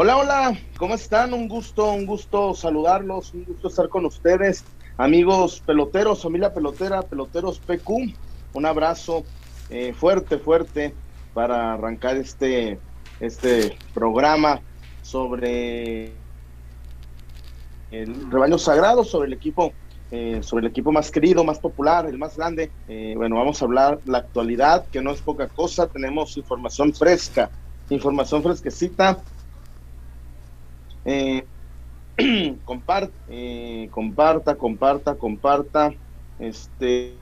Hola, hola, ¿cómo están? Un gusto, un gusto saludarlos, un gusto estar con ustedes, amigos peloteros, familia pelotera, peloteros PQ. Un abrazo eh, fuerte, fuerte para arrancar este, este programa sobre el rebaño sagrado, sobre el equipo, eh, sobre el equipo más querido, más popular, el más grande. Eh, bueno, vamos a hablar la actualidad, que no es poca cosa, tenemos información fresca, información fresquecita eh, eh, comparta, comparta, comparta. Este,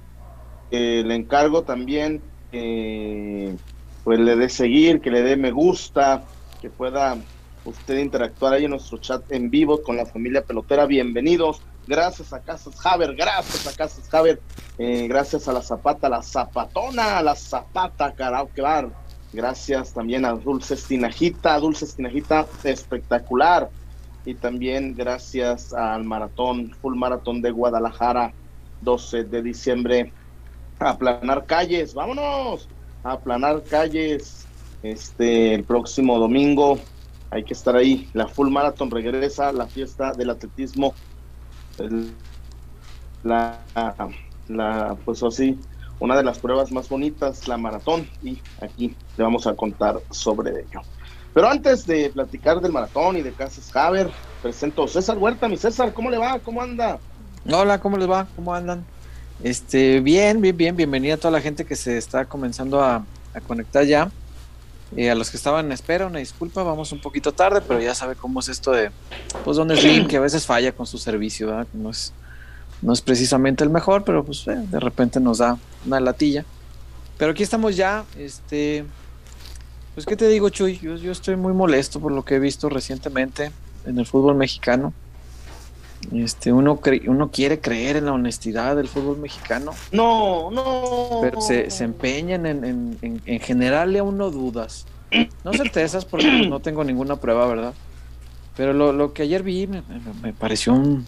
eh, le encargo también que pues le dé seguir, que le dé me gusta, que pueda usted interactuar ahí en nuestro chat en vivo con la familia pelotera. Bienvenidos. Gracias a Casas Javer, gracias a Casas Javer, gracias a la Zapata, la Zapatona, la Zapata Karaoke Bar Gracias también a Dulce Tinajita, Dulce Tinajita espectacular. Y también gracias al maratón, Full Maratón de Guadalajara, 12 de diciembre. Aplanar calles, vámonos, aplanar calles. Este, el próximo domingo hay que estar ahí. La Full Maratón regresa, la fiesta del atletismo. La, la, pues así, una de las pruebas más bonitas, la maratón, y aquí le vamos a contar sobre ello. Pero antes de platicar del maratón y de Casas Haber, presento a César Huerta, mi César, ¿cómo le va? ¿Cómo anda? Hola, ¿cómo les va? ¿Cómo andan? Este, bien, bien, bien, bienvenida a toda la gente que se está comenzando a, conectar ya. Eh, a los que estaban en espera, una disculpa, vamos un poquito tarde, pero ya sabe cómo es esto de, pues, donde es que a veces falla con su servicio, ¿verdad? No es, no es precisamente el mejor, pero pues eh, de repente nos da una latilla. Pero aquí estamos ya, este, pues qué te digo Chuy, yo, yo estoy muy molesto por lo que he visto recientemente en el fútbol mexicano. Este, uno, uno quiere creer en la honestidad del fútbol mexicano. No, no. Pero se, se empeñan en, en, en, generarle a uno dudas. No certezas porque no tengo ninguna prueba, ¿verdad? Pero lo, lo que ayer vi me, me pareció un,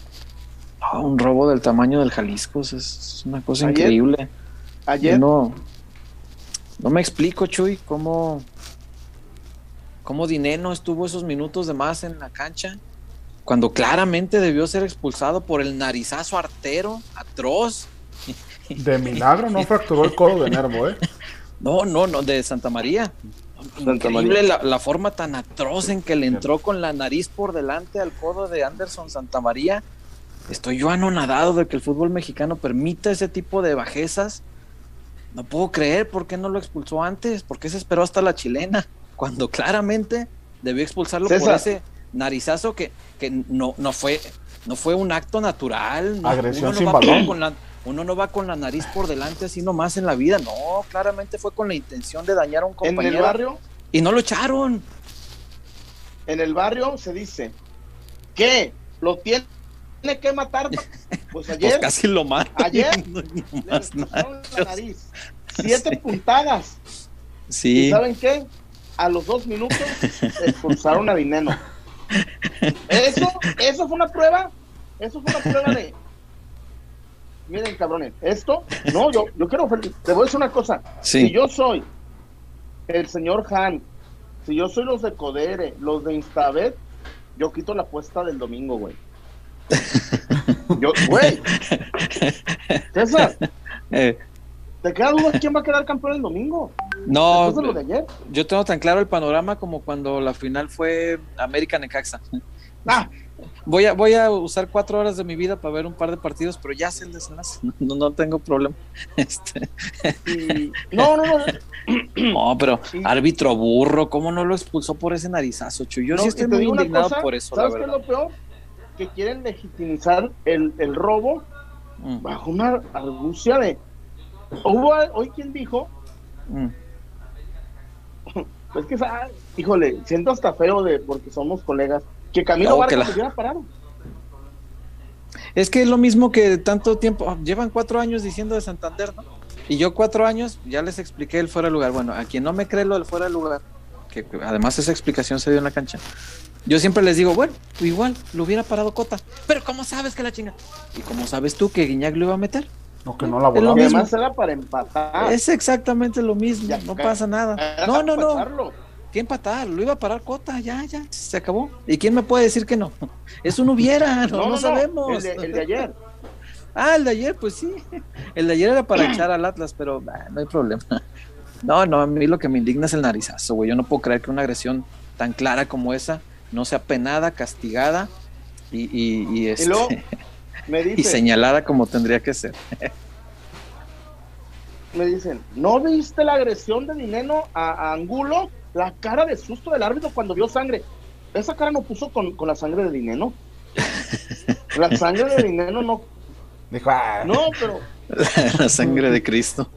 Ah, un robo del tamaño del Jalisco, es, una cosa increíble. Ayer. no, no me explico, Chuy, cómo, cómo Dineno estuvo esos minutos de más en la cancha, cuando claramente debió ser expulsado por el narizazo artero, atroz. De milagro no fracturó el codo de Nervo, ¿eh? No, no, no, de Santa María. Increíble La, la, forma tan atroz en que le entró con la nariz por delante al codo de Anderson Santa María Estoy yo anonadado de que el fútbol mexicano permita ese tipo de bajezas. No puedo creer por qué no lo expulsó antes, por qué se esperó hasta la chilena, cuando claramente debió expulsarlo por ese narizazo que, que no, no, fue, no fue un acto natural. Agresión sin balón. uno no va con la nariz por delante así nomás en la vida. No, claramente fue con la intención de dañar a un compañero. En el barrio. Y no lo echaron. En el barrio se dice que lo tiene tiene que matar. Pues, pues ayer. casi lo mata. Ayer. le la nariz. Siete puntadas. Sí. ¿Y saben qué? A los dos minutos expulsaron a Dineno. Eso, eso fue una prueba. Eso fue una prueba de. Miren, cabrones, esto, no, yo, yo quiero, te voy a decir una cosa. Si yo soy el señor Han, si yo soy los de Codere, los de Instabet, yo quito la apuesta del domingo, güey. Yo, güey. César. Eh. ¿Te queda duda quién va a quedar campeón el domingo? No, yo tengo tan claro el panorama como cuando la final fue América Necaxa. Ah. Voy a, voy a usar cuatro horas de mi vida para ver un par de partidos, pero ya sé el desenlace. No, no tengo problema. Este. No, no, no. No, pero árbitro burro, ¿cómo no lo expulsó por ese narizazo, Yo sí estoy muy indignado por eso. ¿Sabes qué es lo peor? Que quieren legitimizar el, el robo mm. bajo una argucia de... Hubo hoy quien dijo... Mm. Pues que, ah, híjole, siento hasta feo de porque somos colegas, que Camilo Vargas la... hubiera parado. Es que es lo mismo que tanto tiempo, llevan cuatro años diciendo de Santander, ¿no? Y yo cuatro años ya les expliqué el fuera de lugar. Bueno, a quien no me cree lo del fuera de lugar, que además esa explicación se dio en la cancha, yo siempre les digo, bueno, igual, lo hubiera parado Cota. Pero ¿cómo sabes que la chinga? ¿Y cómo sabes tú que Guiñac lo iba a meter? No, que no la voló. Además era para empatar. Es exactamente lo mismo, no pasa nada. No, no, no. qué empatar? Lo iba a parar Cota, ya, ya, se acabó. ¿Y quién me puede decir que no? Eso no hubiera, no, no, sabemos. El de, ayer. ah, el de ayer, pues sí. El de ayer era para echar al Atlas, pero no hay problema. No, no, a mí lo que me indigna es el narizazo, güey. Yo no puedo creer que una agresión tan clara como esa no sea penada, castigada y, y, y, este, y señalada como tendría que ser. me dicen, ¿no viste la agresión de Dineno a, Angulo? La cara de susto del árbitro cuando vio sangre. Esa cara no puso con, la sangre de Dineno. La sangre de Dineno no. Dijo, ah". No, pero. la sangre de Cristo.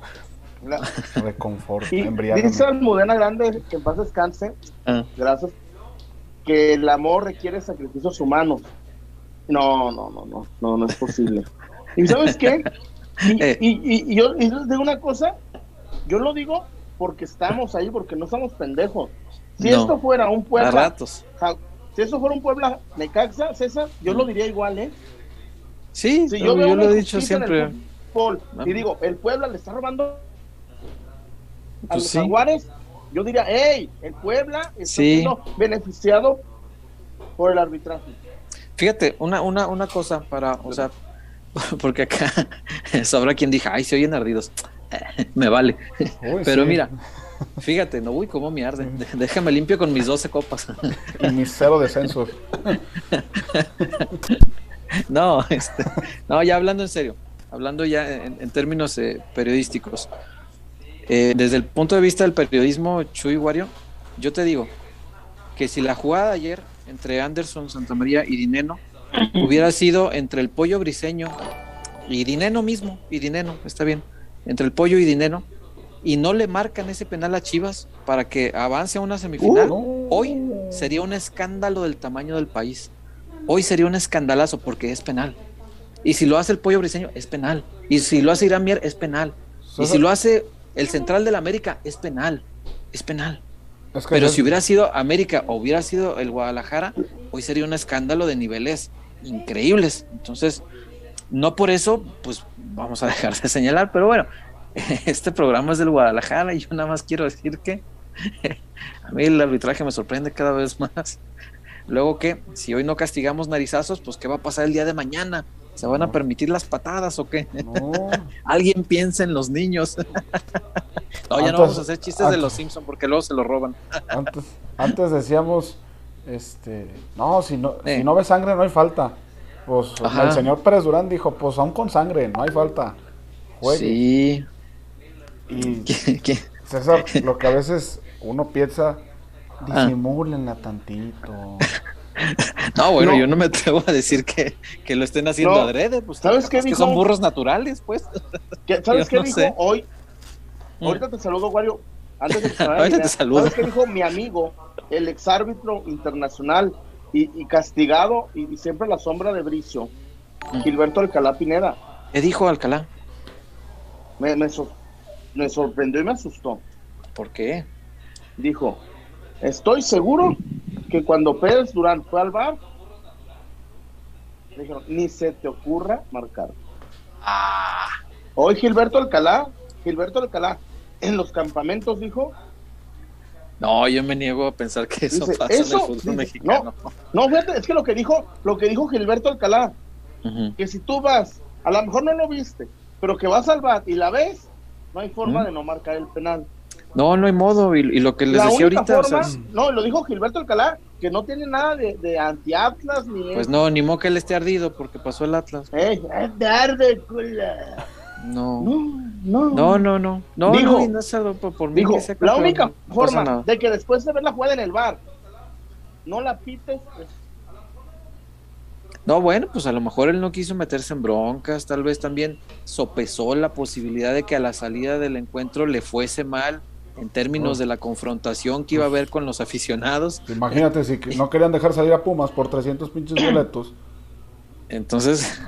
La... Reconfort, dice Almudena Grande, que en paz descanse, ah. gracias, que el amor requiere sacrificios humanos. No, no, no, no, no, no es posible. ¿Y sabes qué? Eh. Y, yo digo una cosa, yo lo digo porque estamos ahí, porque no somos pendejos. Si esto fuera un pueblo ratos. si esto fuera un Puebla Necaxa, César, yo lo diría igual, ¿eh? Sí, yo, lo he dicho siempre. y digo, el Puebla le está robando a pues los Jaguares, yo diría, hey, el Puebla está siendo beneficiado por el arbitraje. Fíjate, una, una, una cosa para, o sea, porque acá sabrá quien diga, ay, se oyen ardidos. Me vale. Pero mira, fíjate, no, uy, cómo me arde. Déjame limpio con mis 12 copas. y mis cero descensos. no, este, no, ya hablando en serio, hablando ya en, términos eh, periodísticos. Eh, desde el punto de vista del periodismo, Chuy Wario, yo te digo que si la jugada de ayer entre Anderson, Santa María y Dineno hubiera sido entre el pollo briseño y Dineno mismo, y Dineno, está bien, entre el pollo y Dineno, y no le marcan ese penal a Chivas para que avance a una semifinal, uh, hoy sería un escándalo del tamaño del país. Hoy sería un escandalazo porque es penal. Y si lo hace el pollo briseño, es penal. Y si lo hace Irán Mier, es penal. Y si lo hace el central del América, es penal. Es penal. Pero si hubiera sido América o hubiera sido el Guadalajara, hoy sería un escándalo de niveles increíbles. Entonces, no por eso, pues vamos a dejar de señalar, pero bueno, este programa es del Guadalajara y yo nada más quiero decir que a mí el arbitraje me sorprende cada vez más. Luego que, si hoy no castigamos narizazos, pues ¿qué va a pasar el día de mañana? ¿Se van a permitir las patadas o qué? Alguien piensa en los niños. no, ya no vamos a hacer chistes de los Simpsons porque luego se los roban. antes, antes decíamos este, no, si no, si no ve sangre no hay falta. Pues el señor Pérez Durán dijo, pues aún con sangre, no hay falta. Sí. Y César, lo que a veces uno piensa, ah. disimúlenla tantito. No, bueno, yo no me atrevo a decir que, lo estén haciendo adrede, pues ¿sabes qué que son burros naturales, pues. ¿Sabes qué dijo hoy? Mm. Ahorita te saludo, Wario. Antes de que Ahorita te saludo. ¿Sabes qué dijo mi amigo el exárbitro internacional y, castigado y, siempre la sombra de Bricio, mm. Gilberto Alcalá Pineda. ¿Qué dijo Alcalá? Me, me, sorprendió y me asustó. ¿Por qué? Dijo, estoy seguro que cuando Pérez Durán fue al bar, dijeron, ni se te ocurra marcar. Ah. Hoy Gilberto Alcalá, Gilberto Alcalá, en los campamentos dijo, no, yo me niego a pensar que eso pasa en el fútbol mexicano. No, fíjate, es que lo que dijo, lo que dijo Gilberto Alcalá, que si tú vas, a lo mejor no lo viste, pero que vas al bat y la ves, no hay forma de no marcar el penal. No, no hay modo, y, lo que les decía ahorita. No, lo dijo Gilberto Alcalá, que no tiene nada de, de anti-Atlas ni. Pues no, ni modo que él esté ardido porque pasó el Atlas. Eh, de arde, no. No, no. No, no, no. dijo, no, por mí dijo, la única forma de que después de ver la jugada en el bar, no la pites. Pues. No, bueno, pues a lo mejor él no quiso meterse en broncas, tal vez también sopesó la posibilidad de que a la salida del encuentro le fuese mal en términos de la confrontación que iba a haber con los aficionados. Imagínate si no querían dejar salir a Pumas por 300 pinches boletos. Entonces,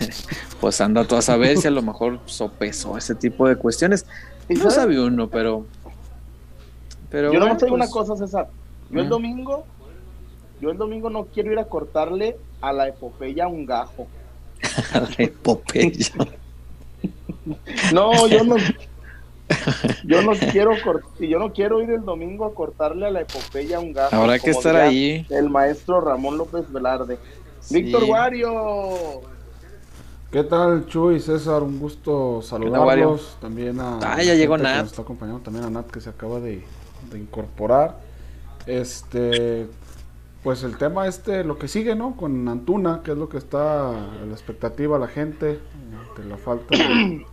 pues anda tú a saber si a lo mejor sopesó ese tipo de cuestiones. No sabe uno, pero. pero yo no te digo una pues, cosa, César. Yo el domingo, yo el domingo no quiero ir a cortarle a la epopeya un gajo. a la epopeya. no, yo no. Yo no quiero yo no quiero ir el domingo a cortarle a la epopeya un gato. Habrá que estar ahí. El maestro Ramón López Velarde. Víctor Wario. ¿Qué tal, Chuy, César? Un gusto saludarlos. También a. Ah, ya llegó Nat. Nos está acompañando también a Nat que se acaba de, de incorporar. Este, pues el tema este, lo que sigue, ¿no? Con Antuna, que es lo que está a la expectativa la gente, de la falta de,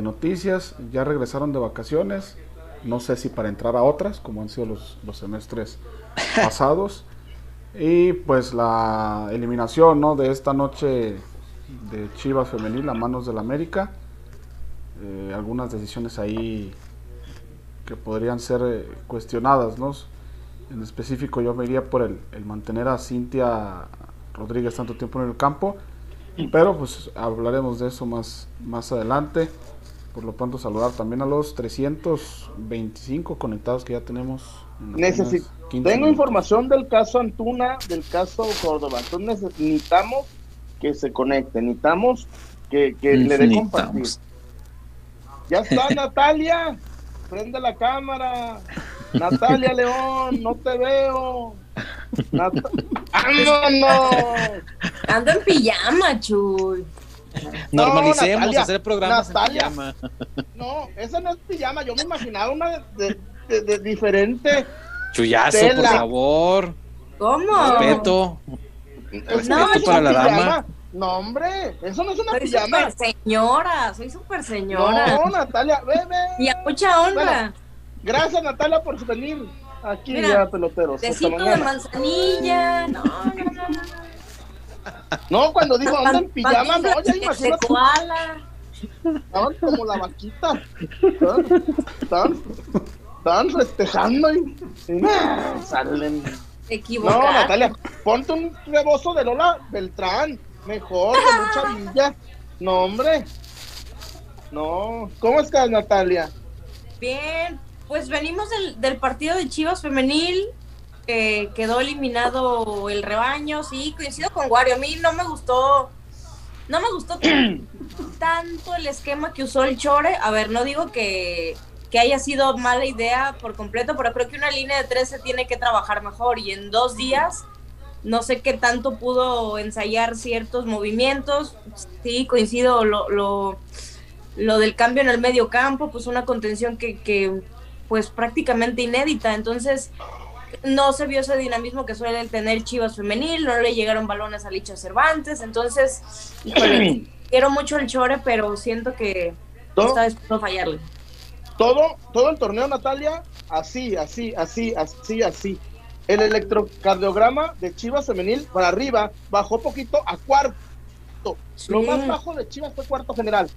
noticias. Ya regresaron de vacaciones, no sé si para entrar a otras, como han sido los, los semestres pasados. Y pues la eliminación, ¿no? De esta noche de Chivas Femenil a manos del América. Eh, algunas decisiones ahí que podrían ser eh, cuestionadas, ¿no? En específico yo me iría por el, el mantener a Cintia Rodríguez tanto tiempo en el campo, pero pues hablaremos de eso más, más adelante. Por lo pronto saludar también a los 325 conectados que ya tenemos. Necesito, tengo información del caso Antuna, del caso Córdoba. Entonces necesitamos que se conecten, necesitamos que, que le dé compartir. Ya está Natalia, prende la cámara. Natalia León, no te veo. Nat Ando en pijama, Chuy. Normalicemos hacer programas Natalia, en pijama. No, esa no es pijama. Yo me imaginaba una de, de, diferente. Chuyazo, por favor. ¿Cómo? Respeto. no, para la dama. No, hombre, eso no es una soy pijama. Super señora, soy súper señora. No, Natalia, bebe. Y a mucha honra. Gracias, Natalia, por venir aquí ya, peloteros. Besito de manzanilla. No, no, no, no. No, cuando dijo anda en pijama, no, ya imagínate. Estaban como la vaquita. Estaban, estaban festejando y, y salen. No, Natalia, ponte un rebozo de Lola Beltrán. Mejor, de mucha villa. No, hombre. No. ¿Cómo estás, Natalia? Bien, pues venimos del, partido de Chivas Femenil, quedó eliminado el rebaño, sí, coincido con Wario, a mí no me gustó, no me gustó tanto el esquema que usó el Chore, a ver, no digo que, que haya sido mala idea por completo, pero creo que una línea de tres se tiene que trabajar mejor y en dos días no sé qué tanto pudo ensayar ciertos movimientos, sí, coincido lo, lo, lo del cambio en el medio campo, pues una contención que, que pues prácticamente inédita, entonces no se vio ese dinamismo que suele tener Chivas femenil, no le llegaron balones a Licha Cervantes, entonces quiero mucho el Chore, pero siento que esta vez puedo fallarle. Todo, todo el torneo, Natalia, así, así, así, así, así. El electrocardiograma de Chivas femenil para arriba bajó poquito a cuarto. Lo más bajo de Chivas fue cuarto general.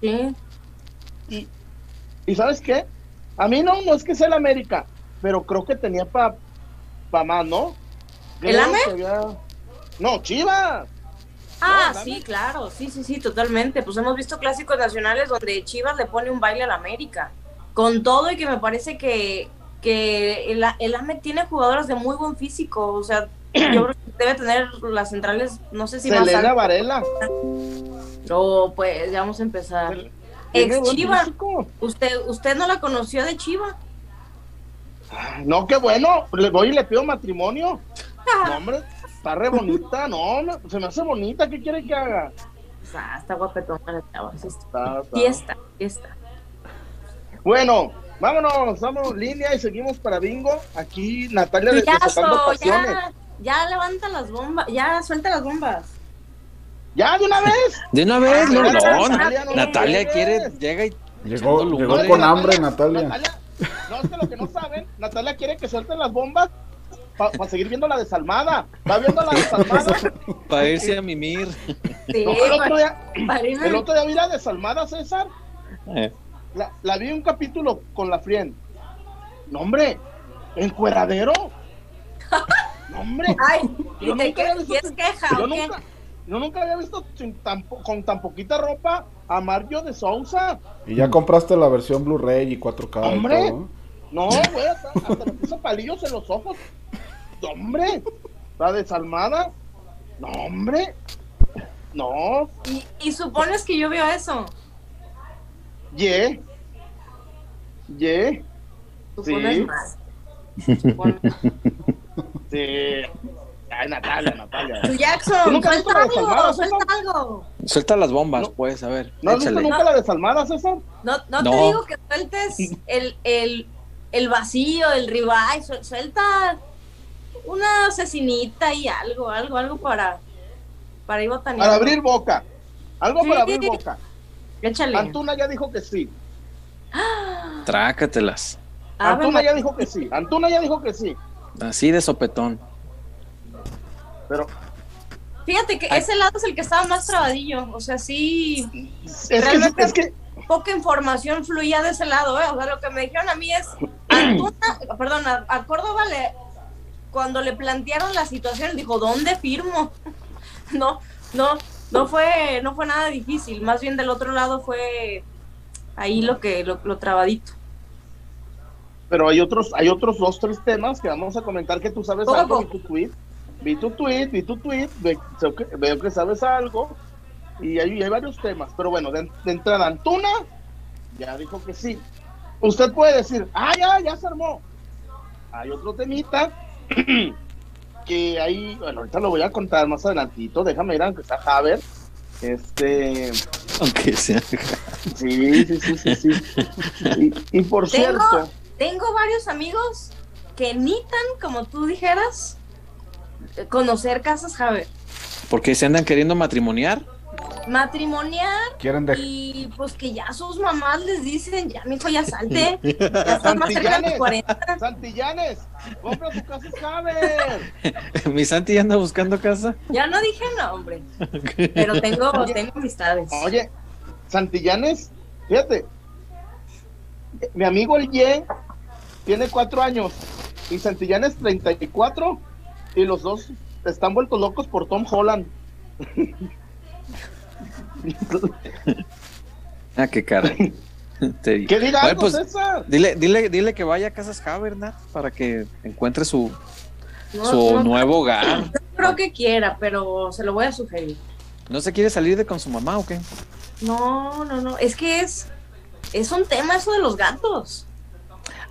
Sí. Y, ¿y sabes qué? A mí no, no es que sea el América, pero creo que tenía para pa más, ¿no? ¿El AME? No, Chivas. Ah, sí, claro, sí, sí, sí, totalmente. Pues hemos visto clásicos nacionales donde Chivas le pone un baile al América. Con todo y que me parece que, que el, el AME tiene jugadoras de muy buen físico. O sea, yo creo que debe tener las centrales, no sé si Selena más Varela. No, pues ya vamos a empezar. Ex Chiva. ¿Usted, ¿Usted no la conoció de Chiva? No, qué bueno. Le voy y le pido matrimonio. No, hombre, está re bonita. No, se me hace bonita. ¿Qué quiere que haga? Ah, está guapetona la chava. Fiesta, fiesta. Bueno, vámonos, vamos línea y seguimos para bingo. Aquí Natalia de, ya, ya, ya levanta las bombas, ya suelta las bombas. ¿Ya de una vez? De una vez, no, no. Natalia, quiere, llega y. Llegó, llegó con hambre, Natalia. No, es que lo que no saben, Natalia quiere que suelten las bombas para seguir viendo la desalmada. Va viendo la desalmada. Para irse a mimir. Sí, el, otro día, el otro día vi la desalmada, César. Eh. La, la, vi un capítulo con la Frien. No, hombre, encueradero. No, hombre. Ay, ¿y, te qué, es queja yo nunca, yo nunca había visto con tan poquita ropa a Mario de Sousa. Y ya compraste la versión Blu-ray y 4K. Hombre, no, güey, hasta, me puso palillos en los ojos. Hombre, la desalmada. No, hombre. No. ¿Y, supones que yo veo eso? Yeah. Ye. Tú Sí. pones mal. Tú pones- Sí. Ay, Natalia, Natalia. Tú, ¿Tú Jackson, suelta algo, suelta algo. Suelta las bombas, No. pues, a ver. ¿No has visto échale. nunca la desalmada, César? No, no, No. te digo que sueltes el, el, el vacío, el ribeye, su- suelta una asesinita y algo, algo, algo para, para ir botaneando. Para abrir boca. Algo Sí. para abrir boca. Échale. Antuna ya dijo que sí. Trácatelas. Antuna ya María. dijo que sí. Antuna ya dijo que sí. Así de sopetón. Pero Fíjate que Ay. ese lado es el que estaba más trabadillo. O sea, sí, es que, Realmente- es que poca información fluía de ese lado, ¿eh? O sea, lo que me dijeron a mí es, Antuna, perdón, a, a Córdoba le, cuando le plantearon la situación, dijo, ¿dónde firmo? No, no, no fue, no fue nada difícil, más bien del otro lado fue ahí lo que, lo, lo trabadito. pero hay otros, hay otros dos, tres temas que vamos a comentar que tú sabes ¿Cómo? algo, vi tu tweet, vi tu tweet, vi tu tweet, ve- veo que, veo que sabes algo, y hay, hay varios temas, pero bueno, de, de entrada Antuna ya dijo que sí. Usted puede decir, ah, ya, ya se armó. Hay otro temita que ahí, bueno, ahorita lo voy a contar más adelantito, déjame ir aunque sea Haber. Este, Aunque sea. sí, sí, sí, sí, sí. Y, y por Tengo- cierto, Tengo varios amigos que necesitan, como tú dijeras, conocer casas Javier. Porque se andan queriendo matrimoniar. Matrimoniar Quieren de... y pues que ya sus mamás les dicen, ya mijo, ya salte, ya estás más cerca de los Santillanes, 40. Santillanes, compra tu casa Haber. Mi Santi ya anda buscando casa. Ya no dije nombre, pero tengo, tengo amistades. Oye, Santillanes, fíjate, mi amigo el Ye tiene cuatro años y Santillanes 34 y los dos están vueltos locos por Tom Holland. Ah, qué cara. ¿Qué algo, pues, César? dile, dile, dile que vaya a Casas Haber, Nat, para que encuentre su, No, su no nuevo hogar. creo que quiera, pero se lo voy a sugerir. ¿No se quiere salir de con su mamá o qué? No, no, no, es que es, es un tema eso de los gatos.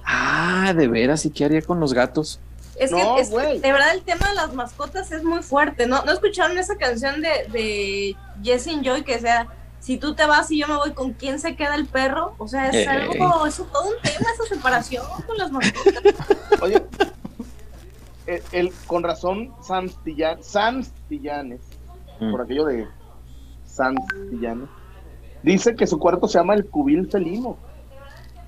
Ah, de veras, ¿y qué haría con los gatos? Es No, que, es que, güey. de verdad el tema de las mascotas es muy fuerte. ¿No, ¿No escucharon esa canción de, de Jesse and Joy que sea, si tú te vas y yo me voy, ¿con quién se queda el perro? O sea, es Ey. algo, es todo un tema esa separación con las mascotas. Oye, el, el- con razón Santillan, Santillanes, Mm. por aquello de Santillanes, dice que su cuarto se llama el cubil felino.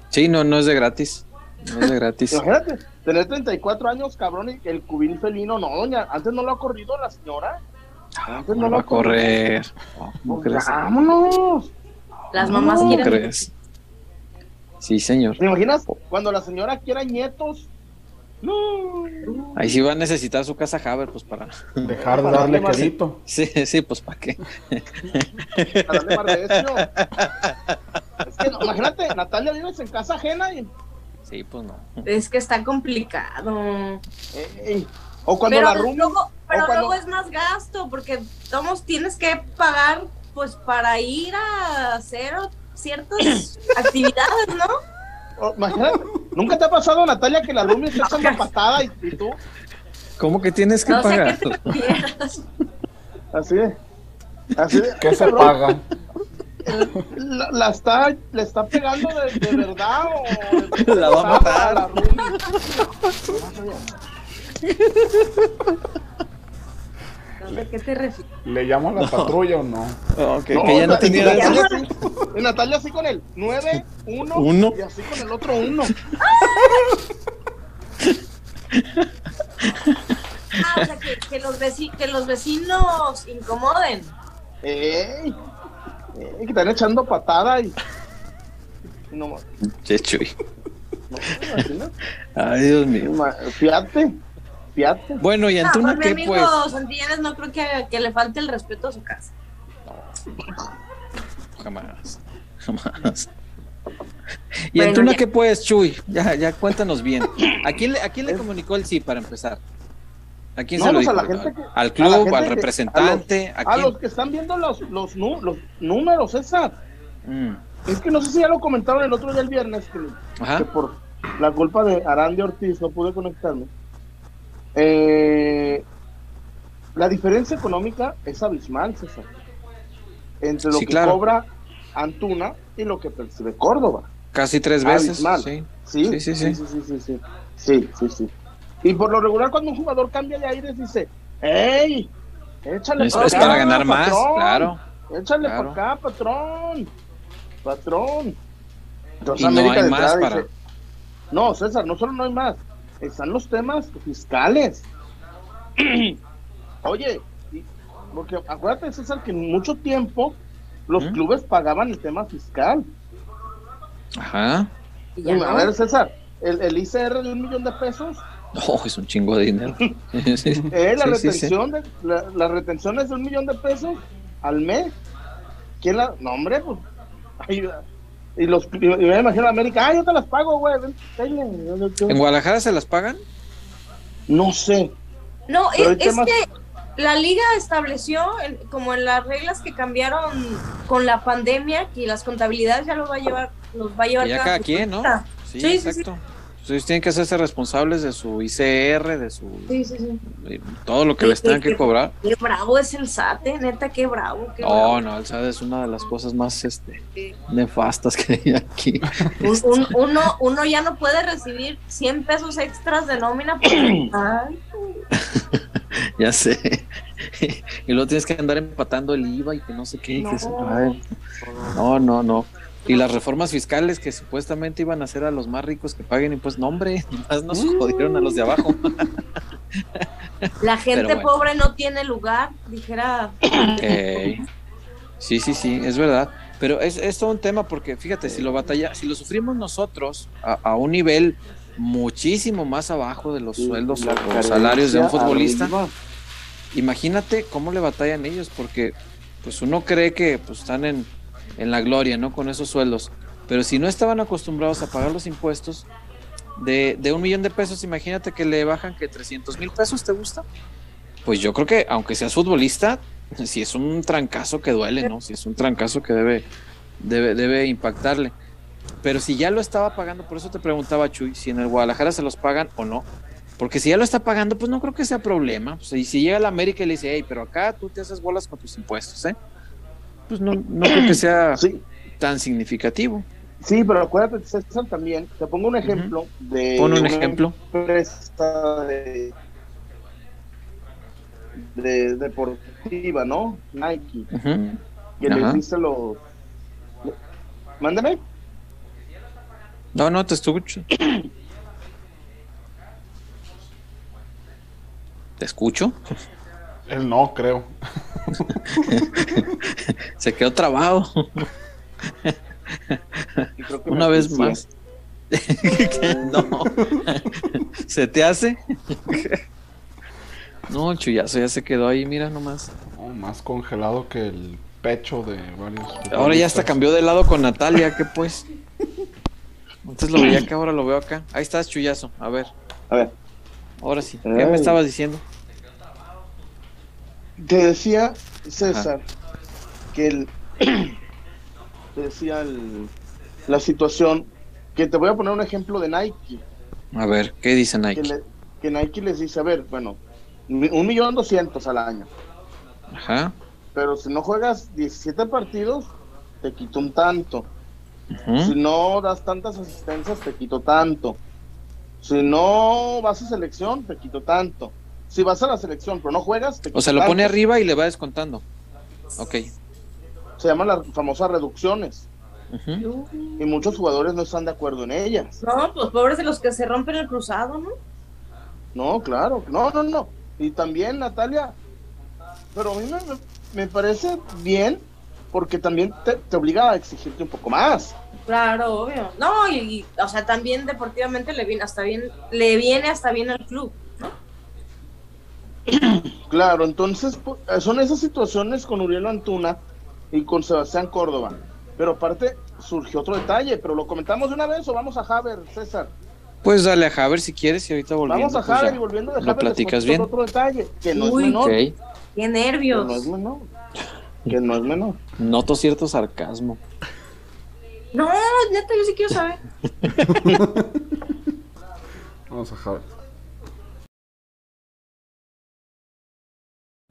Sí, no, no es de gratis. No es de gratis. Imagínate, tener 34 años, cabrón, y el cubil felino, no, doña, antes no lo ha corrido la señora. Antes No lo va a correr. ¿Cómo crees? Vámonos. Las mamás ¿Cómo quieren. crees? Sí, señor. ¿Te imaginas cuando la señora quiera nietos? No. Ahí sí va a necesitar su casa Haber, pues para. Dejar de darle quedito. Sí, sí, pues para qué. Para darle más. Es que no, imagínate, Natalia vives en casa ajena y Sí, pues no. Es que está complicado. Ey, o cuando pero la roomie, luego, pero cuando- luego es más gasto, porque todos tienes que pagar pues para ir a hacer ciertas actividades, ¿no? o- imagínate, nunca te ha pasado Natalia que la roomie está echando patada y, y tú ¿Cómo que tienes que No sé a pagar? te así así de ¿Qué se paga? La, la está le está pegando de, de verdad o de- La va a matar. la roomie. No sé a qué te refieres. ¿Le llamo a la patrulla o no? No, que, No, que ya no tenía Natalia así- Natalia así con el 9, 1 Uno. y así con el otro 1. Ah, o sea, que, que los veci- que los vecinos incomoden. Ey, que están echando patada y no, Che, chuy. no, imagina. Ay, Dios mío. Fíjate, fíjate. Bueno, ¿y Ah, Antuna pues mi qué, amigo pues? Santillanes no creo que, que le falte el respeto a su casa. Jamás. Jamás. ¿Y Bueno, Antuna ya. qué, pues, Chuy? Ya, ya cuéntanos bien. ¿A quién, le, ¿A quién le comunicó el sí para empezar? ¿A quién No, se lo dijo? que- ¿Al club? gente ¿Al representante? ¿A, A quién? los que están viendo los, los, los números, César. Mm. Es que no sé si ya lo comentaron el otro día el viernes, que, por la culpa de Arandi Ortiz no pude conectarme. Eh, la diferencia económica es abismal, César. Entre lo Sí, que claro. cobra Antuna y lo que percibe Córdoba. Casi tres veces. Abismal. Sí. Sí, Sí, sí, sí. sí, sí, sí, sí. Sí, sí, sí. Y por lo regular cuando un jugador cambia de aires dice, ¡Ey! Échale Es, pa' es acá, para ganar más, patrón. claro. Échale Claro. para acá, patrón. Patrón. Entonces Y no América hay de más para- dice, No, César, no solo no hay más. Están los temas fiscales. Oye, porque acuérdate, César, que en mucho tiempo los ¿Mm? clubes pagaban el tema fiscal. Ajá. Y A no. ver, César, el, el ICR de un millón de pesos, Oh, es un chingo de dinero. Sí. eh, la, Sí, sí, sí. retención De, la, la retención es de un millón de pesos al mes. ¿Quién la.? No, hombre, pues. ay, y los. Y me imagino a América, ah, yo te las pago, güey. ven, tenle". ¿En Guadalajara se las pagan? No sé. No, Pero es, que la liga estableció, en- como en las reglas que cambiaron con la pandemia, que las contabilidades ya lo va a llevar, los va a llevar Que ya cada quien, ¿no? futbolista. Sí, Sí, sí, exacto. Ellos tienen que hacerse responsables de su ICR, de su Sí, sí, sí. todo lo que Sí, les tengan que cobrar. Qué bravo es el SAT, eh, neta, qué bravo. Qué No, bravo. no, el SAD es una de las cosas más este, nefastas que hay aquí. Un- un- uno, uno ya no puede recibir 100 pesos extras de nómina porque... Ay, Ya sé. y luego tienes que andar empatando el IVA y que no sé qué. que se- no, no, no. Y las reformas fiscales que supuestamente iban a hacer a los más ricos que paguen impuestos. No, hombre, más nos jodieron a los de abajo. la gente bueno. pobre no tiene lugar, dijera... Sí, sí, sí, es verdad. Pero es, es todo un tema porque, fíjate, si lo batalla, si lo sufrimos nosotros a, a un nivel muchísimo más abajo de los sueldos o salarios de un futbolista, arriba. imagínate cómo le batallan ellos, porque pues uno cree que pues, están en, en la gloria, ¿no? Con esos sueldos. Pero si no estaban acostumbrados a pagar los impuestos de, de un millón de pesos, imagínate que le bajan que 300 mil pesos, ¿te gusta? Pues yo creo que aunque seas futbolista, si es un trancazo que duele, ¿no? Si es un trancazo que debe, debe, debe impactarle. Pero si ya lo estaba pagando, por eso te preguntaba, Chuy, si en el Guadalajara se los pagan o no. Porque si ya lo está pagando, pues no creo que sea problema. Y si llega la América y le dice, hey, pero acá tú te haces bolas con tus impuestos, ¿eh? Pues no, no creo que sea Sí, tan significativo. sí, pero acuérdate, César, también. Te pongo un ejemplo de. Pon un ejemplo. empresa de, de deportiva, ¿no? Nike. Ujú. Que Ajá. les dice los. Mándame. No, no, te escucho. ¿Te escucho? Él no, creo. Se quedó trabado Y creo que una vez más. no. ¿Se te hace? no, el chullazo ya se quedó ahí, mira nomás. No, más congelado que el pecho de varios. Ahora ya hasta cambió de lado con Natalia, ¿qué pues? Antes lo veía acá, ahora lo veo acá. Ahí estás, chullazo. A ver, A ver, ahora sí. ¿Qué Ay. me estabas diciendo? Te decía, César, que el. te decía el- la situación. Que te voy a poner un ejemplo de Nike. A ver, ¿qué dice Que, Nike? le- que Nike les dice: A ver, bueno, un millón doscientos al año. Ajá. Pero si no juegas 17 partidos, te quito un tanto. Si no das tantas asistencias, te quito tanto. Si no vas a selección, te quito tanto. Si vas a la selección pero no juegas, te O sea, lo pone arriba y le va descontando. Ok. Se llaman las famosas reducciones. Y muchos jugadores no están de acuerdo en ellas. No, pues pobres de los que se rompen el cruzado, ¿no? No, claro. No, no, no. Y también, Natalia. Pero a mí me, me parece bien porque también te, te obliga a exigirte un poco más. Claro, obvio. No, y, y, o sea, también deportivamente le viene hasta bien, le viene hasta bien al club. Claro, entonces pu- son esas situaciones con Uriel Antuna y con Sebastián Córdoba. Pero aparte surgió otro detalle, pero lo comentamos de una vez o vamos a Haber, César. Pues dale a Javer si quieres y ahorita volviendo. Vamos a pues Haber ya. y volviendo de lo Haber les platicas bien. otro detalle, que no Uy, es menor. Qué Que nervios. no es menor. Que no es menor. Noto cierto sarcasmo. No, neta, yo sí quiero saber. Vamos a Javier.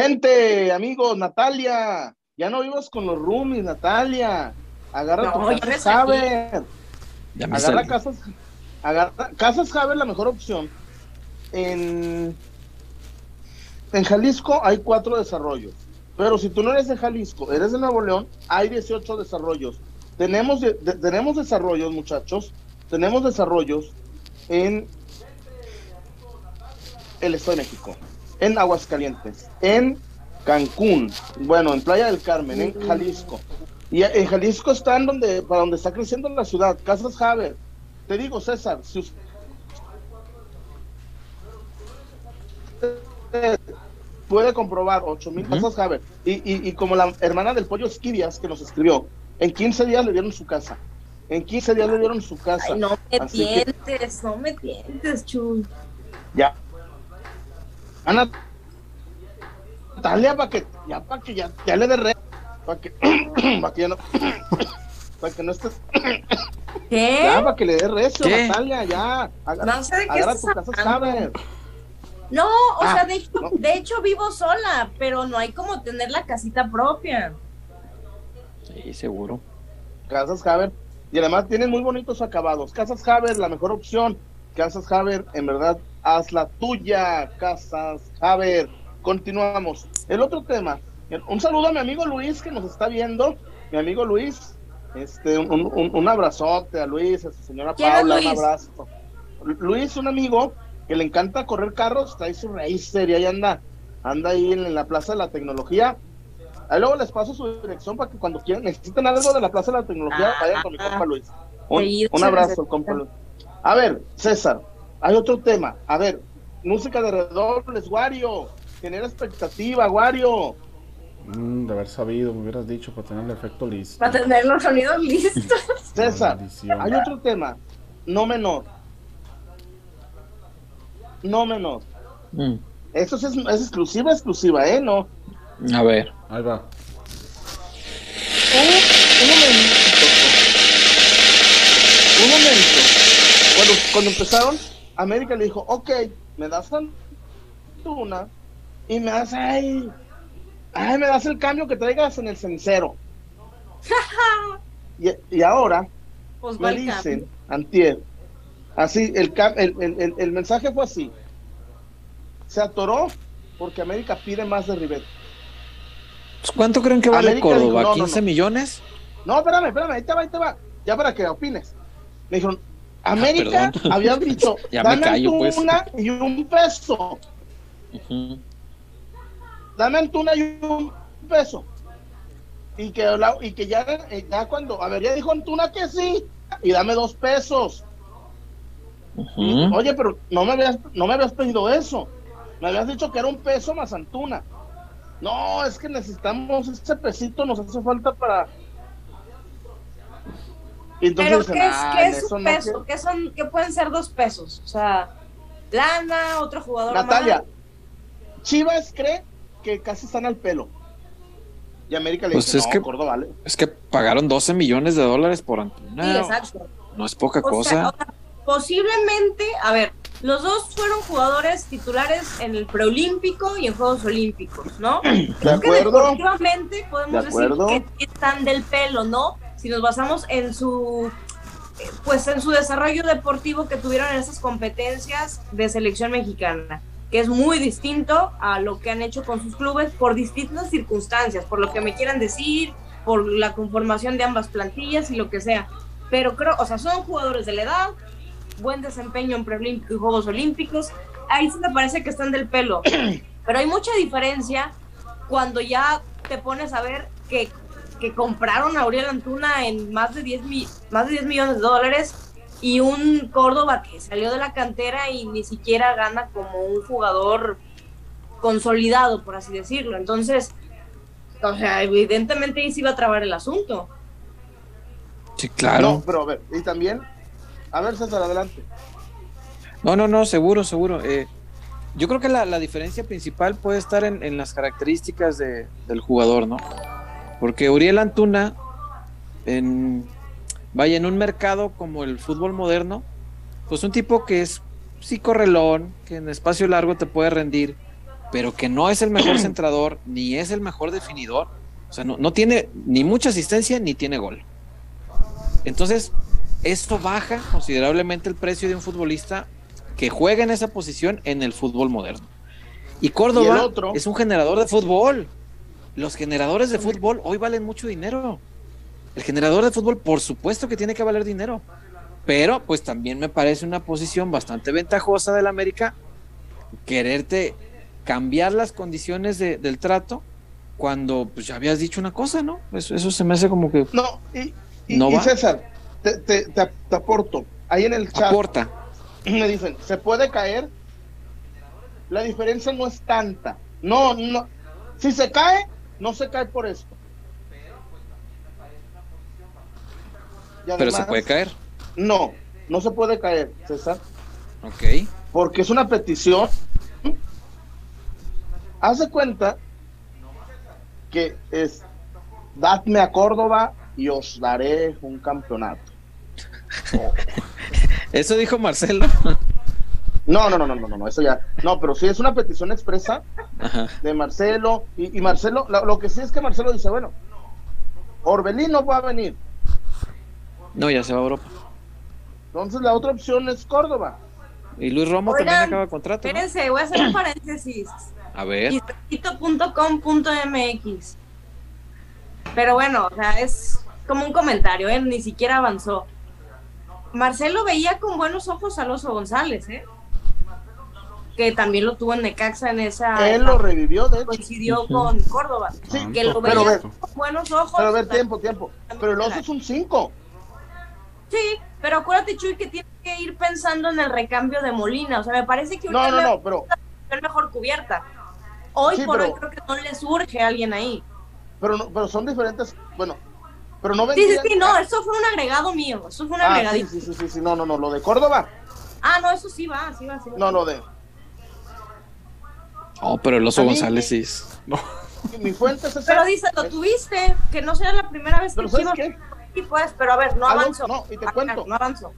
Gente, amigos, Natalia, ya no vivas con los roomies, Natalia. Agarra No, tu salí. Haber. Ya me Agarra salí. Casas, agarra, Casas Haber, la mejor opción. En, en Jalisco hay cuatro desarrollos. Pero si tú no eres de Jalisco, eres de Nuevo León, hay 18 desarrollos. Tenemos, de- de- tenemos desarrollos, muchachos. Tenemos desarrollos en el Estado de México, en Aguascalientes, en Cancún, bueno, en Playa del Carmen, en Jalisco. Y en Jalisco están donde, para donde está creciendo la ciudad, Casas Haber. Te digo, César, si usted puede comprobar 8 mil casas Haber, y, y, y como la hermana del pollo Esquivias que nos escribió, en 15 días le dieron su casa. En 15 días le dieron su casa. Ay, no me Así que- tientes, no me tientes, Chuy. Ya. Ana Natalia, para que ya para que ya, ya le dé re, para que, para que ya no para que no estés ¿Qué? ya para que le dé recio ¿Qué? Natalia ya agarra, No sé de qué estás tu casa No, o Ah, sea, de hecho, no. de hecho vivo sola, pero no hay como tener la casita propia. Sí, seguro. Casas Haber y además tienen muy bonitos acabados Casas Haber la mejor opción Casas Haber en verdad haz la tuya Casas. Haber continuamos. El otro tema. Un saludo a mi amigo Luis que nos está viendo. Mi amigo Luis este un, un- un abrazote a Luis a su señora ¿Quién es Paula un abrazo. Lu- Luis un amigo que le encanta correr carros trae su racer y ahí anda anda ahí en, la plaza de la tecnología. Ahí luego les paso su dirección para que cuando quieran, necesiten algo de la Plaza de la Tecnología, Ah. vayan con mi compa Luis. Un, un abrazo, compa Luis. A ver, César, hay otro tema. A ver, música de redobles, Wario. Genera expectativa, Wario. Mm, de haber sabido, me hubieras dicho para tener el efecto listo. Para tener los sonidos listos. César, hay otro tema, no menor. No menor. Mm. Esto sí es, es exclusiva, exclusiva, ¿eh? No. A ver. Ahí va. Un, un momentito. Un momento. Cuando, cuando empezaron, América le dijo, ok, me das Antuna y me das, ay, ay, me das el cambio que traigas en el cenicero. y, y ahora Pues me dicen, antier, así, el, cam- el, el, el- el mensaje fue así. Se atoró porque América pide más de Rivet. Pues, ¿Cuánto creen que vale América Córdoba? dijo, no, no, ¿15 no. millones? No, espérame, espérame, ahí te va, ahí te va. Ya para que opines. Me dijeron, América Ah, perdón. había dicho, dame callo, pues. Antuna y un peso. Dame Antuna y un peso. Y que, y que ya, eh, ya cuando, a ver, ya dijo Antuna que sí, y dame dos pesos. Oye, pero no me habías, no me habías pedido eso. Me habías dicho que era un peso más Antuna. No, es que necesitamos ese pesito, nos hace falta para. Entonces Pero ¿qué es, "Ah, qué es no peso? quiero". ¿Qué, son, ¿Qué pueden ser dos pesos? O sea, lana, otro jugador Natalia. Chivas cree que casi están al pelo. Y América le Pues dice, es no, que- vale. Es que pagaron 12 millones de dólares por Antuna. Sí, exacto. No es poca O sea, cosa. o sea, posiblemente, a ver, los dos fueron jugadores titulares en el preolímpico y en Juegos Olímpicos, ¿no? De Creo que deportivamente podemos De acuerdo. decir que sí están del pelo, ¿no? Si nos basamos en su pues en su desarrollo deportivo que tuvieron en esas competencias de selección mexicana, que es muy distinto a lo que han hecho con sus clubes por distintas circunstancias, por lo que me quieran decir, por la conformación de ambas plantillas y lo que sea. Pero creo, o sea, son jugadores de la edad, buen desempeño en y Juegos Olímpicos, ahí sí me parece que están del pelo. Pero hay mucha diferencia cuando ya te pones a ver que, que compraron a Auriel Antuna en más de 10, más de 10 millones de dólares y un Córdoba que salió de la cantera y ni siquiera gana como un jugador consolidado, por así decirlo. Entonces, o sea, evidentemente ahí se iba a trabar el asunto. Sí, claro. No, pero a ver, y también, a ver, César, adelante. No, no, no, seguro, seguro. Eh, yo creo que la, la, diferencia principal puede estar en, en las características de, del jugador, ¿no? Porque Uriel Antuna, en, vaya, en un mercado como el fútbol moderno, pues un tipo que es sí correlón, que en espacio largo te puede rendir, pero que no es el mejor centrador, ni es el mejor definidor. O sea, no, no tiene ni mucha asistencia ni tiene gol. Entonces, esto baja considerablemente el precio de un futbolista que juega en esa posición en el fútbol moderno. Y Córdoba ¿Y otro? es un generador de fútbol. Los generadores de fútbol hoy valen mucho dinero. El generador de fútbol, por supuesto que tiene que valer dinero. Pero, pues también me parece una posición bastante ventajosa del América quererte cambiar las condiciones de, del trato cuando pues, ya habías dicho una cosa, ¿no? Eso, eso se me hace como que. No, y, y, No y. César, te, te, te, te aporto. Ahí en el chat Aporta. me dicen, ¿se puede caer? La diferencia no es tanta. No, no. Si se cae, no se cae por esto. Y Pero se además, puede caer. No, no se puede caer, César, Ok. porque es una petición. Haz de cuenta que es, dadme a Córdoba y os daré un campeonato. Eso dijo Marcelo. No, no, no, no, no, no, eso ya. No, pero sí es una petición expresa Ajá. de Marcelo. Y, y Marcelo, lo, lo que sí es que Marcelo dice, bueno, Orbelín no va a venir. No, ya se va a Europa. Entonces la otra opción es Córdoba. Y Luis Romo Oigan, también acaba contrato. ¿no? Espérense, voy a hacer un paréntesis. A ver. Quisquito.com.mx. Pero bueno, o sea, es como un comentario, ¿eh? Ni siquiera avanzó. Marcelo veía con buenos ojos a Alonso González, ¿eh? Que también lo tuvo en Necaxa en esa. Él lo revivió, de hecho. coincidió con Córdoba. Sí, que lo pero veía ve- con buenos ojos. Pero a ver, tiempo, tiempo. Pero el oso es un 5. Sí, pero acuérdate, Chuy, que tiene que ir pensando en el recambio de Molina. O sea, me parece que No, no, no, pero, es mejor cubierta. Hoy Sí, por pero- hoy creo que no le surge a alguien ahí. pero, no, pero son diferentes. Bueno, pero no Sí, sí, vendrían- sí, no, eso fue un agregado mío. Eso fue un Ah, sí, agregadito. sí, sí, sí, sí, no, no, no, lo de Córdoba. Ah, no, eso sí va, sí va, sí va. No, lo de. Oh, pero el oso González sí. es- Mi fuente es esa. Pero dice, lo tuviste, que no sea la primera vez que ¿sabes Chivas qué? sí, pues, pero a ver, no avanzó. no, y te cuento. No avanzó.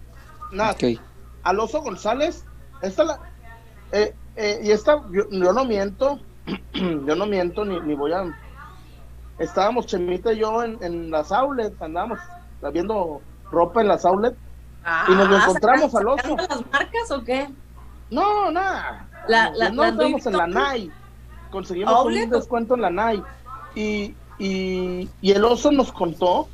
Nada. Ok. Alonso González, esta la, eh, eh, y esta, yo, yo no miento, yo no miento ni, ni voy a, estábamos Chemita y yo en, en las outlets, andábamos viendo ropa en las outlets, Y nos lo Ah, encontramos ¿sacando- al oso. las marcas o qué? no, nada, La- la- no la estábamos en la NAI, conseguimos ¿Outlet un descuento en la NAI, y, y, y el oso nos contó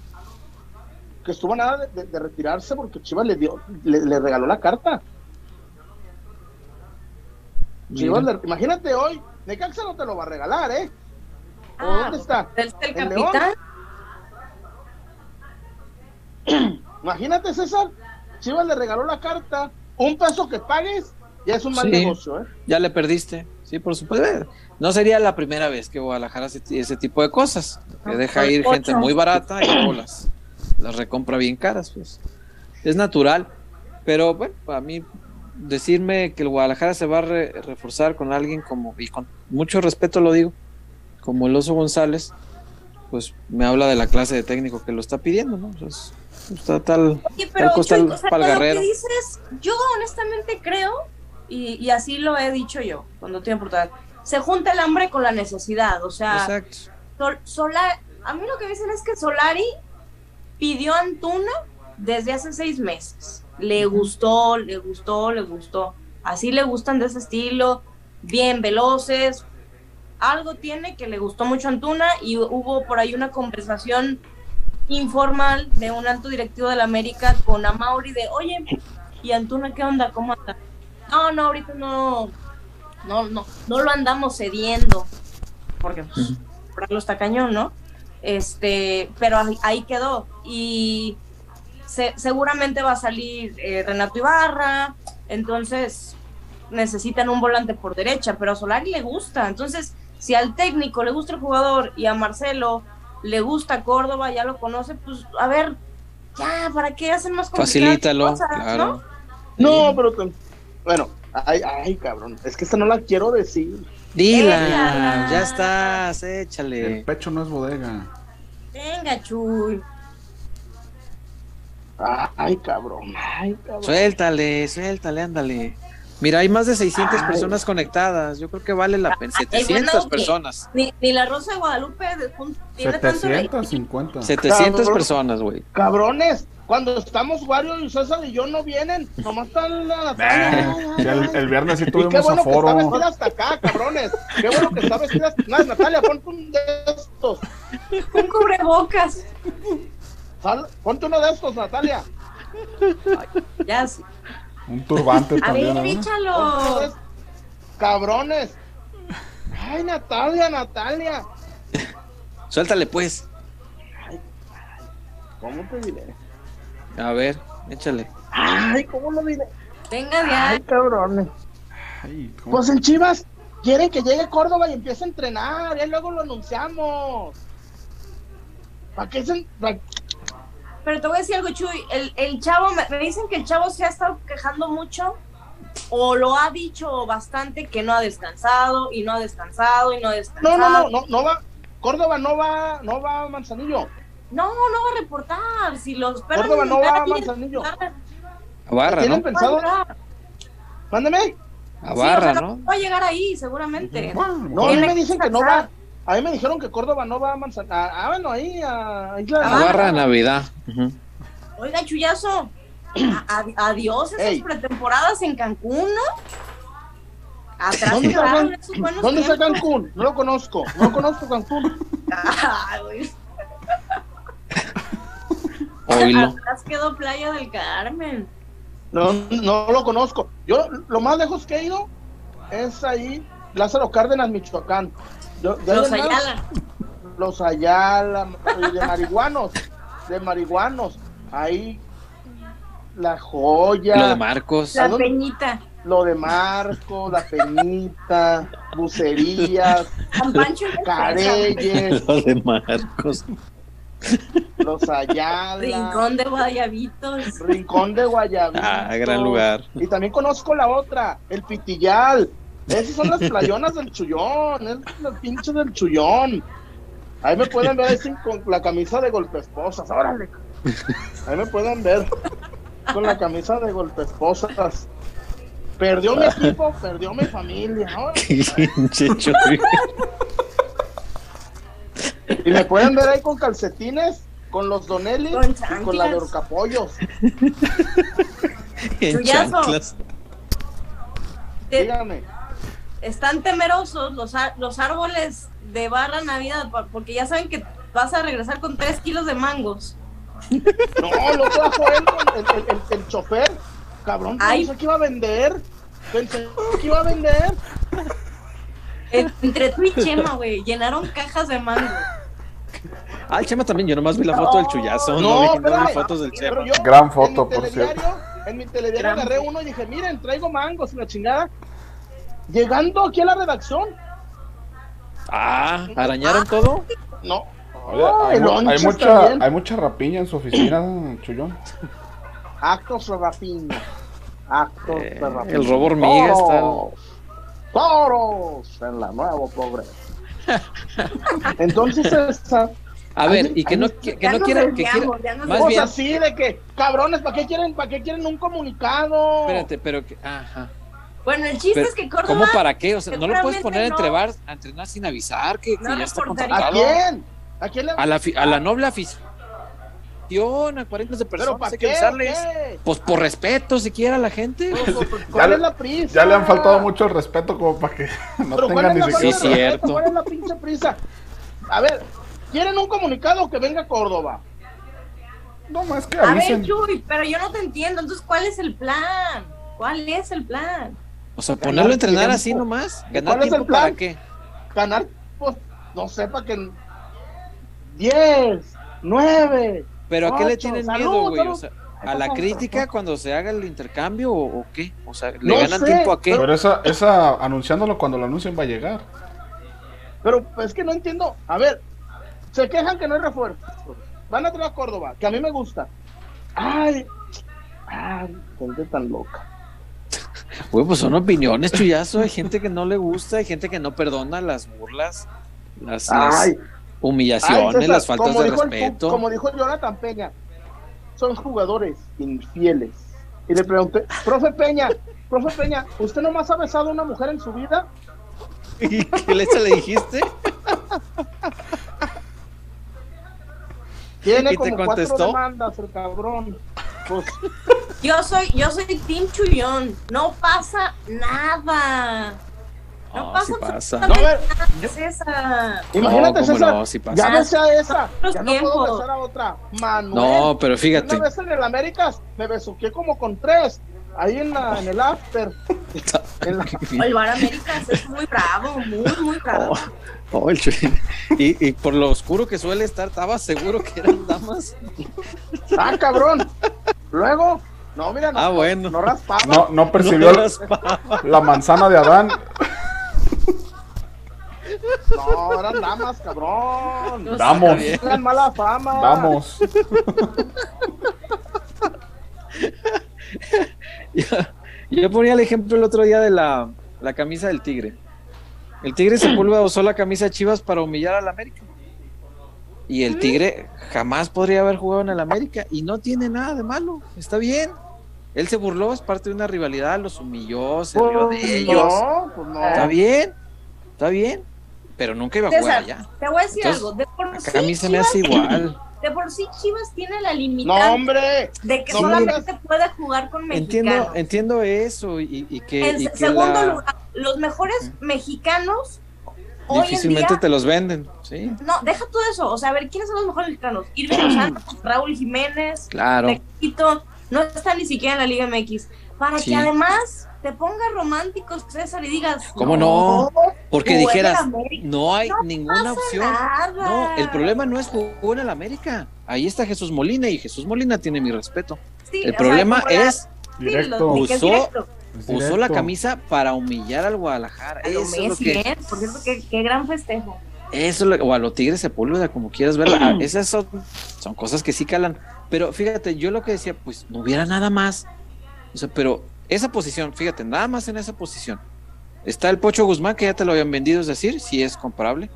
que estuvo nada de, de- de retirarse porque Chivas le dio, le, le regaló la carta. Chivas le- imagínate hoy, Necaxa no te lo va a regalar, ¿eh? ¿O Ah, dónde está? ¿El, el ¿En capitán? Imagínate, César, Chivas le regaló la carta, un peso que pagues, ya es un mal Sí. negocio, ¿eh? Ya le perdiste. Sí, por supuesto. No sería la primera vez que Guadalajara hace ese tipo de cosas. Que deja ir gente muy barata y luego las, las recompra bien caras, pues. Es natural. Pero bueno, para mí decirme que el Guadalajara se va a re- reforzar con alguien como, y con mucho respeto lo digo, como el Oso González, pues me habla de la clase de técnico que lo está pidiendo, ¿no? Pues, está tal, Oye, pero tal Chuy, o sea, lo Guerrero. que dices, yo honestamente creo, y, y así lo he dicho yo cuando tuve oportunidad, se junta el hambre con la necesidad, o sea, Exacto. Sol- a mí lo que dicen es que Solari pidió a Antuna desde hace seis meses. Le gustó, le gustó, le gustó. Así le gustan de ese estilo, bien veloces. Algo tiene que le gustó mucho a Antuna y hubo por ahí una conversación informal de un alto directivo de la América con Amauri de, oye, ¿y Antuna qué onda? ¿Cómo anda? No, no, ahorita no, no, no, no lo andamos cediendo, porque pues, está cañón, ¿no? Este, pero ahí, quedó. Y seguramente va a salir eh, Renato Ibarra, entonces necesitan un volante por derecha, pero a Solari le gusta. Entonces, si al técnico le gusta el jugador y a Marcelo le gusta Córdoba, ya lo conoce, pues a ver, ya, ¿para qué hacen más Facilítalo, claro. ¿no? No, pero bueno, ay, ay, cabrón, es que esta no la quiero decir. Dila, ya estás, échale. El pecho no es bodega. Venga, Chuy. Ay, cabrón, ay, cabrón. Suéltale, suéltale, ándale. Mira, hay más de 600 personas conectadas. Yo creo que vale la pena. 700 personas. Ni, la Rosa de Guadalupe tiene 750. 700 personas, güey. Cabrones, cuando estamos Wario y César y yo no vienen, nomás están la el, viernes sí tuvimos y qué bueno aforo. que está vestida hasta acá, cabrones. Qué bueno que está vestida hasta acá. Natalia, ponte un de estos. Un cubrebocas. ponte uno de estos, Natalia. ya sí. Un turbante A también. A ver, échalo. Cabrones. Ay, Natalia, Natalia. Suéltale, pues. Ay, ¿Cómo te diré? A ver, échale. Ay, ¿cómo lo diré? Venga ya. Ay, cabrones. pues en Chivas quieren que llegue Córdoba y empiece a entrenar, y luego lo anunciamos. ¿Para qué se, pero te voy a decir algo, Chuy. El, el chavo, me, dicen que el chavo se ha estado quejando mucho o lo ha dicho bastante que no ha descansado y no ha descansado y no ha descansado. No, no, no, no, va. Córdoba no va, no va a Manzanillo. No, no va a reportar. Si los Córdoba no va a Manzanillo. A Barra, ¿Tienen ¿no? pensado? Mándeme. A Barra, ¿no? Va a llegar ahí, seguramente. no, a mí me dicen que no va. A mí me dijeron que Córdoba no va a Manzanillo. Ah, bueno, ahí a Isla A Barra Navidad. Oiga, Chuyazo, adiós esas pretemporadas en Cancún, ¿no? Atrás ¿Dónde, está, ¿Dónde está Cancún? No lo conozco, no conozco Cancún. Atrás quedó Playa del Carmen. No, no lo conozco. Yo lo más lejos que he ido es ahí, Lázaro Cárdenas, Michoacán los Ayala. Los Ayala, de marihuanos, de marihuanos. Ahí la joya. Lo de Marcos. La Peñita. Lo de Marcos, la Peñita, bucerías, Careyes. Lo de Marcos. Los Ayala. Rincón de Guayabitos. Rincón de Guayabitos. Ah, gran lugar. Y también conozco la otra, el Pitillal. Esas son las playonas del chullón, es los pinches del chullón. Ahí me pueden ver ahí con la camisa de golpesposas, órale. Ahí me pueden ver con la camisa de golpesposas. Perdió mi equipo, perdió mi familia. Y me pueden ver ahí con calcetines, con los Donelli y con la de Orcapollos. Dígame están temerosos los, los árboles de barra Navidad porque ya saben que vas a regresar con tres kilos de mangos. No, lo trajo él, el, el, el, chofer. Cabrón, pensé que iba a vender. Pensé que iba a vender. Entre tú y Chema, güey, llenaron cajas de mango. Ah, el Chema también, yo nomás vi la foto del chullazo. No, no, vi, fotos del Chema. Gran foto, por cierto. En mi telediario agarré uno y dije, miren, traigo mangos y la chingada llegando aquí a la redacción. Ah, ¿arañaron todo? No. hay, mucha, hay mucha rapiña en su oficina, Chullón. Actos de rapiña. Actos de eh, rapiña. El robo hormiga está. Toros en la nuevo progreso. Entonces esta. A ver, y que no, que, no quieran, que quieran, más bien así de que, cabrones, ¿para qué quieren, para qué quieren un comunicado? Espérate, pero que, ajá. Bueno, el chiste es que Córdoba. ¿Cómo para qué? O sea, no lo puedes poner entre bars a entrenar sin avisar que, ya está contratado. ¿A quién? ¿A quién le a la, a la noble afición millón, a 40 de ¿Pero personas, para hay que qué? avisarles. ¿Qué? Pues por respeto, siquiera a la gente. Pues, pues, ¿Cuál Ya es le- la prisa? Ya le han faltado mucho el respeto como para que no Pero ¿cuál tengan ni Sí, siquiera... respeto? cierto. ¿Cuál es la pinche prisa? A ver, ¿quieren un comunicado que venga a Córdoba? No más que A ver, avisen. Chuy, pero yo no te entiendo. Entonces, ¿cuál es el plan? ¿Cuál es el plan? O sea, ponerlo a entrenar tiempo. así nomás. ¿Y ¿Ganar cuál es el tiempo para plan? qué? Ganar, pues, no sé, para que... 10, 9... Pero ¿a qué le tienen salud, miedo, güey? O sea, ¿a la crítica cuando se haga el intercambio o, o qué? O sea, ¿le No ganan sé, tiempo a qué? Pero esa, esa anunciándolo cuando lo anuncien va a llegar. Pero es que no entiendo. A ver, se quejan que no hay refuerzo. Van a traer a Córdoba, que a mí me gusta. Ay, ay, gente tan loca. Güey, pues son opiniones, chuyazo. Hay gente que no le gusta, hay gente que no perdona las burlas, las, las Ay, humillaciones, César, las faltas como de dijo el respeto. como dijo Jonathan Peña, son jugadores infieles. Y le pregunté, profe Peña, profe Peña, ¿usted nomás ha besado a una mujer en su vida? ¿Y qué le, le dijiste? Tiene ¿Y te como cuatro contestó? demandas el cabrón. Pues, Yo soy, yo soy Team Chuyón. No pasa nada. No No, pasa sí pasa. no, a ver, imagínate, No, cómo César, no, sí pasa. ya besé a esa, ya no puedo besar a otra. Manuel. No, pero fíjate. Una vez en el Américas me besuqué como con tres. Ahí en, la, en el after. En la- El Bar Américas es muy bravo, muy, muy bravo. Oh, oh, el y, y por lo oscuro que suele estar, ¿estaba seguro que eran damas? Ah, cabrón. Luego, no, mira, no, Ah, bueno. no raspaba. No, no percibió No la, la manzana de Adán. No, eran damas, cabrón. No. Eran mala fama. vamos. Yo, yo ponía el ejemplo el otro día de la, la camisa del Tigre. El Tigre Sepúlveda usó la camisa de Chivas para humillar al América. Y el Tigre jamás podría haber jugado en el América. Y no tiene nada de malo. Está bien. Él se burló, es parte de una rivalidad, los humilló, se rió de Pues, ellos. No, pues no. Está bien, está bien. Pero nunca iba a jugar allá. te voy a decir Entonces, algo. De por, Acá sí, a mí se me Chivas, hace igual. de por sí Chivas tiene la No, limitante hombre. de que no, solamente puede jugar con Entiendo, mexicanos. entiendo eso y, y que, en y se- que segundo la- lugar, los mejores mexicanos hoy en difícilmente día te los venden, ¿sí? No, deja todo eso. O sea, a ver, ¿quiénes son los mejores mexicanos? Irving Lozano, Raúl Jiménez, Claro. Tecito, no está ni siquiera en la Liga MX. Para Sí. que además te pongas romántico, César, y digas. ¿Cómo no? Porque dijeras, no hay No ninguna pasa opción. nada. No, el problema no es jugó en el América. Ahí está Jesús Molina y Jesús Molina tiene mi respeto. Sí, El sea, problema es, Directo. Usó- directo. Usó la camisa para humillar al Guadalajara. A es lo que, ¿eh? Por cierto, qué, qué gran festejo. eso es lo- o a los Tigres Sepúlveda, como quieras verla. Ah, Esas son, son cosas que sí calan. Pero fíjate, yo lo que decía, pues no hubiera nada más. O sea, pero esa posición, fíjate, nada más en esa posición. Está el Pocho Guzmán, que ya te lo habían vendido, es decir, si es comparable.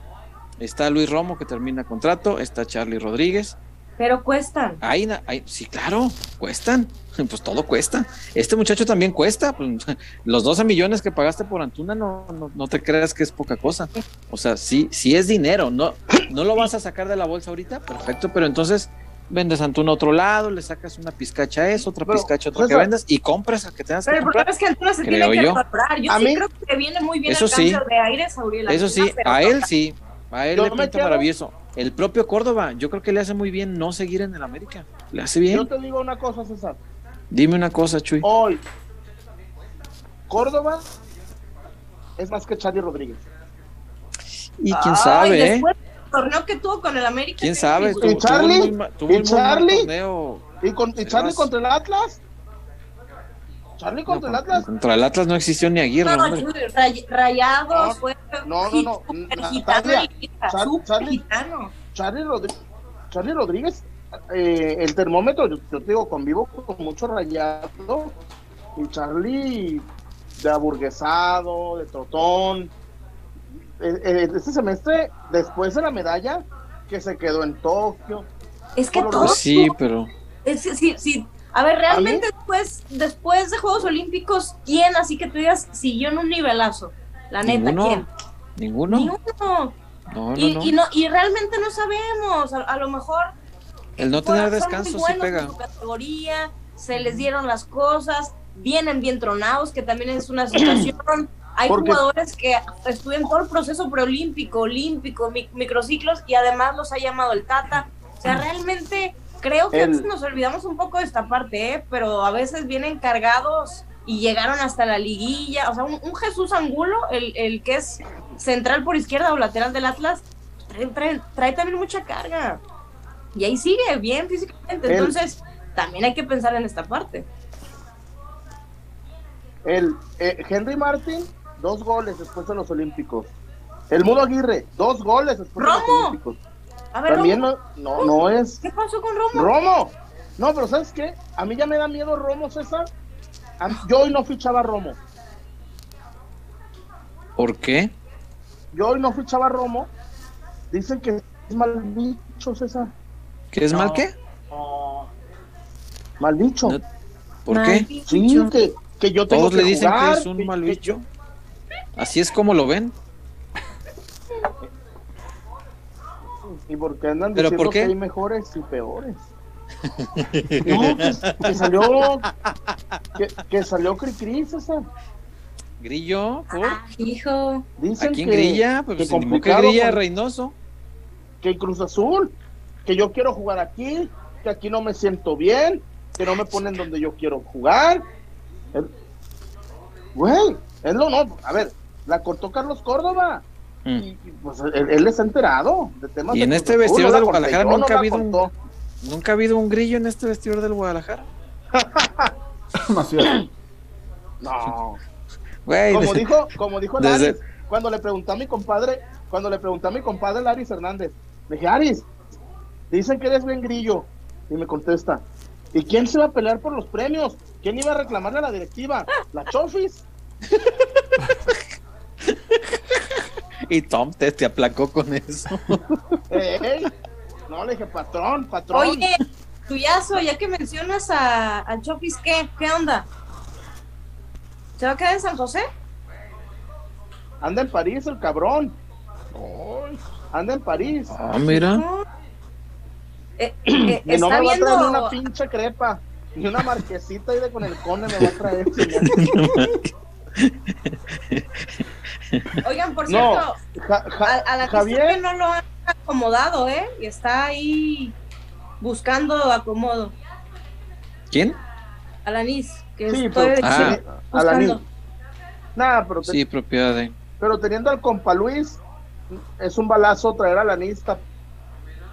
Está Luis Romo, que termina contrato. Está Charlie Rodríguez. Pero cuestan. Ahí, sí, claro, cuestan. Pues todo cuesta. Este muchacho también cuesta. Pues, los 12 millones que pagaste por Antuna no, no, no te creas que es poca cosa. O sea, sí, sí es dinero. No, no lo vas a sacar de la bolsa ahorita, perfecto, pero entonces vendes a Antuna a otro lado, le sacas una pizcacha a eso, otra Pero, pizcacha a otro que César, vendas y compras al que tengas que Pero el comprar. problema es que Antuna se Creo tiene que yo. valorar. Yo A sí mí- creo que viene muy bien Eso el sí. de aires, Auriel Eso sí, pero a él sí. A él Yo le pinta maravilloso. El propio Córdoba, yo creo que le hace muy bien no seguir en el América. Le hace bien. Yo te digo una cosa, César. Dime una cosa, Chuy. Hoy, Córdoba es más que Charlie Rodríguez. Y quién Ay, sabe, ¿eh? Torneo que tuvo con el América. ¿Quién sabe? ¿Y Charlie? ¿Y Charlie? ¿Y, con, y Sí, Charlie contra el Atlas? ¿Charlie No, contra el con- Atlas? contra el Atlas no existió ni Aguirre, No, ray- rayados, No, fue no, no, no, gitano, Rodri- Charlie Rodríguez, eh, el termómetro, yo, yo te digo, convivo con mucho rayado. Y Charlie, de aburguesado, de trotón. Eh, eh, este semestre, después de la medalla, que se quedó en Tokio. Es que todo. Sí, pero es- sí, sí. A ver, realmente después, después de Juegos Olímpicos, ¿quién así que tú digas siguió en un nivelazo? La neta, ninguno. ¿quién? Ninguno. Ni uno. No, no, y, no. y no y realmente no sabemos. A, a lo mejor El no tener descanso sí pega. en su categoría, se les dieron las cosas, vienen bien tronados, que también es una situación. Hay Porque- jugadores que estudian todo el proceso preolímpico, olímpico, mi- microciclos y además los ha llamado el Tata. O sea, realmente creo que El- antes nos olvidamos un poco de esta parte, ¿eh? pero a veces vienen cargados y llegaron hasta la liguilla. O sea, un, un Jesús Angulo, el, el que es central por izquierda o lateral del Atlas, trae, trae- trae también mucha carga. Y ahí sigue bien físicamente. El- Entonces, también hay que pensar en esta parte. El eh, Henry Martin, dos goles después de los Olímpicos. El Mudo Aguirre, dos goles después de los. Olímpicos. A ver, También Romo, no, no, no es ¿qué pasó con Romo? Romo. No, pero ¿sabes qué? A mí ya me da miedo Romo, César. Yo hoy no fichaba a Romo. ¿Por qué? Yo hoy no fichaba a Romo. Dicen que es mal bicho, César. ¿Qué es mal qué? Mal bicho. No, ¿Por Mal qué? bicho. Sí, que, que yo tengo Todos le que dicen jugar, que es un mal que bicho. Así es como lo ven. ¿Y por qué andan ¿Pero diciendo por qué? que hay mejores y peores? No, que, que salió que, que salió Cricri, César. Grillo, ¿por? Ah, hijo. ¿A Dicen quién que, grilla? que Pues que grilla con- Reynoso. que Cruz Azul, que yo quiero jugar aquí, que aquí no me siento bien, que no me ponen donde yo quiero jugar. El- Güey, es lo no, a ver, la cortó Carlos Córdoba. Mm. Y, y, pues él, él está enterado de temas Y de en este vestidor del Guadalajara yo, no nunca ha habido un-. Nunca ha habido un grillo en este vestidor del Guadalajara. No es. Güey, Como dijo, como dijo desde- Laris, cuando le preguntó a mi compadre, cuando le preguntó a mi compadre Laris Hernández, le dije, Aris, dicen que eres bien grillo. Y me contesta, ¿y quién se va a pelear por los premios? ¿Quién iba a reclamarle a la directiva? ¿La Chofis? y Tom te, te aplacó con eso. Eh. No, le dije, patrón, patrón. Oye, tuyazo, ya que mencionas a, a Chofis, ¿qué? ¿Qué onda? ¿Se va a quedar en San José? Anda en París el cabrón. Anda en París. Ah, mira. Eh, eh, Y no está me va a traer una pinche crepa. Ni una marquesita ahí de con el cone me va a traer. Oigan, por No, cierto, Ja- a, la que Javier, no lo han acomodado, ¿eh? Y está ahí buscando acomodo. ¿Quién? Alanis, que Sí, estoy pero- Ah. Nada, pero, Sí, propiedad de. pero teniendo al compa Luis, es un balazo traer a la nista.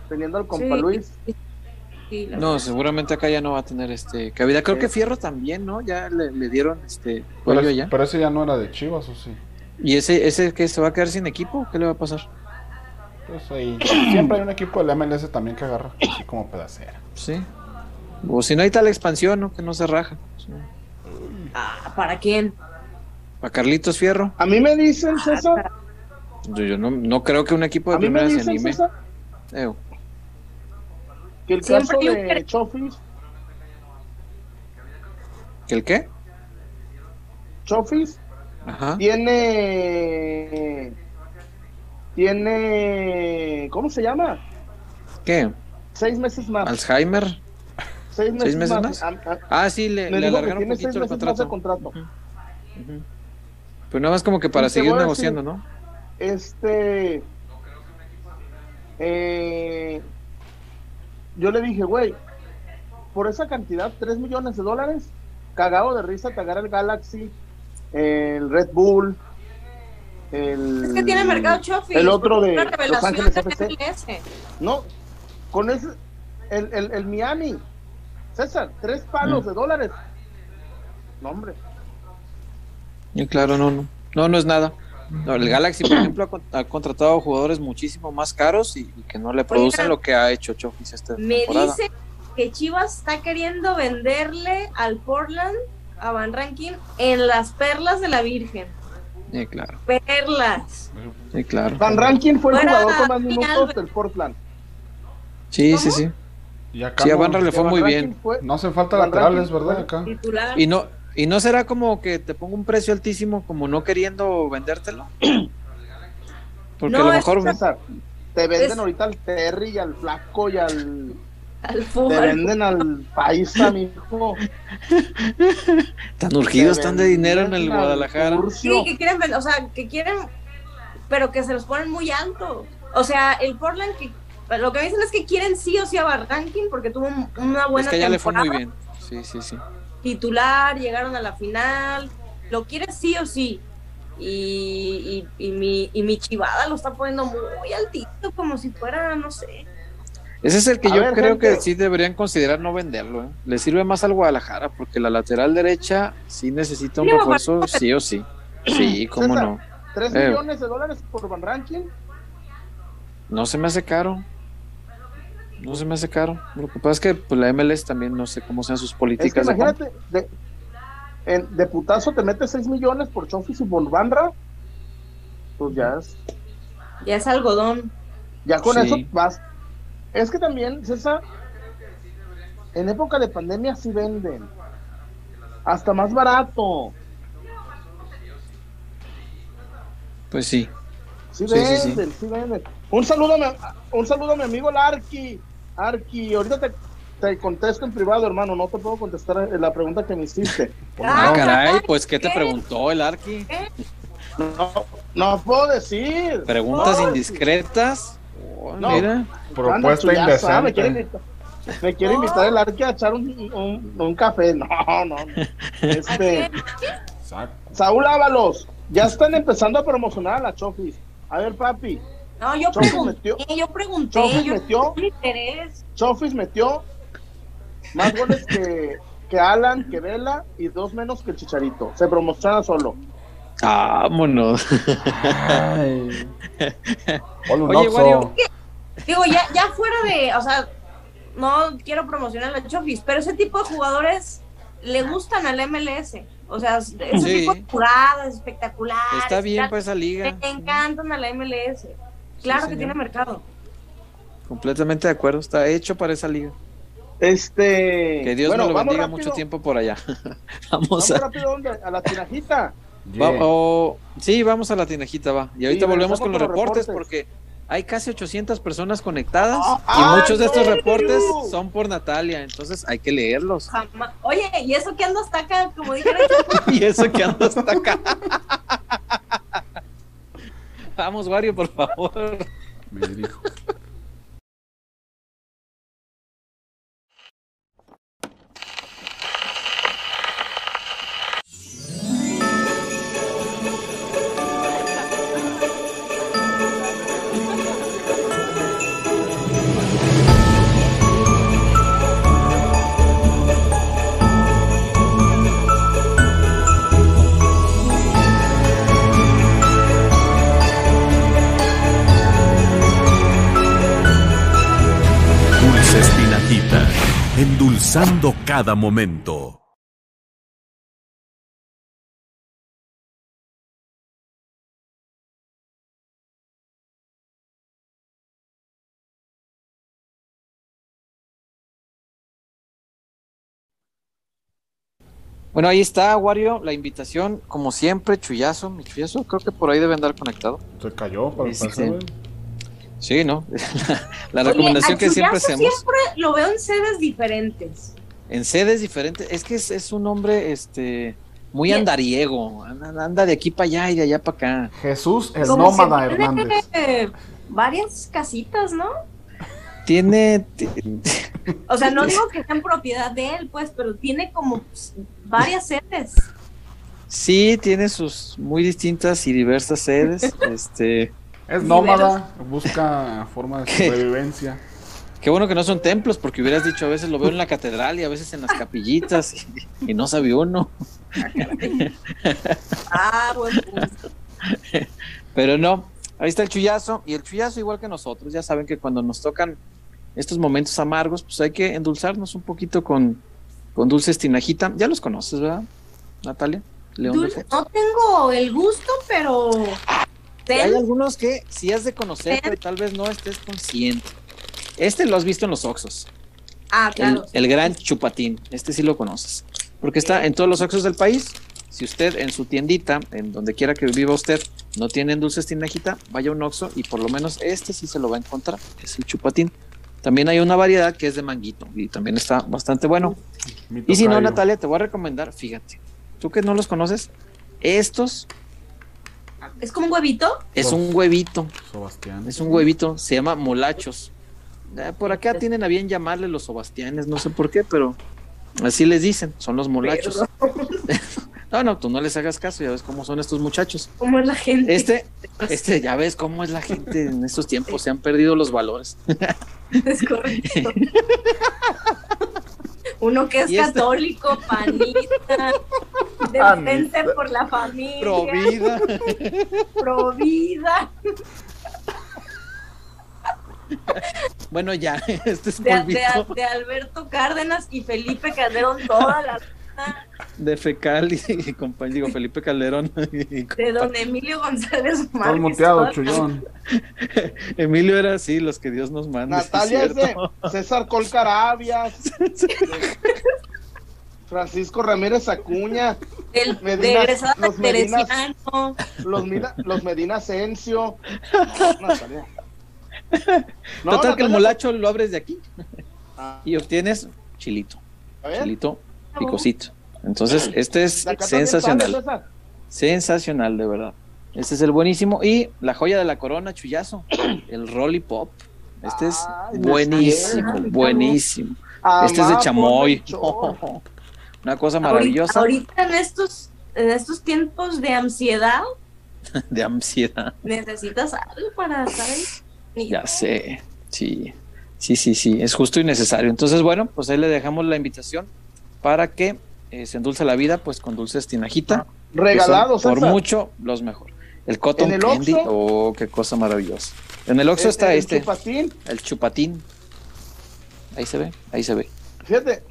Teniendo al compa Sí. Luis. Sí, No, seguramente acá ya no va a tener este cabida. Creo que Fierro también, ¿no? Ya le, le dieron este Pero, pollo ya. pero ese ya no era de Chivas, ¿o sí? ¿Y ese, ese que se va a quedar sin equipo? ¿Qué le va a pasar? Pues ahí. Siempre hay un equipo del MLS también que agarra así como pedacera. Sí. O si no hay tal expansión, ¿no? Que no se raja. Sí. Ah, ¿Para quién? Para Carlitos Fierro. A mí me dicen, César, Yo, yo no, no creo que un equipo de primera se anime. César, que el Siempre caso de cre- Chofis, ¿Que el qué? Chofis Ajá. tiene tiene ¿cómo se llama? ¿Qué? Seis meses más. ¿Alzheimer? Seis meses, meses más. Ah, sí, le, le alargaron un poquito el más de contrato. contrato. Ujú. Pues nada más como que para seguir negociando, decir- ¿no? Este eh, yo le dije, güey, por esa cantidad, 3 millones de dólares, cagado de risa te agarra el Galaxy, el Red Bull, el Es que tiene mercado Chofis. el otro de una Los Ángeles FC. No, con ese, el, el, el Miami, César, tres palos Mm. de dólares. No, hombre. Y claro, no, no. No, no es nada. No, el Galaxy, por ejemplo, ha, con- ha contratado jugadores muchísimo más caros y, y que no le producen lo que ha hecho Chofis esta Me temporada. dice que Chivas está queriendo venderle al Portland a Van Rankin en las perlas de la Virgen. Sí, claro. Perlas. Sí, claro. Van Rankin fue el Fuera jugador con más minutos del Portland. Sí, sí, ¿Cómo? sí. Y acá Sí, a Van Rankin le fue Van muy bien. fue- no hacen falta Van laterales, Rankin, ¿verdad? Acá. Titular. Y no, y no será como que te ponga un precio altísimo como no queriendo vendértelo. Porque No, a lo mejor te venden Es- ahorita al Terry y al Flaco y al Al Te venden al paisa, mijo. Tan urgidos, están de dinero en el Guadalajara. Sí, que quieren, o sea, que quieren, pero que se los ponen muy alto. O sea, el Portland que lo que me dicen es que quieren sí o sí a Barranquín porque tuvo un- una buena Es que ya le fue muy bien. Sí, sí, sí. titular, llegaron a la final, lo quiere sí o sí. Y, y, y mi, y mi chivada lo está poniendo muy altito, como si fuera, no sé. Ese es el que A yo ver, creo gente. que sí deberían considerar no venderlo. ¿eh? Le sirve más al Guadalajara porque la lateral derecha sí necesita un refuerzo, sí o sí. Sí, cómo César. no. ¿Tres Eh. millones de dólares por Van Ranking? No se me hace caro. No se me hace caro. Lo que pasa es que pues, la MLS también no sé cómo sean sus Es que políticas. de imagínate, de, en- de putazo te metes 6 millones por Chofis y por Bandra. Pues ya es, Ya es algodón. ya con Sí. eso vas. Es que también, César, en época de pandemia sí venden. Hasta más barato. Pues sí. Sí Sí, sí, sí. venden, sí, venden. Un saludo, a mi, un saludo a mi amigo el Arqui. Arqui, ahorita te, te contesto en privado, hermano. No te puedo contestar la pregunta que me hiciste. Ah, Ah, caray, pues ¿qué te preguntó el Arqui? No, no puedo decir. Preguntas No, indiscretas. Oh, No. Mira. Propuesta Anda, chullaza, Me quiere indecente. invitar, me quiere invitar el Arqui a echar un, un, un café. No, no. Este, Exacto. Saúl Ábalos, ya están empezando a promocionar a la Chofis. A ver, papi, No, yo Chofis pregunté, metió- yo pregunté, Chofis yo metió. Chofis metió más goles que, que Alan, que Vela y dos menos que el Chicharito. Se promociona solo. Vámonos. Ay. Oye. Wario. Digo, ya, ya fuera de, o sea, no quiero promocionar a la Chofis, pero ese tipo de jugadores le gustan al MLS. O sea, ese Sí. tipo de jugadas espectaculares. Está bien para esa liga. Le encantan a la MLS. Claro que señor. tiene mercado. Completamente de acuerdo. Está hecho para esa liga. Este. Que Dios bueno, me lo bendiga rápido. mucho tiempo por allá. vamos Vamos a. rápido ¿dónde? a la tinajita. va- Yeah. o- sí, vamos a la tinajita, va. Y ahorita Sí, volvemos con los reportes, reportes. porque hay casi 800 personas conectadas Ah, y ah, muchos de estos reportes no. son por Natalia, entonces hay que leerlos. Jamás. Oye, ¿y eso que ando hasta acá? Como dijeron, y eso que anda hasta acá. Vamos, Wario, por favor. Me dirijo. Cada momento. Bueno, ahí está, Wario, la invitación, como siempre, Chuyazo, mi Chuyazo, creo que por ahí debe andar conectado. Se cayó para Este. Sí, ¿no? la recomendación que siempre hacemos. siempre lo veo en sedes diferentes. En sedes diferentes. Es que es, es un hombre este, muy Bien. andariego. Anda, anda de aquí para allá y de allá para acá. Jesús el Como nómada tiene, Hernández. eh, varias casitas, ¿no? Tiene. ti- O sea, no digo que sean propiedad de él, pues, pero tiene como pues, varias sedes. Sí, tiene sus muy distintas y diversas sedes. este. Es nómada, busca forma de ¿Qué? sobrevivencia. Qué bueno que no son templos, porque hubieras dicho a veces lo veo en la catedral y a veces en las capillitas y, y no sabe uno. Ah, buen punto. Pero no, ahí está el chullazo y el chullazo igual que nosotros. Ya saben que cuando nos tocan estos momentos amargos, pues hay que endulzarnos un poquito con, con dulces tinajita. Ya los conoces, ¿verdad, Natalia? León Fox. no tengo el gusto, pero. Hay algunos que sí has de conocer, Ten. pero tal vez no estés consciente. Este lo has visto en los Oxos. Ah, El, claro. el gran chupatín. Este sí lo conoces. Porque está en todos los Oxos del país. Si usted en su tiendita, en donde quiera que viva usted, no tienen dulces tinajita, vaya a un Oxxo y por lo menos este sí se lo va a encontrar. Es el chupatín. También hay una variedad que es de manguito y también está bastante bueno. Y si no. Natalia, te voy a recomendar, fíjate, tú que no los conoces, estos ¿Es como un huevito? es un huevito, Sebastián. es un huevito, se llama molachos. Eh, Por acá tienen a bien llamarle los Sebastianes, no sé por qué, pero así les dicen, son los molachos. No, no, tú no les hagas caso, ya ves cómo son estos muchachos. ¿Cómo es la gente? Este, este, ya ves cómo es la gente en estos tiempos, se han perdido los valores. Es correcto. Uno que es este- católico, panista, defense por la familia, Provida. provida, Bueno, ya, este es de, de- de Alberto Cárdenas y Felipe Calderón, toda la de fecal y, y compañ- digo, Felipe Calderón. y de don Emilio González Estás Márquez. muteado, chullón. Emilio era así, los que Dios nos manda. Natalia es de. César Colcarabias, Francisco Ramírez Acuña, de Medina- egresada los. Teresiano. los, Mila- los Medina Asensio. Natalia. No, Total que el molacho lo abres de aquí ah, y obtienes chilito, a ver, chilito picosito. Entonces, este es sensacional, sensacional de verdad. Este es el buenísimo y la joya de la corona, chullazo, el Rolly Pop. Este es Ay, no buenísimo, bien. buenísimo. Este es de chamoy. Una cosa maravillosa ahorita en estos, en estos tiempos de ansiedad, de ansiedad. necesitas algo para estar ahí. Ya sé, sí, sí, sí, sí, es justo y necesario. Entonces, bueno, pues ahí le dejamos la invitación para que eh, se endulce la vida, pues con dulces tinajita. son Regalados, por mucho los mejor. El cotton ¿En el candy, Oxxo? oh, qué cosa maravillosa. En el Oxxo El- está el este, chupatín. el chupatín. Ahí se ve, ahí se ve. Fíjate,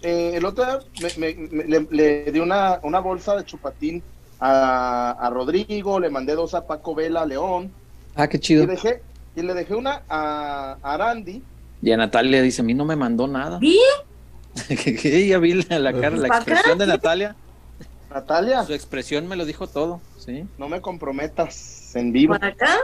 eh, el otro día me, me- me- le, le di una, una bolsa de chupatín a, a Rodrigo, le mandé dos a Paco Vela, a León, Ah, qué y, chido. dejé, y le dejé una a, a Arandi. Y a Natalia dice, a mí no me mandó nada. ¿Sí? ya vi la, la cara, la expresión de Natalia. Natalia, Su expresión me lo dijo todo, ¿sí? no me comprometas en vivo. ¿Para acá?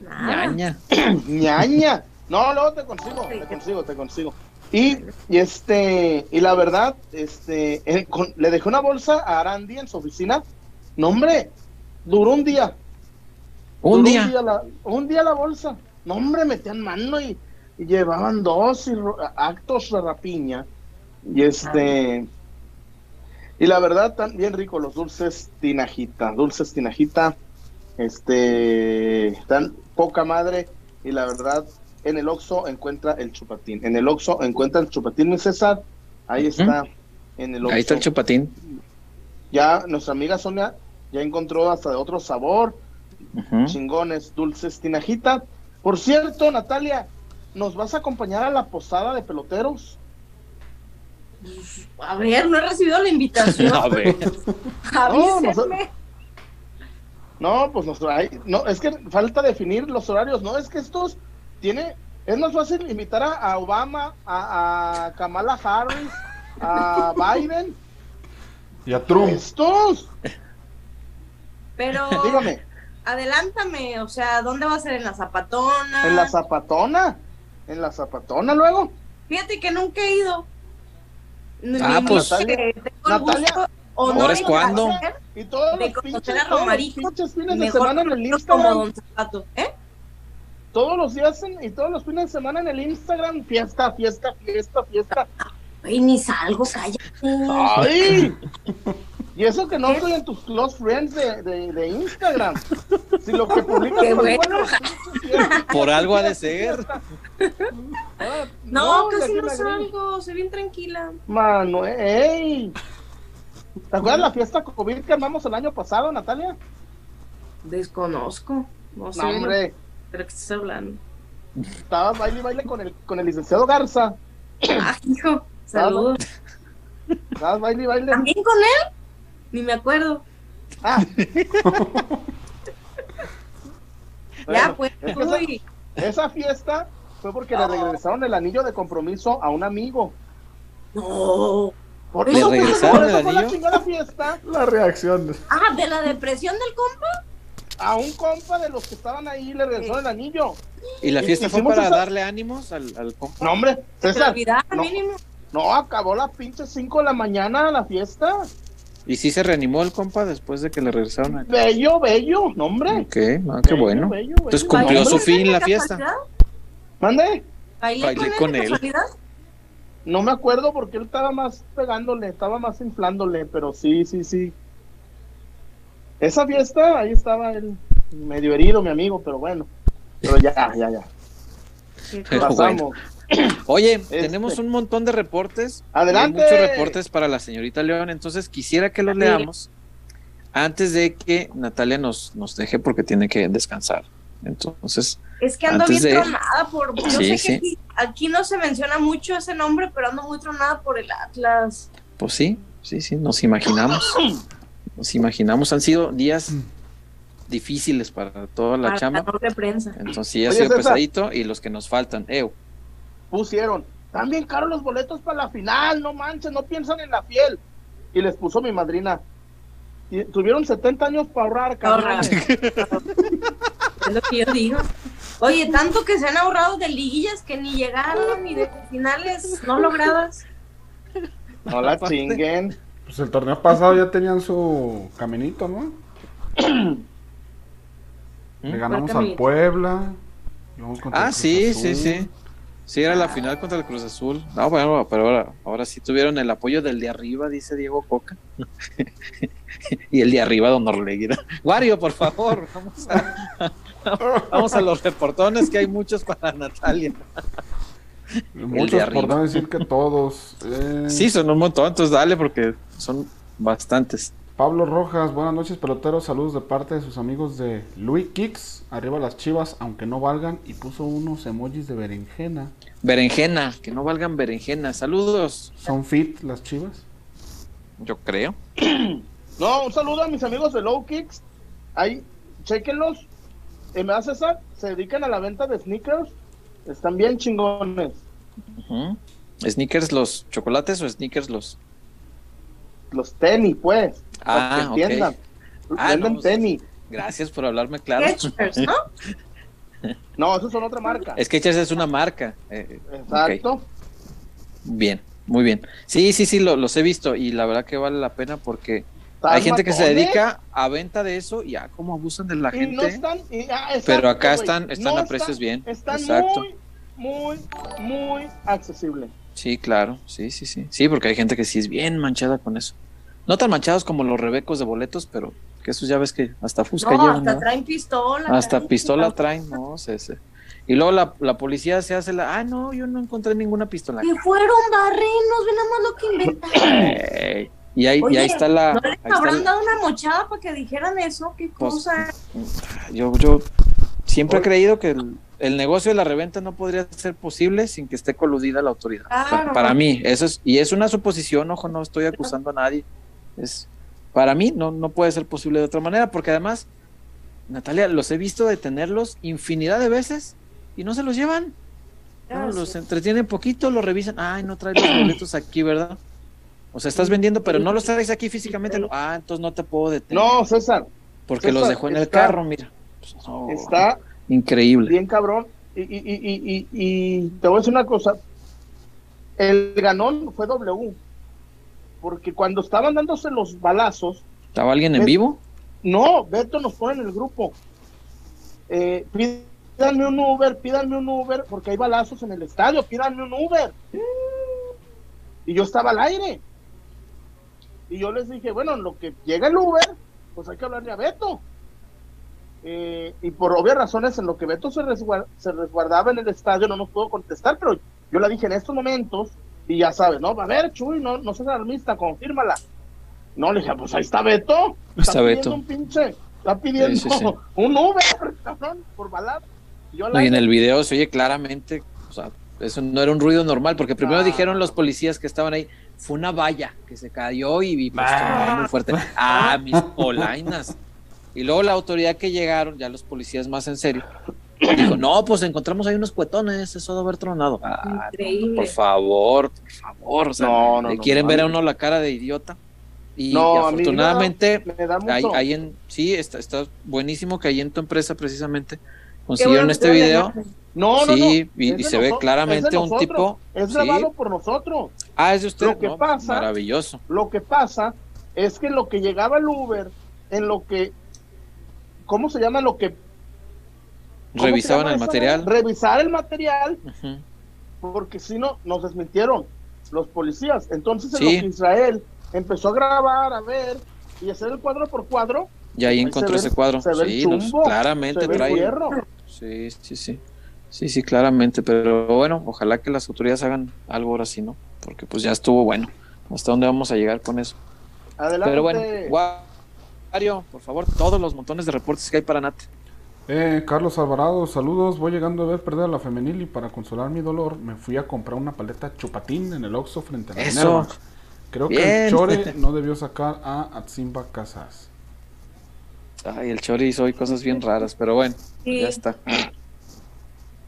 Nada. Ñaña. ñaña. No, luego te consigo, te consigo, te consigo. Y, y este, y la verdad, este, eh, con- le dejé una bolsa a Arandi en su oficina. No, hombre, duró un día. Un Duró día. la, un día la bolsa. No, hombre, metían mano y, y llevaban dos actos de rapiña. Y este. Y la verdad, tan bien rico los dulces tinajita. Dulces tinajita. Este. Tan poca madre. Y la verdad, en el Oxxo encuentra el chupatín. En el Oxxo encuentra el chupatín, mi César. Ahí está. En el Ahí está el Oxxo. chupatín. Ya nuestra amiga Sonia ya encontró hasta de otro sabor chingones, dulces, tinajita. Por cierto, Natalia, ¿nos vas a acompañar a la posada de peloteros? A ver, no he recibido la invitación. A ver. Avísenme. No, pues nos ay, no, es que falta definir los horarios, no, es que estos tiene, es más fácil invitar a, a Obama, a, a Kamala Harris, a Biden, Y a Trump. estos, Pero dígame, adelántame, o sea, ¿dónde va a ser? ¿En la zapatona? en la zapatona, en la zapatona luego, Fíjate que nunca he ido. Ah, ni pues- Natalia, gusto o no ¿ahora es de cuándo? y todos los pinches, a todos los pinches fines de semana en el Instagram, ¿eh? todos los días en- y todos los fines de semana en el Instagram, fiesta, fiesta, fiesta, fiesta, Ay, ni salgo, cállate. ¡Ay! Y eso que no estoy en tus close friends de, de, de Instagram. Si lo que publicas Qué bueno. buenas. Por algo ha de ser. No, de casi no salgo, soy bien tranquila. Manuel, ey. ¿Te acuerdas la fiesta COVID que armamos el año pasado, Natalia? Desconozco. No sé No, de hombre, lo que estás hablando. estabas baile y baile con el, con el licenciado Garza. Ah, hijo, saludos. Estabas baile y baile. ¿También con él? Ni me acuerdo. Ah. ya, pues, es que esa- uy. esa fiesta fue porque le regresaron el anillo de compromiso a un amigo. No. Por ¿Le eso, regresaron por eso el fue la anillo? chingada fiesta. La reacción. Ah, ¿de la depresión del compa? a un compa de los que estaban ahí le regresó el anillo. ¿Y la Y- fiesta fue para esa- darle ánimos al, al compa? No, hombre, César. Navidad, no, mínimo. No, acabó las pinches 5 de la mañana la fiesta. ¿Y sí se reanimó el compa después de que le regresaron? a- Bello, bello, no, hombre. Ok, ah, qué Bello, bueno. bello, Entonces bello. cumplió su fin la ¿De fiesta. Mande. ¿Bailé, Bailé con, con él? casualidad? No me acuerdo porque él estaba más pegándole, estaba más inflándole, pero sí, sí, sí. Esa fiesta, ahí estaba él, medio herido, mi amigo, pero bueno. Pero ya, ya, ya. Pero bueno. Oye, Este. tenemos un montón de reportes. Adelante. Hay muchos reportes para la señorita León, entonces quisiera que los leamos antes de que Natalia nos, nos deje porque tiene que descansar. Entonces, Es que ando bien de- tronada por. Yo Sí, sé sí. que aquí, aquí no se menciona mucho ese nombre, pero ando muy tronada por el Atlas. pues sí, sí, sí, nos imaginamos. Nos imaginamos, han sido días difíciles para toda la para chamba. la prensa. Entonces sí ha Oye, sido César. pesadito y los que nos faltan. Ew. Pusieron, bien caros los boletos para la final, no manches, no piensan en la fiel. Y les puso mi madrina. Y tuvieron 70 años para ahorrar, cabrón. Es lo que yo digo. Oye, tanto que se han ahorrado de liguillas que ni llegaron ni de finales no logradas. No la chinguen. Pues el torneo pasado ya tenían su caminito, ¿no? Le ganamos al? Puebla. Ah, sí, sí, sí. Sí, era la final contra el Cruz Azul. No, bueno, pero ahora, ahora sí tuvieron el apoyo del de arriba, dice Diego Coca. y el de arriba, don Orleguira. Wario, por favor, vamos a, vamos a los reportones, que hay muchos para Natalia. de Muchos, arriba. por no decir que todos. Eh, Sí, son un montón, entonces dale, porque son bastantes. Pablo Rojas, buenas noches, peloteros. Saludos de parte de sus amigos de Luis Kicks. Arriba las chivas, aunque no valgan. Y puso unos emojis de berenjena. Berenjena, que no valgan berenjena. Saludos, ¿Son fit las chivas? yo creo. No, un saludo a mis amigos de Low Kicks. Ahí, chequenlos. ¿Me da César? Se dedican a la venta de sneakers. Están bien chingones. ¿Sneakers los chocolates o sneakers los...? Los tenis, pues. Ah, para que ok. entiendan. Ah, Venden no, tenis. Gracias por hablarme claro. Skechers, ¿no? No, esos son otra marca. Skechers es una marca. eh, Exacto. ok, Bien, muy bien. Sí, sí, sí, lo- los he visto y la verdad que vale la pena porque hay gente que se dedica a venta de eso y ya como abusan de la Y gente. no están. y- ah, exacto, pero acá están, están No a precios bien. Están Exacto. muy, muy, muy accesibles. Sí, claro, sí, sí, sí. Sí, porque hay gente que sí es bien manchada con eso. No tan manchados como los rebecos de boletos, pero que esos ya ves que hasta Fusca No, llevan. hasta ¿no? traen pistola. Hasta traen- pistola traen, no sé, sé. Y luego la, la policía se hace la, ah, no, yo no encontré ninguna pistola. Que fueron barrenos, ve nada más lo que inventaron. Y ahí, y ahí está la. ¿No les ahí está habrán la- dado una mochada para que dijeran eso? ¿Qué Pues, cosa? yo, yo siempre he creído que el, el negocio de la reventa no podría ser posible sin que esté coludida la autoridad. Claro. para mí, eso es, y es una suposición, ojo, no estoy acusando a nadie. Es, para mí no, no puede ser posible de otra manera, porque además, Natalia, los he visto detenerlos infinidad de veces y no se los llevan. No, los entretienen poquito, los revisan. Ay, no traes los boletos aquí, ¿verdad? O sea, estás vendiendo, pero no los traes aquí físicamente. no. Ah, entonces no te puedo detener. No, César, porque César, los dejó en el está- carro, mira. Pues, está increíble. bien cabrón. Y, y, y, y, y- y te voy a decir una cosa. El ganón fue W. Porque cuando estaban dándose los balazos, ¿Estaba alguien en vivo? no, Beto nos pone en el grupo. Eh, pídanme un Uber, pídanme un Uber, porque hay balazos en el estadio, pídanme un Uber. Y yo estaba al aire. Y yo les dije, bueno, en lo que llega el Uber, pues hay que hablarle a Beto. Eh, y por obvias razones, en lo que Beto se resguardaba en el estadio, no nos pudo contestar, pero yo le dije en estos momentos, y ya sabes, ¿no? A ver, Chuy, no, no seas alarmista, confírmala. No, le dije, pues ahí está Beto. Está pidiendo Beto. un pinche, está pidiendo Sí, sí, sí. un Uber, cabrón, por. Yo No, y en el video se oye claramente, o sea, eso no era un ruido normal, porque primero Ah. dijeron los policías que estaban ahí, fue una valla que se cayó y, pues, Ah. muy fuerte. Ah, mis polainas. Y luego la autoridad que llegaron, ya los policías más en serio, dijo, no, pues encontramos ahí unos cuetones, eso de haber tronado. Ah, no, Increíble. por favor, por favor, o sea, No, no, ¿le no, quieren no, ver a no. uno la cara de idiota. Y, No, y afortunadamente, me da ahí, en, sí, está, está buenísimo que ahí en tu empresa precisamente consiguieron bueno este video. No, no, no. sí, y, es y de se ve claramente un tipo. Es sí. grabado por nosotros. Ah, es de usted. Lo que ¿no? pasa- Maravilloso. Lo que pasa es que lo que llegaba el Uber, en lo que, ¿cómo se llama? Lo que... ¿cómo se Revisaban el material. Revisar el material, porque si no, nos desmintieron los policías. Entonces, en Sí. lo que Israel empezó a grabar, a ver, y hacer el cuadro por cuadro, Y ahí Ahí encontró se ve- ese cuadro. se ve el Sí, chumbo, claramente se ve el trae. hierro. Sí, sí, sí. Sí, sí, claramente. Pero bueno, ojalá que las autoridades hagan algo ahora sí, ¿no? Porque pues ya estuvo bueno. ¿Hasta dónde vamos a llegar con eso? Adelante. Pero bueno, Wario, por favor, todos los montones de reportes que hay para Nat. Eh, Carlos Alvarado, saludos. Voy llegando a ver perder a la femenil y para consolar mi dolor me fui a comprar una paleta chupatín en el Oxxo frente a la Eso. Minerva. Creo que el Chore no debió sacar a Atzimba Casas. Ay, el Chori hizo hoy cosas bien raras, pero bueno, Sí. ya está.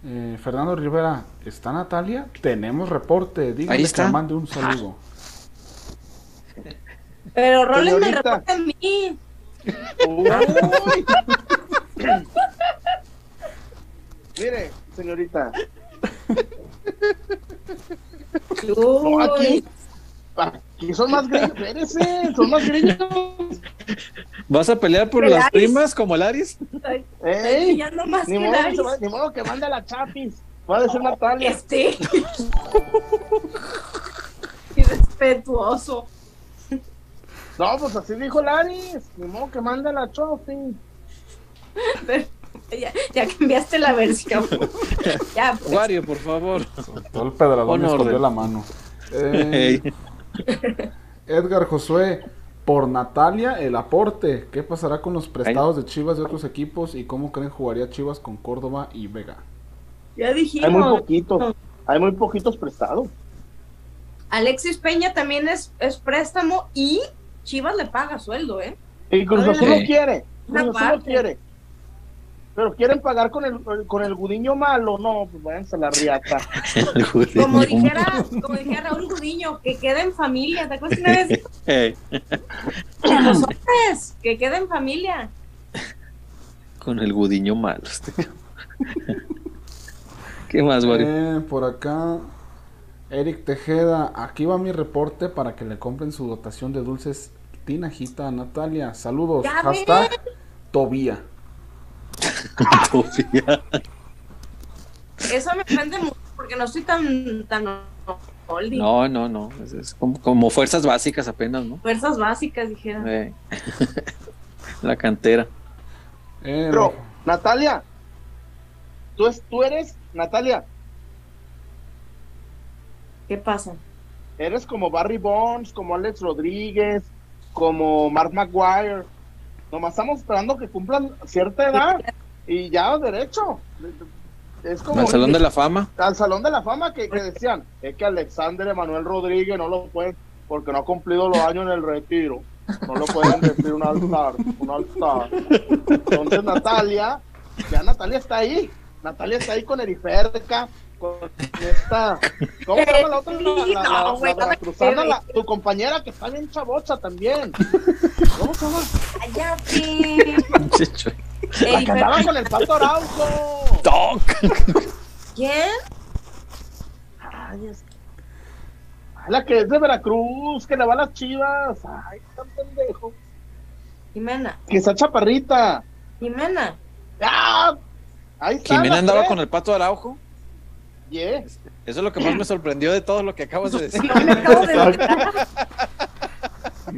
Eh, Fernando Rivera, ¿está Natalia? Tenemos reporte. Dígale Ahí que está. mande un saludo. Pero Rolen me reporta a mí. Uy. Mire, señorita, no, aquí, aquí son más grillos, espérese, son más grillos. ¿Vas a pelear por El las Aris. primas como Laris? Estoy, estoy Ey, más ni que modo, va- ni modo que manda la chapis, va a decir Natalia. Este. Irrespetuoso. No, pues así dijo Laris, ni modo que manda la chofi. Pero ya, ya cambiaste la versión. ya, pues. Wario, por favor. Todo el pedradón me escondió la mano. Eh. Edgar Josué, por Natalia, el aporte. ¿Qué pasará con los prestados de Chivas de otros equipos y cómo creen jugaría Chivas con Córdoba y Vega? Ya Hay muy dijimos. poquitos, hay muy poquitos prestados. Alexis Peña también es, es préstamo y Chivas le paga sueldo, ¿eh? Y Cruz. Azul lo quiere, Cruz Azul lo quiere. Pero quieren pagar con el, con el gudiño malo, no, pues váyanse a la riata. Como dijera, como dijera Raúl Gudiño, que quede en familia. ¿Te acuerdas una vez? Ey. Los hombres, que quede en familia. Con el gudiño malo. ¿Qué más, Wario? Eh, por acá, Eric Tejeda, aquí va mi reporte para que le compren su dotación de dulces tinajita a Natalia. Saludos, Ya hashtag Tobía. Eso me ofende mucho porque no estoy tan, tan oldie. No, no, no. Es, es como, como fuerzas básicas apenas, ¿no? Fuerzas básicas, dijera. Eh. La cantera. Eh, Pero, Natalia, tú, es, tú eres, Natalia, ¿Qué pasa? eres como Barry Bonds, como Alex Rodríguez, como Mark Maguire. Nomás estamos esperando que cumplan cierta edad y ya derecho. Es como Al Salón de la Fama. al Salón de la Fama que, que decían, es que Alexander Emanuel Rodríguez no lo pueden, porque no ha cumplido los años en el retiro, no lo pueden decir un altar, un altar. Entonces Natalia, ya Natalia está ahí, Natalia está ahí con Eriferca, con esta, ¿cómo se llama la otra? La, la, la- No, güey, la no la- tu compañera que está bien chabocha también. ¿Cómo se llama? ¡Cállate! La que andaba con el pato Araujo. Toc. ¿Quién? Ay, Ay, La que es de Veracruz, que le va a las chivas. Ay, tan pendejo. Jimena. Que está chaparrita. Jimena. ¡Ah! Ahí está. Jimena andaba tres. con el pato Araujo. Yeah. Eso es lo que más me sorprendió de todo lo que acabas de decir.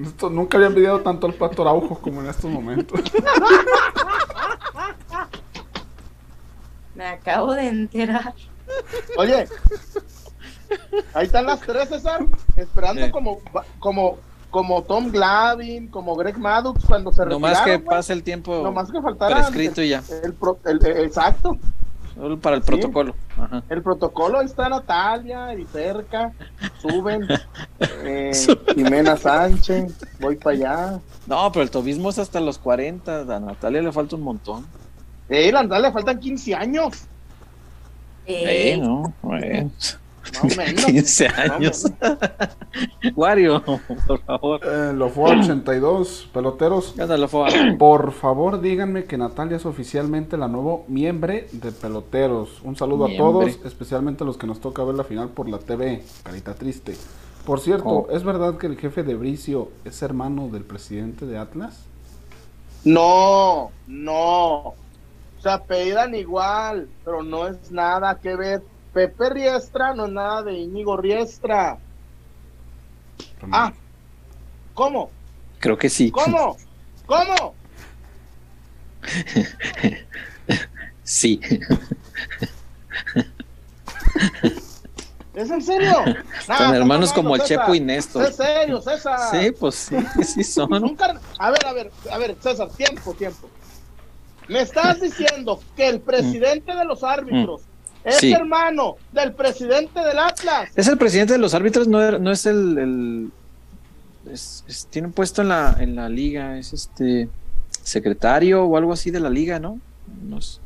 Esto- nunca había envidiado tanto al Pato Araujo como en estos momentos. Me acabo de enterar. Oye. Ahí están las tres, César. Esperando Sí. como, como, como Tom Glavin, como Greg Maddox cuando se No más que retiraron, pase el tiempo No más que faltara. prescrito y ya. El, pro- el- el- exacto. Para el Sí. protocolo. Ajá. El protocolo ahí está Natalia y cerca, suben, eh, Jimena Sánchez, voy para allá. No, pero el tobismo es hasta los 40. A Natalia le falta un montón. Eh, a Natalia le faltan 15 años. Eh, Eh, no, bueno. Más o menos. 15 años. Wario, por favor. Eh, lo fue 82 peloteros. Por favor, díganme que Natalia es oficialmente la nueva miembro de Peloteros. Un saludo Miembre. a todos, especialmente a los que nos toca ver la final por la TV. Carita triste. Por cierto, Oh. ¿es verdad que el jefe de Bricio es hermano del presidente de Atlas? No, no. Se apellidan igual, pero no es nada que ver. Pepe Riestra no es nada de Íñigo Riestra. Ah, ¿cómo? Creo que sí. ¿Cómo? ¿Cómo? Sí. ¿Es en serio? Son hermanos como el Chepo y Néstor. Es serio, César. Sí, pues sí, sí son. Nunca. A ver, a ver, a ver, César, tiempo, tiempo. Me estás diciendo que el presidente de los árbitros es. Sí. hermano del presidente del Atlas. Es el presidente de los árbitros, no, er- no es el. el- es- es- tiene un puesto en la, en la liga, es este secretario o algo así de la liga, ¿no? No es,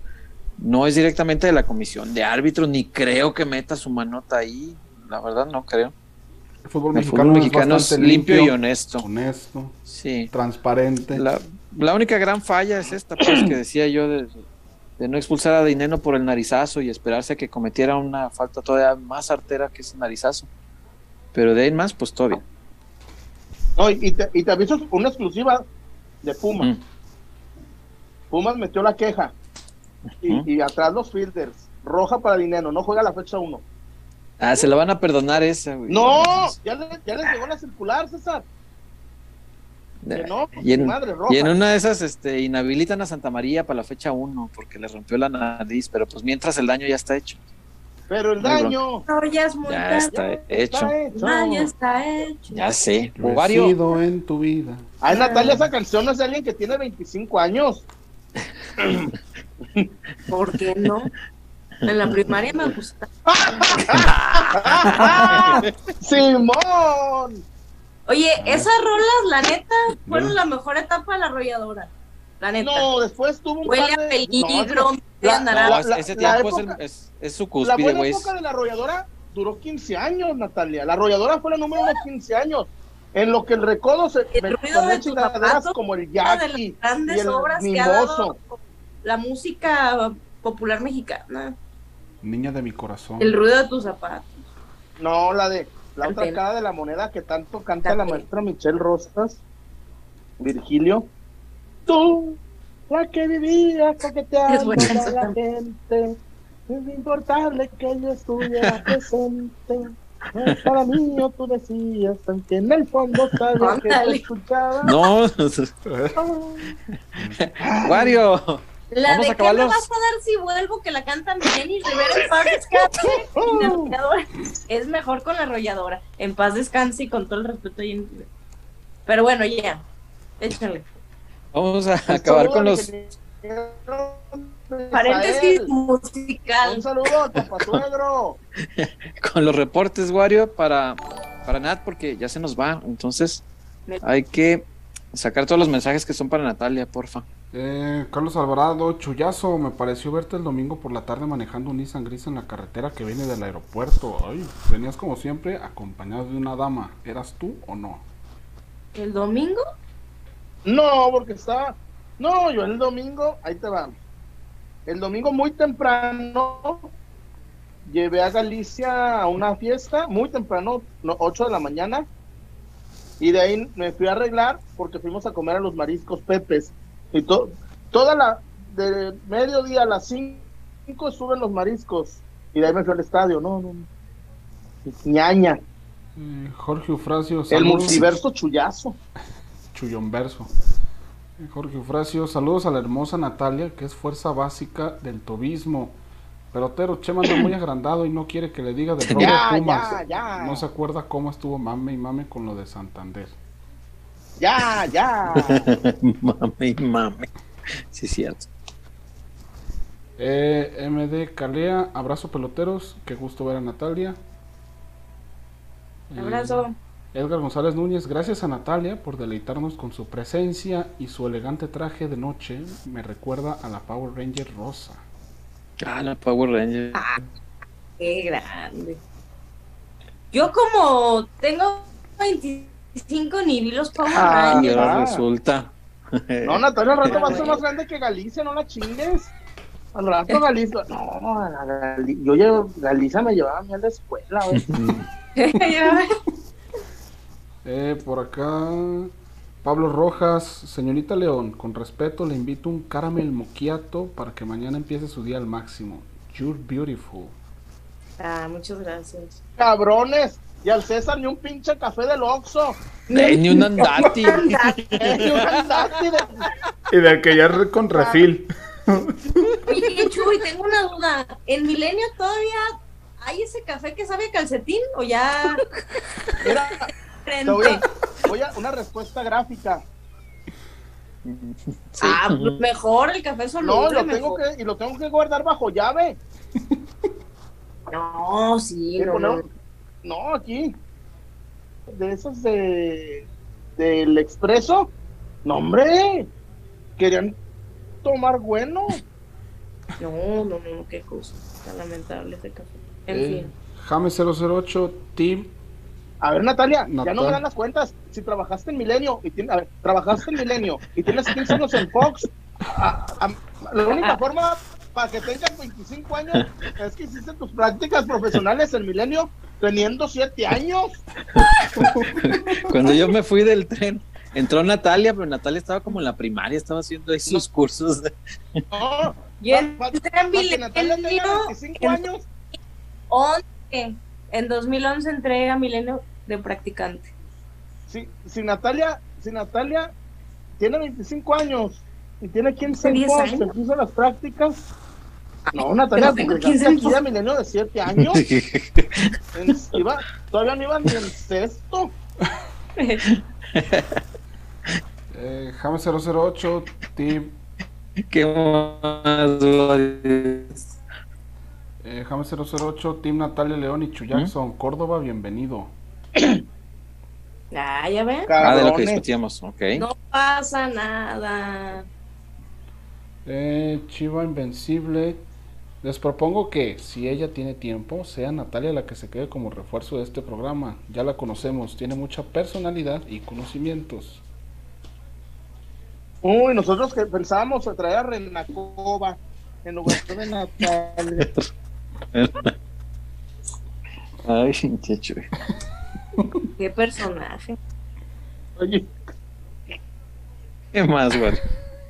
no es directamente de la comisión de árbitros, ni creo que meta su manota ahí. La verdad, no creo. El fútbol El mexicano, fútbol mexicano es limpio y honesto. honesto, Sí. transparente. La, la única gran falla es esta, pues, que decía yo de, de no expulsar a Dineno por el narizazo y esperarse a que cometiera una falta todavía más artera que ese narizazo. Pero de ahí más, pues todo bien. No, y, te, y te aviso una exclusiva de Pumas. Mm. Pumas metió la queja. Y, atrás los fielders. Roja para dinero, no juega la fecha 1. Ah, se la van a perdonar esa, güey. No, ya, le- ya les llegó la circular, César. Que no, Y en, madre roja. y en una de esas este, inhabilitan a Santa María para la fecha 1 porque le rompió la nariz, pero pues mientras el daño ya está hecho. Pero el daño. No, ya es muy Ya tarde. está hecho. hecho. Ya está hecho. Ya sé. Ovario. en tu vida. Ay, Natalia, esa canción no es de alguien que tiene 25 años. ¿Por qué no? En la primaria me gusta. ¡Simón! Oye, esas rolas, la neta, fueron la mejor etapa de la arrolladora. La neta. No, después tuvo un Huele par a de... peligro, No, la- la- la- ese la tiempo es, época- el- es, es su La cúspide, buena güey. época de la arrolladora duró 15 años, Natalia. La arrolladora fue la número uno 15 años. En lo que el recodo se El ruido de tus chingaderas zapatos, como el Una de las Jackie y grandes el obras que ha dado Mimoso. la música popular mexicana. Niña de mi corazón. El ruido de tus zapatos. No, la de la otra cara de la moneda que tanto canta la maestra Michelle Rosas, Virgilio. Tú, la que vivía Es coqueteando a la gente, sin importarle que yo estuviera presente. No, Para mí, yo tú decías, aunque en el fondo sabes que te escuchaba. No, Wario. La Vamos de a qué me vas a dar si vuelvo que la cantan Jenny Rivera en paz descanse y la arrolladora es mejor con la arrolladora en paz descanse y con todo el respeto a Jenny Rivera. pero bueno ya échale Vamos a acabar con los paréntesis musical Un saludo al papá suegro. con los reportes, Wario, para, para Nat, porque ya se nos va. Entonces, hay que sacar todos los mensajes que son para Natalia, porfa. Eh, Carlos Alvarado, Chuyazo, me pareció verte el domingo por la tarde manejando un Nissan Gris en la carretera que viene del aeropuerto. Ay, venías como siempre acompañado de una dama. ¿Eras tú o no? el domingo No, porque estaba. No, yo el domingo, ahí te va. El domingo muy temprano llevé a Galicia a una fiesta, muy temprano, no, 8 de la mañana. Y de ahí me fui a arreglar porque fuimos a comer a los mariscos Pepes. Y to- toda la. De mediodía a las 5 suben los mariscos. Y de ahí me fui al estadio. No, no. ñaña. Eh, Jorge Ufracio, El saludos. multiverso chullazo. Chuyonverso. Eh, Jorge Ufracio, saludos a la hermosa Natalia, que es fuerza básica del tobismo. Pelotero, Chema anda muy agrandado y no quiere que le diga de Robert Ya, Pumas. ya, ya. No se acuerda cómo estuvo mame y mame con lo de Santander. Ya, ya. mame, mame. Sí, es cierto. Eh, MD Calea, abrazo peloteros, qué gusto ver a Natalia. Eh, abrazo Edgar González Núñez, gracias a Natalia por deleitarnos con su presencia y su elegante traje de noche. Me recuerda a la Power Ranger rosa. Ah, la Power Ranger. qué grande Yo como tengo 25 ni vi los Power Ah, Rangers. Ah. resulta. No, Natalia, al rato va a ser más grande que Galicia, no la chingues. Al rato Galicia. No, la Gali- yo ya, Galicia me llevaba a mí a la escuela, ves. Eh, por acá, Pablo Rojas, señorita León, con respeto le invito un caramel moquiato para que mañana empiece su día al máximo. You're beautiful. Ah, muchas gracias. Cabrones. Y al César ni un pinche café del Oxxo. Eh, ni un andati. Ni un andati de- Y del que ya con refil. Oye, Chuy, tengo una duda. ¿En Milenio todavía hay ese café que sabe a calcetín o ya Mira, te voy a, voy a- una respuesta gráfica. Sí. Ah, mejor el café No, soluble. lo tengo mejor. que, y lo tengo que guardar bajo llave. No, sí, no, no. aquí. De esos de del expreso. No, hombre. Querían tomar bueno. No, no, no, qué cosa. Tan lamentable ese café. En Eh, fin. James 008, Team. A ver, Natalia, ya no me dan las cuentas. Si trabajaste en Milenio y tienes, a ver, trabajaste en Milenio y tienes 15 años en Fox, a- a- la única forma para que tengas 25 años es que hiciste tus prácticas profesionales en Milenio teniendo 7 años. Cuando yo me fui del tren, entró Natalia, pero Natalia estaba como en la primaria, estaba haciendo ahí sus cursos. de- No, pa- entré pa' en que Natalia tenga Milenio 25 en años. 11. En 2011 entré a Milenio de practicante. Si, si Natalia, si Natalia tiene 25 años y tiene 15 10 años, años. empieza las prácticas. No, Natalia, porque 15 llegaste aquí años. a Milenio de 7 años. En- iba- todavía no iban ni en sexto. Eh, James 008, Team. ¿Qué más? Eh, James 008, Team Natalia León y Chu Jackson. Córdoba, bienvenido. Ah, ya ven. Ah, de lo que discutíamos, ok. No pasa nada. Eh, Chiva Invencible. Les propongo que, si ella tiene tiempo, sea Natalia la que se quede como refuerzo de este programa. Ya la conocemos, tiene mucha personalidad y conocimientos. Uy, nosotros que pensábamos traer a Renacova en lugar de Natalia. Ay, Chuy. Qué personaje. Oye, ¿Qué más, güey?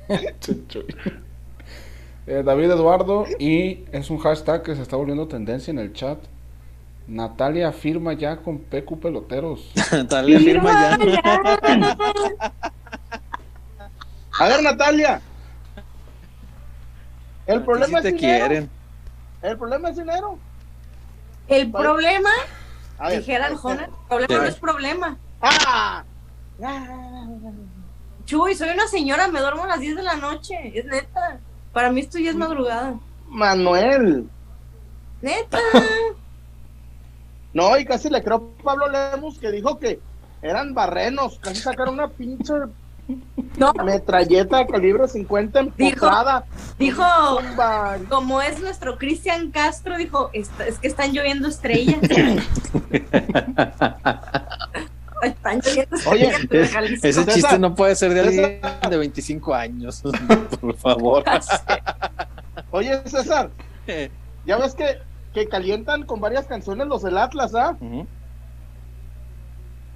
Eh, David Eduardo, y es un hashtag que se está volviendo tendencia en el chat. Natalia firma ya con PQ Peloteros. Natalia firma ya. a ver, Natalia. El A problema sí es te dinero. quieren. El problema es dinero. El problema, A ver, dijera el este- Jona, el problema no es problema. ¡Ah! Chuy, soy una señora, me duermo a las 10 de la noche. Es neta. Para mí esto ya es madrugada. Manuel. Neta. No, y casi le creo a Pablo Lemus que dijo que eran barrenos. Casi sacaron una pinche No, metralleta de calibre 50 empotrada. dijo, Tumba. como es nuestro Cristian Castro, dijo, "Est- es que están lloviendo estrellas. están Oye, Es- ese chiste no puede ser de alguien César. de 25 años. Por favor. Oye, César, ya ves que, que calientan con varias canciones los del Atlas, ¿ah?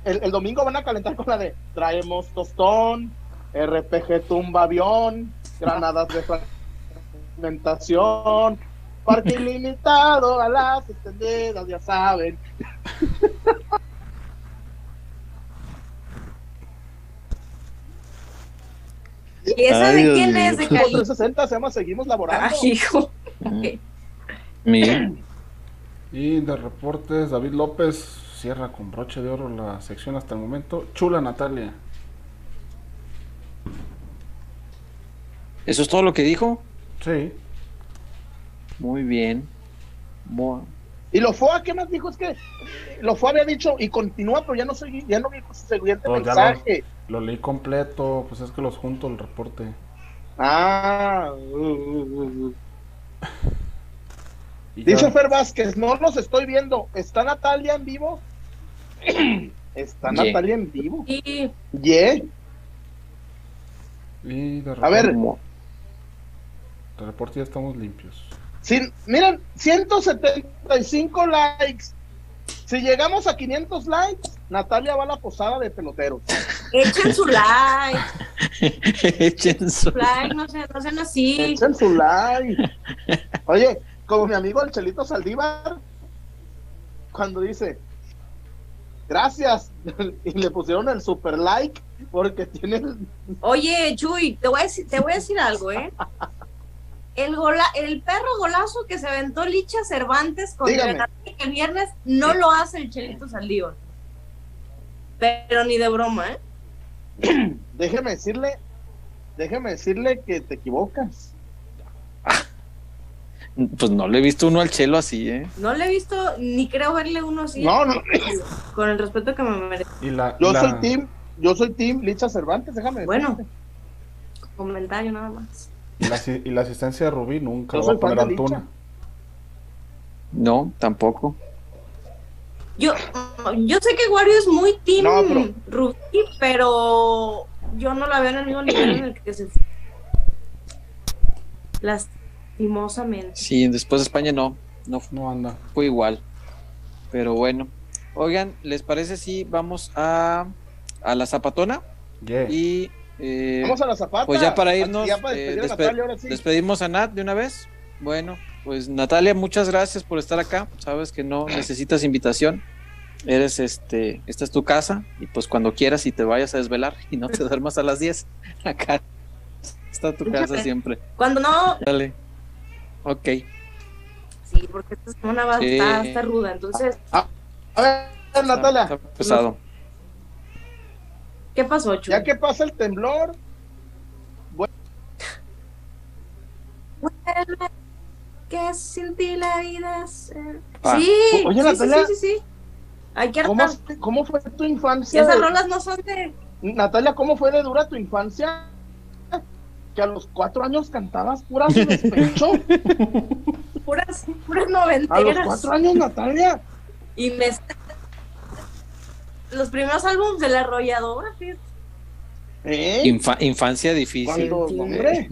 El, el domingo van a calentar con la de Traemos tostón, RPG tumba avión, granadas de fragmentación, parque ilimitado a las extendidas, ya saben. ¿Y esa Ay, de Dios quién es? De Como Cali. 360 se llama Seguimos Laborando. Ay, hijo. Mi- Y de reportes, David López cierra con broche de oro la sección hasta el momento. Chula Natalia. ¿Eso es todo lo que dijo? Sí. Muy bien. Y lo fue, ¿qué más dijo? Es que lo fue había dicho y continúa, pero ya no seguí, ya no vi su siguiente Oh, ya mensaje. Lo leí completo, pues es que los junto el reporte. Ah, uh, uh, uh. Ya- dice Fer Vázquez, no los estoy viendo. ¿Está Natalia en vivo? Está. Natalia en vivo. Y Yeah. Y de A ver, reporte, de reporte ya estamos limpios. sin, miren, 175 likes. Si llegamos a 500 likes, Natalia va a la posada de peloteros. echen su like, Echen su- like, no sean, no sean así. Echen su like. Oye, como mi amigo el Chelito Saldívar, cuando dice, gracias, y le pusieron el super like, porque tiene. Oye, Chuy, te voy a decir, te voy a decir algo, ¿eh? El, gola, el perro golazo que se aventó Licha Cervantes contra el viernes no lo hace el Chelito Saldívar. Pero ni de broma, ¿eh? Déjeme decirle, déjeme decirle que te equivocas. Pues no le he visto uno al chelo así, ¿eh? No le he visto, ni creo verle uno así. No, no, Con el respeto que me merece. Y la, yo la- soy team, yo soy team Licha Cervantes, déjame Bueno. decirte. Comentario nada más. Y la, asi- y la asistencia de Rubí nunca va a poner. Antuna. No, tampoco. Yo, yo sé que Wario es muy team No, pero- Rubí, pero yo no la veo en el mismo nivel en el que se fue. Lastimosamente. Sí, después de España no, no No anda. fue igual. Pero bueno. Oigan, ¿les parece si vamos a, a la zapatona? Yeah. Y eh, Vamos a la zapata. pues ya para irnos, Ya para eh, despedir a despe- Natalia, ahora sí. despedimos a Nat de una vez. Bueno, pues Natalia, muchas gracias por estar acá. Sabes que no necesitas invitación. Eres este, esta es tu casa y pues cuando quieras y te vayas a desvelar y no te duermas a las 10, acá está tu casa siempre. Cuando no, Dale. Ok. sí, porque esta semana va Sí. está, está ruda. Entonces, A ver, Natalia, Está pesado. ¿Qué pasó, Chu? ya que pasa el temblor, Que sin ti la vida es- Ah. Sí, Oye, sí, sí, Natalia, sí, sí, sí. Hay que ¿cómo, cómo fue tu infancia? esas de- rolas no son de Natalia, ¿cómo fue de dura tu infancia? Que a los cuatro años cantabas puras de despecho. puras, puras A los noventeras. cuatro años, Natalia. Y me los primeros álbumes de la arrolladora, fíjate. ¿Eh? Infa- infancia difícil. Hombre.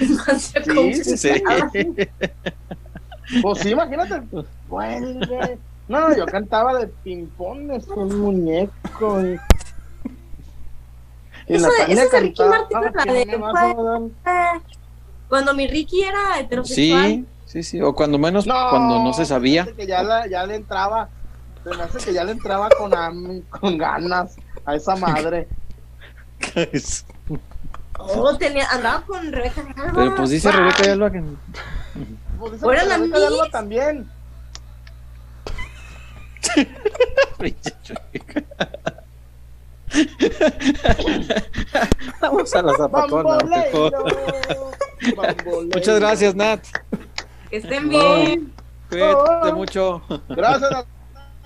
Infancia Sí, complicada. sí. Pues sí, imagínate. Vuelve. No, yo cantaba de ping-pong, es un muñeco. Y, Eso esa es de Ricky Martin, la "¿Qué de me vas a dar?". Ah, Cuando mi Ricky era heterosexual. Sí, sí, sí. O cuando menos, No, cuando no se sabía. hace que ya, la- ya le entraba, se me hace que ya le entraba con, con ganas a esa madre. Oh, tenía, andaba con Rebeca de Alba. Pero pues dice. Rebeca ya lo que. Pues dice la Rebeca de. Alba también. Vamos a la zapatona. mejor. Bambolero, bambolero. Muchas gracias, Nat. Que estén bien. Cuídate mucho. Gracias,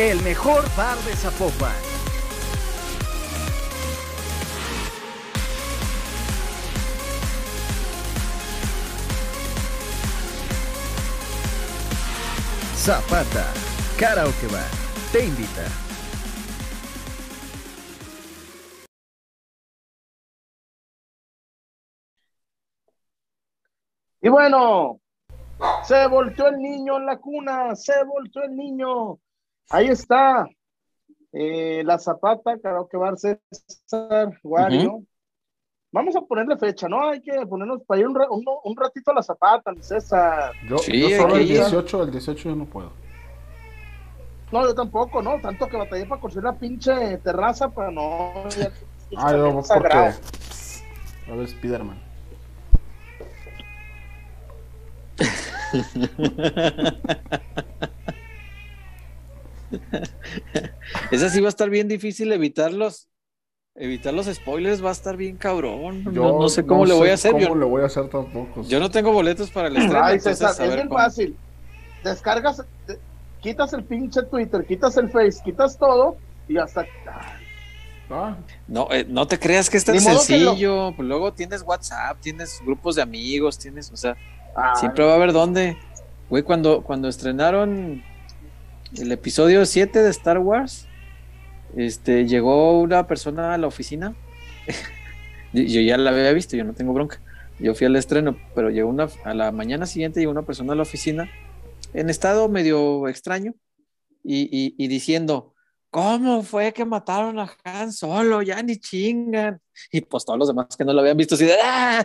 El mejor bar de Zapopan. Zapata, Karaoke Bar, te invita. Y bueno, se volteó el niño en la cuna, se volteó el niño. Ahí está. Eh, la Zapata, Karaoke Bar César, Wario. Vamos a ponerle fecha, ¿no? Hay que ponernos para ir un, ra- un, un ratito a la Zapata, mi César. Yo, Sí, yo hay solo el ir. 18, el 18 yo no puedo. No, yo tampoco, ¿no? Tanto que batallé para conseguir la pinche terraza, pero no. ya- Ah, yo porque. sagrado. A ver, Spiderman. Esa sí va a estar bien difícil evitarlos. Evitar los spoilers va a estar bien cabrón. No- Yo no, sé cómo le voy a hacer. ¿Cómo Yo, le voy a hacer tampoco? yo no tengo boletos para el estreno. Ay, entonces, César, a es ver bien cómo. fácil. Descargas, te- quitas el pinche Twitter, quitas el Face, quitas todo y hasta. Ah, No, eh, no te creas que es tan Ni lo- sencillo. Pues luego tienes WhatsApp, tienes grupos de amigos, tienes, o sea, Ah, siempre va a haber dónde. Güey, cuando, cuando estrenaron el episodio 7 de Star Wars, este, llegó una persona a la oficina. yo ya la había visto, yo no tengo bronca. Yo fui al estreno, pero llegó una, a la mañana siguiente llegó una persona a la oficina en estado medio extraño y, diciendo, ¿cómo fue que mataron a Han Solo? Ya ni chingan. Y pues todos los demás que no lo habían visto así de... "Ah".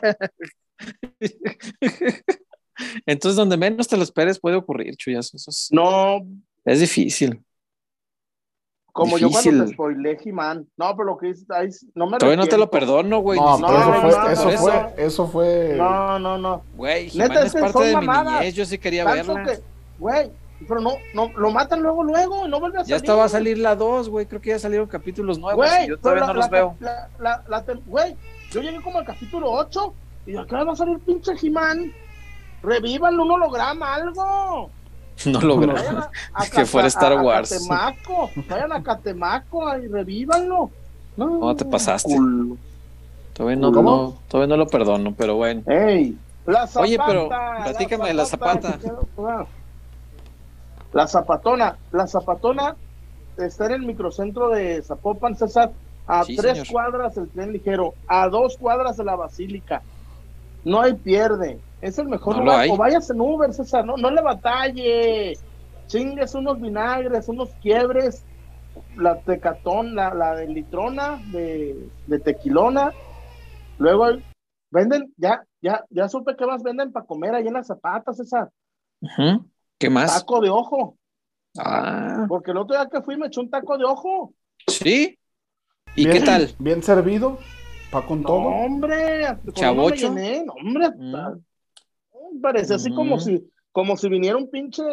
Entonces, donde menos te lo esperes puede ocurrir, Chuyas. Eso es, No, es difícil. como yo Difícil. cuando te spoilé He-Man. No, pero lo que ahí no me Todavía no te lo perdono, güey. no, no, eso fue, eso fue, eso fue. No, no, no. Güey, Neta, es es que parte son de mi niñez, yo sí quería verla. que, güey, pero no, no, lo matan luego, luego, y no vuelve a salir. Ya estaba a salir la 2, güey. Creo que ya salieron capítulos nuevos Güey, y yo todavía la- no los la- veo. la- la- la tem- Güey, yo llegué como al capítulo 8 y acá va a salir pinche He-Man. Revívanlo, un holograma, algo. No lo veo. Vayan a, a Que fuera Star a- a Wars. Catemaco, vayan a Catemaco y revívanlo. No, No, te pasaste. culo. Todavía no, todavía no lo perdono, pero bueno. Ey, la zapata. Oye, pero platícame de la Zapata. La zapatona, la zapatona está en el microcentro de Zapopan, César, a Sí, tres señor. cuadras del tren ligero, a dos cuadras de la basílica. No hay pierde. Es el mejor No lo lugar. hay. O vayas en Uber, César, no, no le batalle. Chingues unos vinagres, unos quiebres, la tecatón, la, la de litrona, de, de tequilona. Luego venden, ya, ya, ya supe que más venden para comer ahí en las zapatas, César. ¿Qué más? Taco de ojo. Ah, Porque el otro día que fui me eché un taco de ojo. ¿sí? ¿Y Bien- qué tal? Bien servido. Pa' con No, todo. hombre, con ¿Chavocho? llené, no, hombre, Mm. Parece así como Mm. si, como si viniera un pinche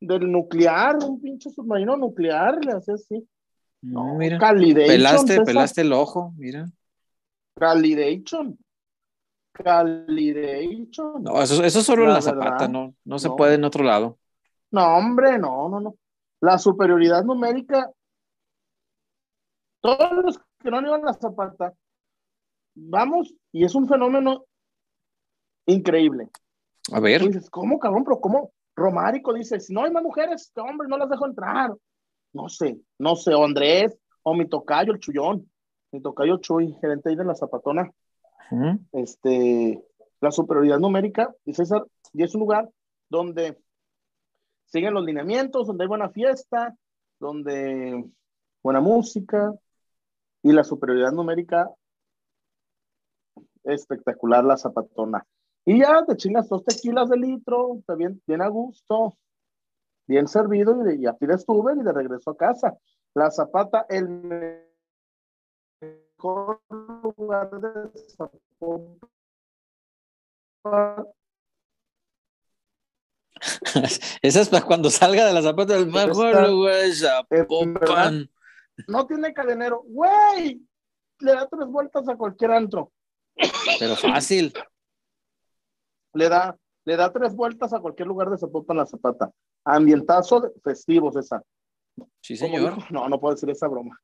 del nuclear, un pinche submarino nuclear, le hacía así. No, mira. Pelaste, César, pelaste el ojo, mira. Calidation. Calidation. No, eso, eso solo en La zapata, verdad, no, no se no. puede en otro lado. No, hombre, no, no, no. La superioridad numérica. Todos los que no han ido a la zapata, vamos, y es un fenómeno increíble. A ver, dices, ¿cómo, cabrón? Pero ¿cómo? Romárico dice, si no hay más mujeres, que hombre, no las dejo entrar. No sé, no sé, o Andrés, o mi tocayo, el chullón, mi tocayo Chuy, gerente ahí de la zapatona, este, la superioridad numérica, y César, y es un lugar donde siguen los lineamientos, donde hay buena fiesta, donde buena música, y la superioridad numérica espectacular la zapatona. Y ya te chingas dos tequilas de litro, está bien, bien a gusto, bien servido, y, de, y tu Uber y de regreso a casa. La zapata, el mejor lugar de Zapopan. esa es para cuando salga de la zapata del mejor lugar de. Zapopan. No tiene cadenero, güey, le da tres vueltas a cualquier antro. Pero fácil. Le da, le da tres vueltas a cualquier lugar de Zapopan la Zapata. Ambientazo festivo, César. Sí, señor. no, no puedo decir esa broma.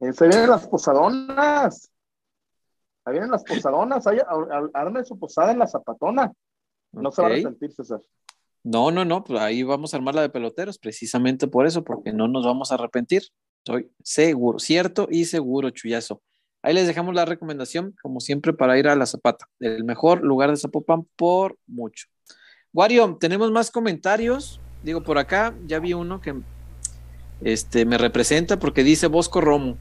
Eh, Se vienen las posadonas. Ahí vienen las posadonas. Ar- arme su posada en la Zapatona. No se va a Ok. arrepentir, César. No, no, no, pues ahí vamos a armar la de peloteros, precisamente por eso, porque no nos vamos a arrepentir. Estoy seguro, cierto y seguro, chullazo. Ahí les dejamos la recomendación, como siempre, para ir a la Zapata, el mejor lugar de Zapopan por mucho. Wario, tenemos más comentarios. Digo, por acá ya vi uno que este, me representa porque dice Bosco Romo.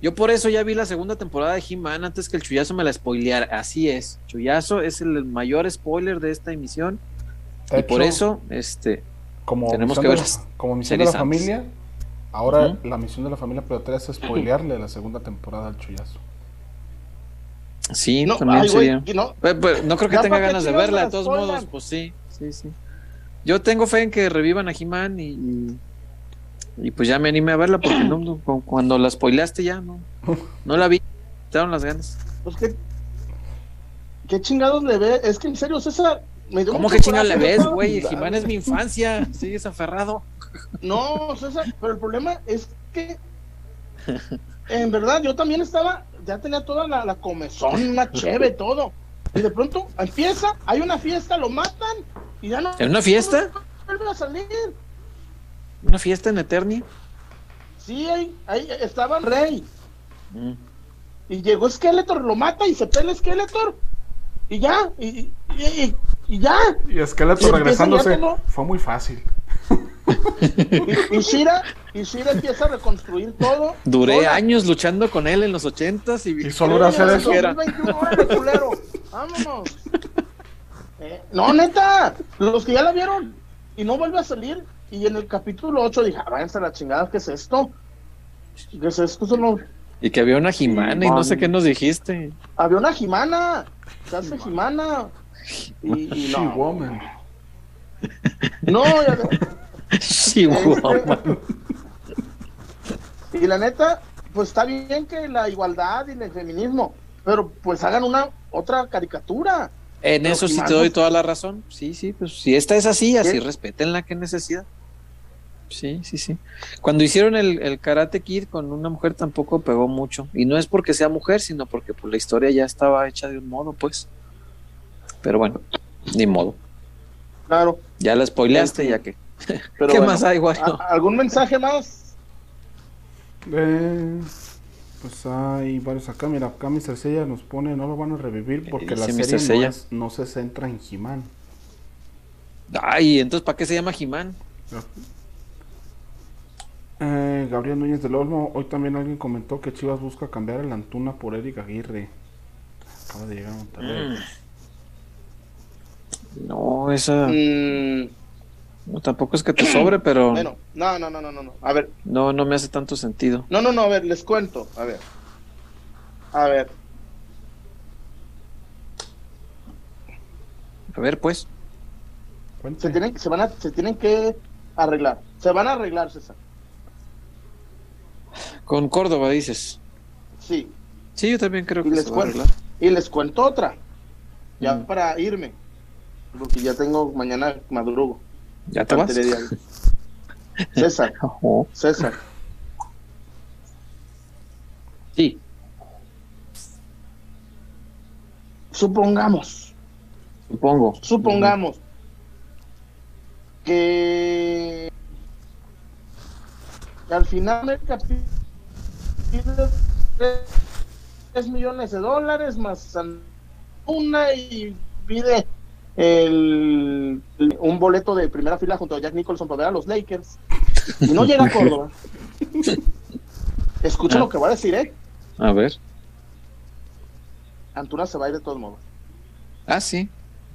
Yo por eso ya vi la segunda temporada de He-Man antes que el Chuyazo me la spoileara. Así es, Chuyazo es el mayor spoiler de esta emisión De y por eso, este, como tenemos que ver las como misión de la antes. Ahora la misión de la familia pelotera es spoilearle la segunda temporada al chullazo. Sí, No, también ay, sería. que no. No creo que tenga ganas de chingados verla, la de todos modos, pues sí, sí, sí. Yo tengo fe en que revivan a He-Man y, y, y pues ya me animé a verla porque no, no, cu- cuando la spoileaste ya no, no la vi, te daron las ganas. Pues qué, qué chingados le ve. Es que en serio, César. Me dio ¿Cómo que chinga le ves, güey? He-Man es mi infancia, sigues aferrado. No, César, pero el problema es que. En verdad, yo también estaba. Ya tenía toda la, la comezón, una cheve, todo. Y de pronto empieza, hay una fiesta, lo matan y ya no. ¿En una fiesta? no vuelve a salir. ¿Una fiesta en Eternia? Sí, ahí, ahí estaba Rey. Mm. Y llegó Skeletor, lo mata y se pelea Skeletor. Y ya, y, y, y- y ya. Y Skeletor regresándose como- fue muy fácil. Y, y Shira, y Shira empieza a reconstruir todo. Duré años luchando con él en los ochentas y, Y solo era hacer eso. 2021, órale, culero. Vámonos. Eh, no, neta, los que ya la vieron y no vuelve a salir. Y en el capítulo 8 dije, ah, váyanse a la chingada, ¿qué es esto? ¿Qué es esto? Y que había una Jimana y no sé qué nos dijiste. Había una Jimana, se hace Jimana. Y, y She no, woman. no, ya- Guau. y la neta, pues está bien que la igualdad y el feminismo, pero pues hagan una otra caricatura. En Pero eso sí te doy toda la razón. Sí, sí, pues si esta es así, así ¿Qué? respétenla, qué necesidad. Sí, sí, sí. Cuando hicieron el, el Karate Kid con una mujer tampoco pegó mucho. Y no es porque sea mujer, sino porque pues, la historia ya estaba hecha de un modo, pues. Pero bueno, ni modo. Claro. Ya la spoileaste, Sí. ya que. Pero ¿Qué bueno, más hay, Wario? ¿a- ¿Algún mensaje más? Eh, pues hay varios acá. Mira, acá Mr. Sella nos pone, no lo van a revivir porque la Mr. serie no, Sella? es- no se centra en He-Man. Ay, entonces, ¿para qué se llama Jimán? Eh, Gabriel Núñez del Olmo, hoy también alguien comentó que Chivas busca cambiar el Antuna por Eric Aguirre. Acaba de llegar a Monterrey. No, esa. Mm, no, tampoco es que te sobre, pero bueno, no, no, no, no, no, no. A ver, no, no me hace tanto sentido. no, no, no, a ver, les cuento. A ver. A ver, A ver, pues. Se tienen, se van a, se tienen que arreglar. Se van a arreglar, César. Con Córdoba dices. Sí. Sí, yo también creo Y que les se va a cuento. arreglar. Y les cuento otra. Ya Mm. para irme. Porque ya tengo mañana madrugo. ¿Ya te vas? César, Ojo. César. Sí. Supongamos, Supongo. supongamos que, que al final el capítulo pide 3 millones de dólares más una y pide el, un boleto de primera fila junto a Jack Nicholson para ver a los Lakers y no llega a Córdoba. Escucha Ah. lo que voy a decir, ¿eh? A ver. Antuna se va a ir de todos modos. Ah, sí.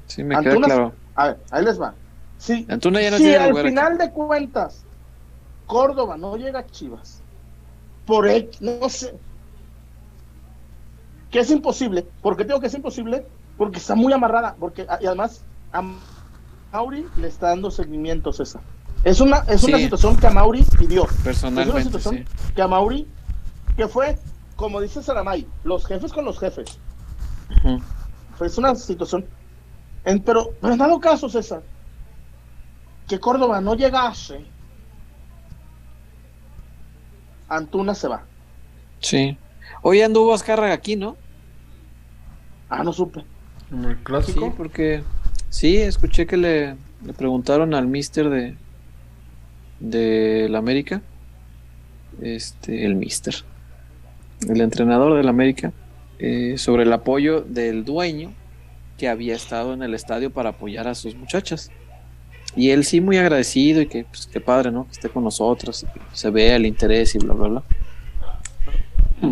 Sí, me Antuna- queda claro. A ver, ahí les va. Sí, Antuna ya no si tiene al lugar aquí. final de cuentas Córdoba no llega a Chivas, por X, no sé, que es imposible, porque tengo que es imposible, porque está muy amarrada, porque y además a Mauri le está dando seguimiento, César. Es una, es una situación que a Mauri pidió. Es una Personalmente, situación sí. que a Mauri, que fue, como dice Saramay, los jefes con los jefes. Ujú. Pues una situación. En, pero, pero en dado caso, César, que Córdoba no llegase, Antuna se va. Sí. Hoy anduvo Azcárraga aquí, ¿no? Ah, no supe. En el Sí, clásico. porque sí, escuché que le, le preguntaron al mister de de la América, este, el mister, el entrenador del América, eh, sobre el apoyo del dueño que había estado en el estadio para apoyar a sus muchachas. Y él sí muy agradecido y que pues qué padre, ¿no? Que esté con nosotros y que se vea el interés y bla, bla, bla.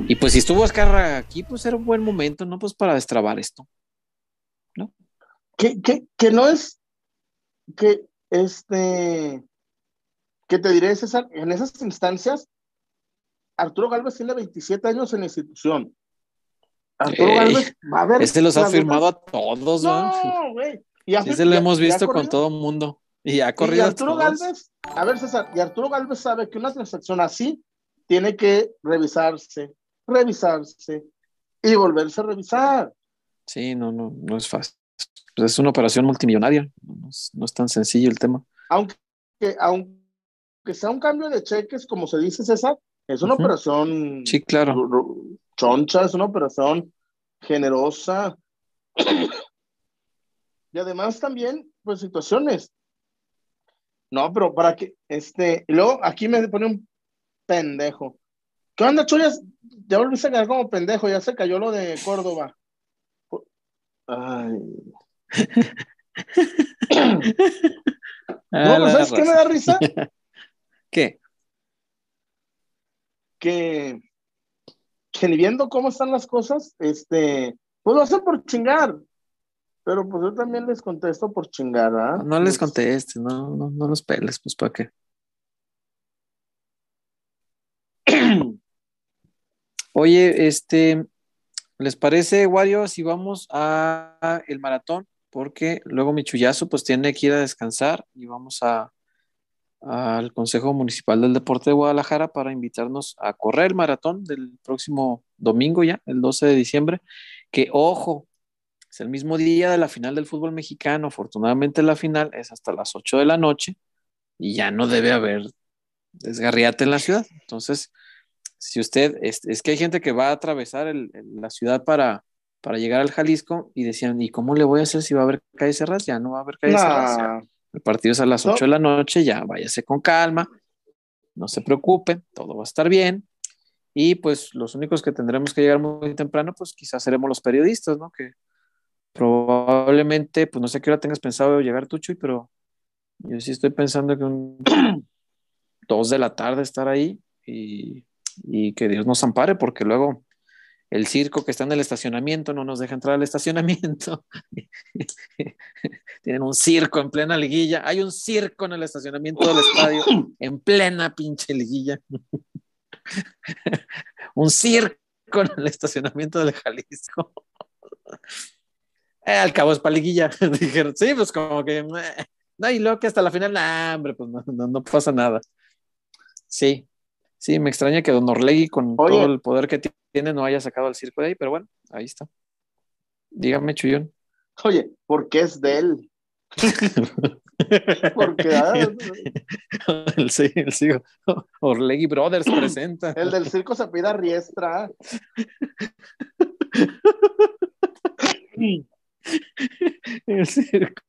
Y pues si estuvo Azcárraga aquí, pues era un buen momento, ¿no? Pues para destrabar esto. Que, que, que no es que este ¿Qué te diré, César? En esas instancias, Arturo Galvez tiene 27 años en la institución. Arturo Ey, Galvez va a ver. Este los ha firmado a todos, ¿no? No, güey. Y ha Sí, se lo y hemos y visto con todo mundo. Y ha Y corrido a Arturo todos. Galvez, a ver, César, y Arturo Galvez sabe que una transacción así tiene que revisarse, revisarse y volverse a revisar. Sí, no, no, no es fácil. Pues es una operación multimillonaria. No es, no es tan sencillo el tema. Aunque, aunque sea un cambio de cheques, como se dice, César, es una operación Sí, claro. choncha, es una operación generosa. y además también, pues, situaciones. No, pero para que, este, y luego aquí me pone un pendejo. ¿Qué onda, Chuyas? Ya volviste a quedar como pendejo, ya se cayó lo de Córdoba. Ay. Ah, No, pero la ¿sabes qué me da risa? ¿Qué? que, que viendo cómo están las cosas, este, pues lo hacen por chingar. Pero pues yo también les contesto por chingar, ¿ah? No les Pues, contestes, no, no, no los peles, pues para qué. Oye, este, ¿les parece, Wario, si vamos a el maratón? Porque luego mi chullazo pues tiene que ir a descansar y vamos a al Consejo Municipal del Deporte de Guadalajara para invitarnos a correr el maratón del próximo domingo ya, el 12 de diciembre, que ojo, es el mismo día de la final del fútbol mexicano, afortunadamente la final es hasta las 8 de la noche y ya no debe haber desgarriate en la ciudad. Entonces, si usted, es, es que hay gente que va a atravesar el- el- la ciudad para, para llegar al Jalisco y decían, ¿y cómo le voy a hacer si va a haber calles cerradas? Ya no va a haber cerradas. ya. nah, El partido es a las No. 8 de la noche, ya váyase con calma, no se preocupe, todo va a estar bien. Y pues los únicos que tendremos que llegar muy temprano, pues quizás seremos los periodistas, ¿no? Que probablemente, pues no sé qué hora tengas pensado llegar tú, Chuy, pero yo sí estoy pensando que un 2 de la tarde estar ahí y, y que Dios nos ampare, porque luego el circo que está en el estacionamiento no nos deja entrar al estacionamiento. Tienen un circo en plena liguilla. Hay un circo en el estacionamiento del estadio, en plena pinche liguilla. un circo en el estacionamiento del Jalisco. Eh, al cabo es para liguilla. Dijeron, sí, pues como que. No, y luego que hasta la final, nah, hombre, pues no, no, no pasa nada. Sí, sí, me extraña que Don Orlegui, con Oye. todo el poder que tiene, no haya sacado al circo de ahí, pero bueno, ahí está. Dígame, Chuyón. Oye, porque es de él. Porque ah, el, sí, el sí, Orlegui Brothers presenta. el del circo se pida riestra. El circo.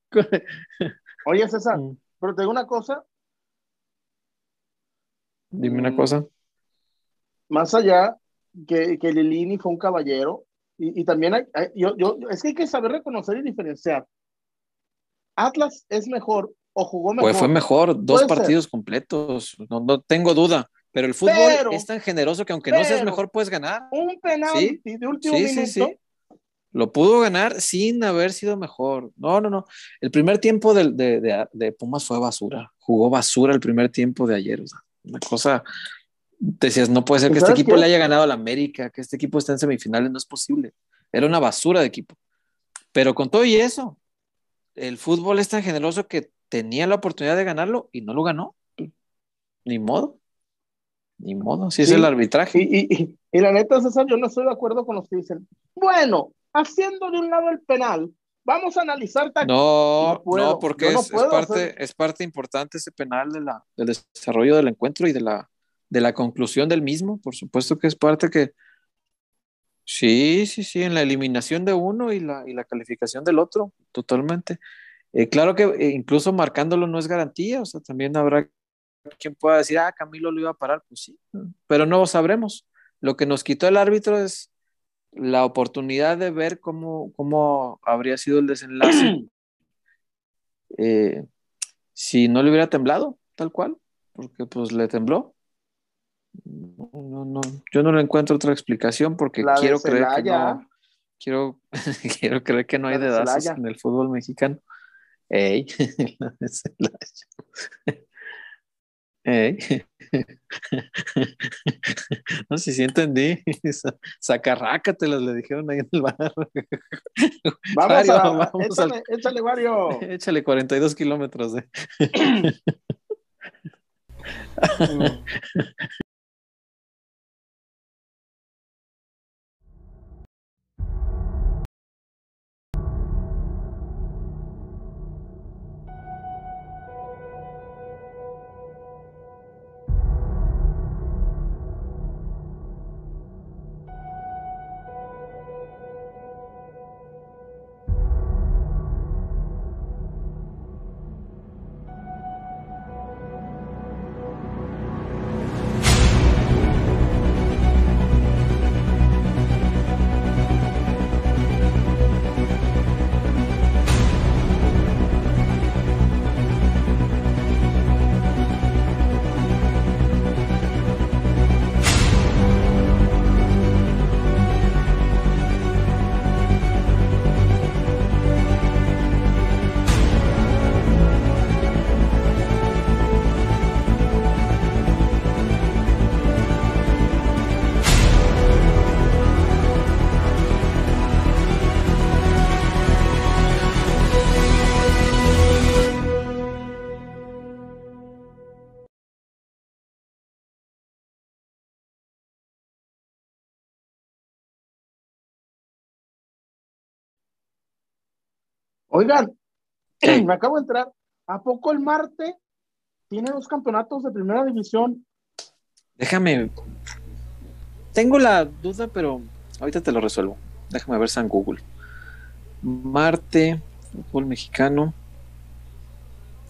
Oye, César, Mm. pero te digo una cosa, Dime una Mm. cosa. más allá que, que Lilini fue un caballero, y, y también hay, hay- yo, yo, es que hay que saber reconocer y diferenciar. Atlas es mejor o jugó mejor. Pues fue mejor, dos ser. partidos completos, no, no tengo duda. Pero el fútbol Pero- es tan generoso que aunque no seas mejor, puedes ganar. Un penal Sí, de último Sí, sí, minuto. sí. Lo pudo ganar sin haber sido mejor. No, no, no. El primer tiempo de, de- de- de Pumas fue basura. Jugó basura el primer tiempo de ayer. o sea, una cosa. Decías, no puede ser ¿Y que este sabes equipo qué? le haya ganado al América, que este equipo esté en semifinales, no es posible. Era una basura de equipo. Pero con todo y eso, el fútbol es tan generoso que tenía la oportunidad de ganarlo y no lo ganó. Ni modo. Ni modo. Si es Sí. el arbitraje. Y, y, y, y la neta, César, yo no estoy de acuerdo con los que dicen, bueno, haciendo de un lado el penal, vamos a analizar. No, No puedo, no, porque no es, parte, hacer- es parte importante ese penal de la, del desarrollo del encuentro y de la, de la conclusión del mismo. Por supuesto que es parte que. Sí, sí, sí, en la eliminación de uno y la, y la calificación del otro, totalmente. Eh, claro que eh, incluso marcándolo no es garantía, o sea, también habrá quien pueda decir, ah, Camilo lo iba a parar, pues sí, pero no lo sabremos. Lo que nos quitó el árbitro es la oportunidad de ver cómo, cómo habría sido el desenlace eh, si no le hubiera temblado, tal cual, porque pues le tembló. No, no, no, yo no le encuentro otra explicación porque La quiero creer que no, quiero, quiero creer que no hay La dedazos en el fútbol mexicano. Ey, la de No sé si entendí. Sacarrácatelas, le dijeron ahí en el bar. Vamos Mario, a, vamos al- échale, échale, Mario. Échale 42 kilómetros de. Oigan, me acabo de entrar. ¿A poco el Marte tiene dos campeonatos de primera división? Déjame. Tengo la duda, pero ahorita te lo resuelvo. Déjame ver San Google. Marte, fútbol mexicano.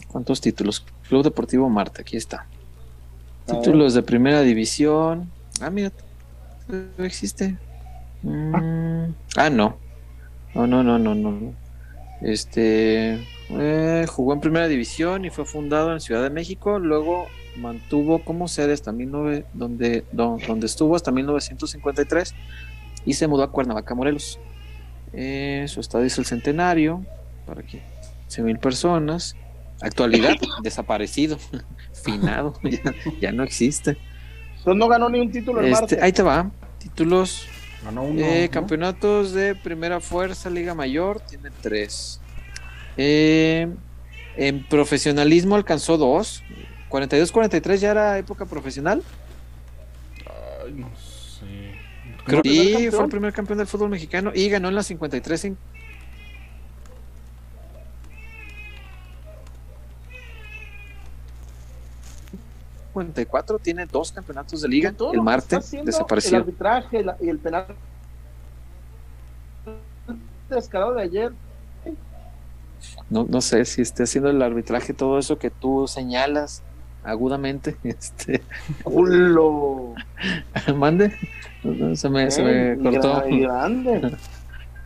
¿Cuántos títulos? Club Deportivo Marte, aquí está. Títulos de primera división. Ah, mira, ¿no existe. Mm, ah. No, no, no, no, no. no. Este eh, jugó en primera división y fue fundado en Ciudad de México. Luego mantuvo como sede hasta 19, donde, don- donde estuvo hasta 1953 y se mudó a Cuernavaca, Morelos. Eh, su estadio es el Centenario, para 15 mil personas. Actualidad, desaparecido, finado, ya, ya no existe. Entonces no ganó ni un título Este, ahí te va. Títulos Ganó uno. eh, ¿no? campeonatos de primera fuerza, Liga Mayor, tiene tres. Eh, en profesionalismo alcanzó dos. 42-43 ya era época profesional. Ay, no sé. Creo que sí, fue el primer campeón del fútbol mexicano y ganó en la 53. Cin- tiene dos campeonatos de liga. El lo que Marte está haciendo El desapareció. arbitraje y el penal descarado de ayer. No, no sé si esté haciendo el arbitraje todo eso que tú señalas agudamente. Este, ¡Culo! mande. Se me, se me cortó. grande.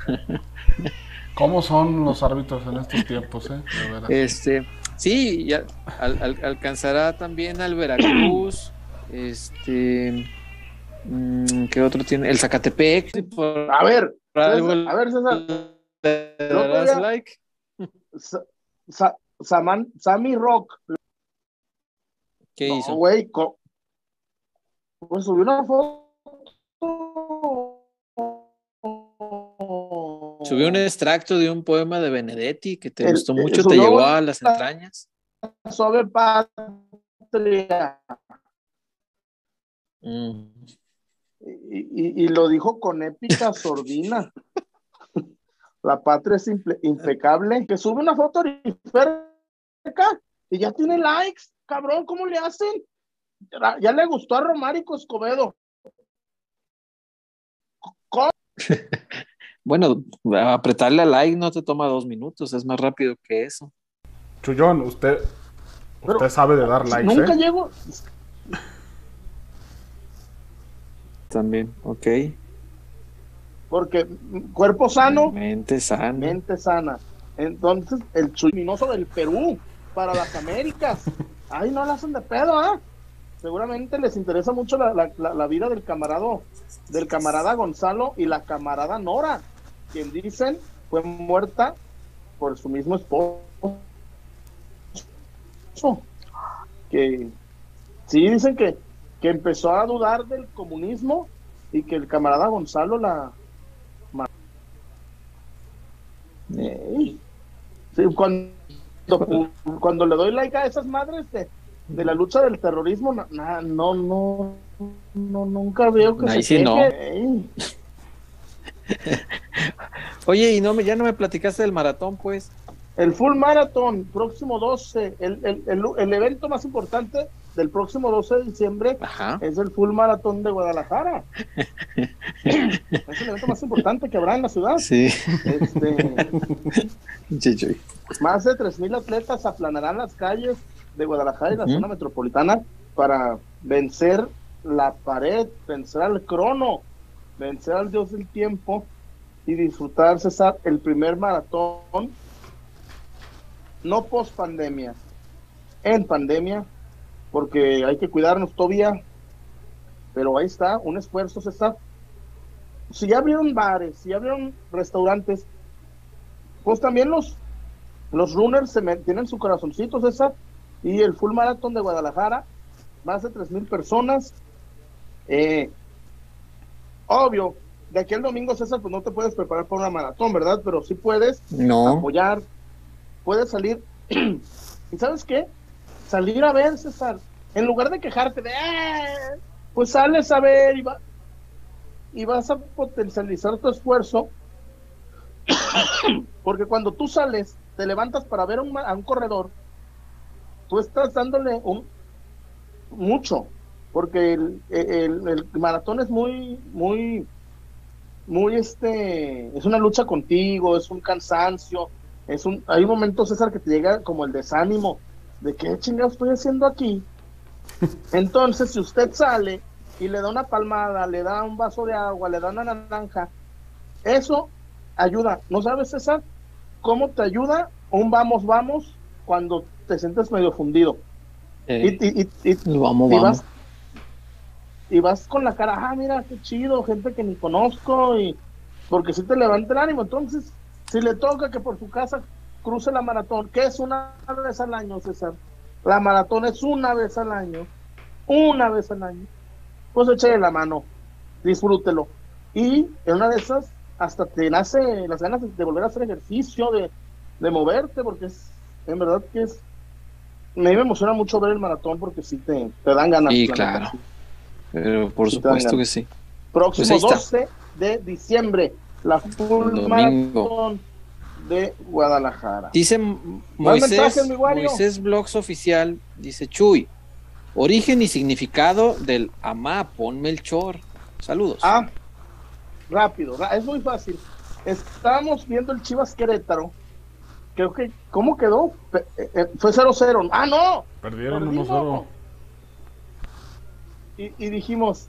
¿Cómo son los árbitros en estos tiempos, eh? Este, sí, ya al- al- alcanzará también al Veracruz. Este, mm, ¿qué otro tiene? El Zacatepec. por A ver, César, a ver, César. otro darás like. Sa- Sa- Saman- Sammy Rock. ¿Qué No, hizo? güey, pues subió una foto. Subió un extracto de un poema de Benedetti que te El- gustó el- mucho, te llegó a las entrañas. Suave patria. Mm. Y, y- y lo dijo con épica sordina. La patria es imple- impecable. Que sube una foto periférica y ya tiene likes. Cabrón, ¿cómo le hacen? Ya, ya le gustó a Romárico Escobedo. Bueno, apretarle a like no te toma dos minutos, es más rápido que eso. Chullón, usted, Pero- usted sabe de dar likes, Nunca ¿eh? llego. También, ok. Porque cuerpo sano, Mente sana. mente sana. Entonces, el luminoso del Perú para las Américas. Ay, no la hacen de pedo, ¿ah? Seguramente les interesa mucho la, la- la- la vida del camarado, del camarada Gonzalo y la camarada Nora, quien dicen fue muerta por su mismo esposo. Que Sí, dicen que, que empezó a dudar del comunismo y que el camarada Gonzalo la... Sí, cuando, cuando le doy like a esas madres de, de la lucha del terrorismo, no, na- no, no, no, nunca veo que Ahí se sí no. Oye, y no me, ya no me platicaste del maratón, pues. El Full Marathon, próximo 12, el, el, el, el evento más importante del próximo 12 de diciembre Ajá. es el Full Marathon de Guadalajara. es el evento más importante que habrá en la ciudad. Sí. Este, más de 3.000 atletas aplanarán las calles de Guadalajara y la zona metropolitana para vencer la pared, vencer al crono, vencer al dios del tiempo y disfrutar, César, el primer maratón, no post pandemia, en pandemia, porque hay que cuidarnos todavía, pero ahí está, un esfuerzo, César. Si ya abrieron bares, si ya abrieron restaurantes, pues también los, los runners se tienen su corazoncito, César, y el full maratón de Guadalajara, más de 3.000 personas. Eh, obvio, de aquí al domingo, César, pues no te puedes preparar para una maratón, ¿verdad? Pero sí puedes No. apoyar, puedes salir. ¿Y sabes qué? Salir a ver, César. En lugar de quejarte de, "Eh", pues sales a ver y, va- y vas a potencializar tu esfuerzo. Porque cuando tú sales, te levantas para ver a un, a un corredor, tú estás dándole un mucho. Porque el, el- el maratón es muy, muy, muy este, es una lucha contigo, es un cansancio, es un, hay momentos, César, que te llega como el desánimo de qué chingados estoy haciendo aquí. Entonces, si usted sale y le da una palmada, le da un vaso de agua, le da una naranja, eso ayuda. ¿No sabes, César? ¿Cómo te ayuda un vamos, vamos cuando te sientes medio fundido? Eh, Y, y- y- y- vamos, y vamos. vas y vas con la cara, ah, mira, qué chido, gente que ni conozco, y porque si te levanta el ánimo. Entonces, si le toca que por su casa cruce la maratón, que es una vez al año, César, la maratón es una vez al año, una vez al año, pues échale la mano, disfrútelo. Y en una de esas, hasta te nace las ganas de, de volver a hacer ejercicio, de, de moverte, porque es, en verdad que es, me emociona mucho ver el maratón porque sí te, te dan ganas. Sí, la claro. Pero por Sí supuesto que sí. Próximo Pues ahí 12 de diciembre, la Full. Maratón de Guadalajara. Dice Moisés, mensajes, Blogs Oficial, dice Chuy, origen y significado del Amá, ponme el chor. Saludos. Ah, rápido, es muy fácil. Estábamos viendo el Chivas Querétaro. Creo que, ¿cómo quedó? Eh, eh, fue 0-0. Ah, no. Perdieron Perdimos. 1-0. Y, y dijimos,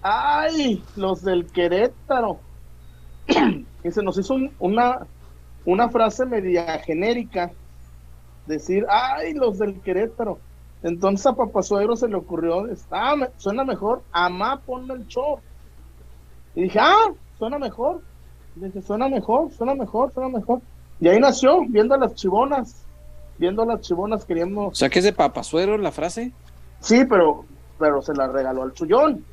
ay, los del Querétaro. y se nos hizo un- una, una frase media genérica. Decir, ay, los del Querétaro. Entonces a Papasuegro se le ocurrió, está, me- suena mejor, amá, ponme el show. Y dije, ah, suena mejor. Dije, suena mejor, suena mejor, suena mejor. Y ahí nació, viendo a las chivonas. Viendo a las chivonas O queríamos sea que es de papasuero la frase. Sí, pero, pero se la regaló al chullón.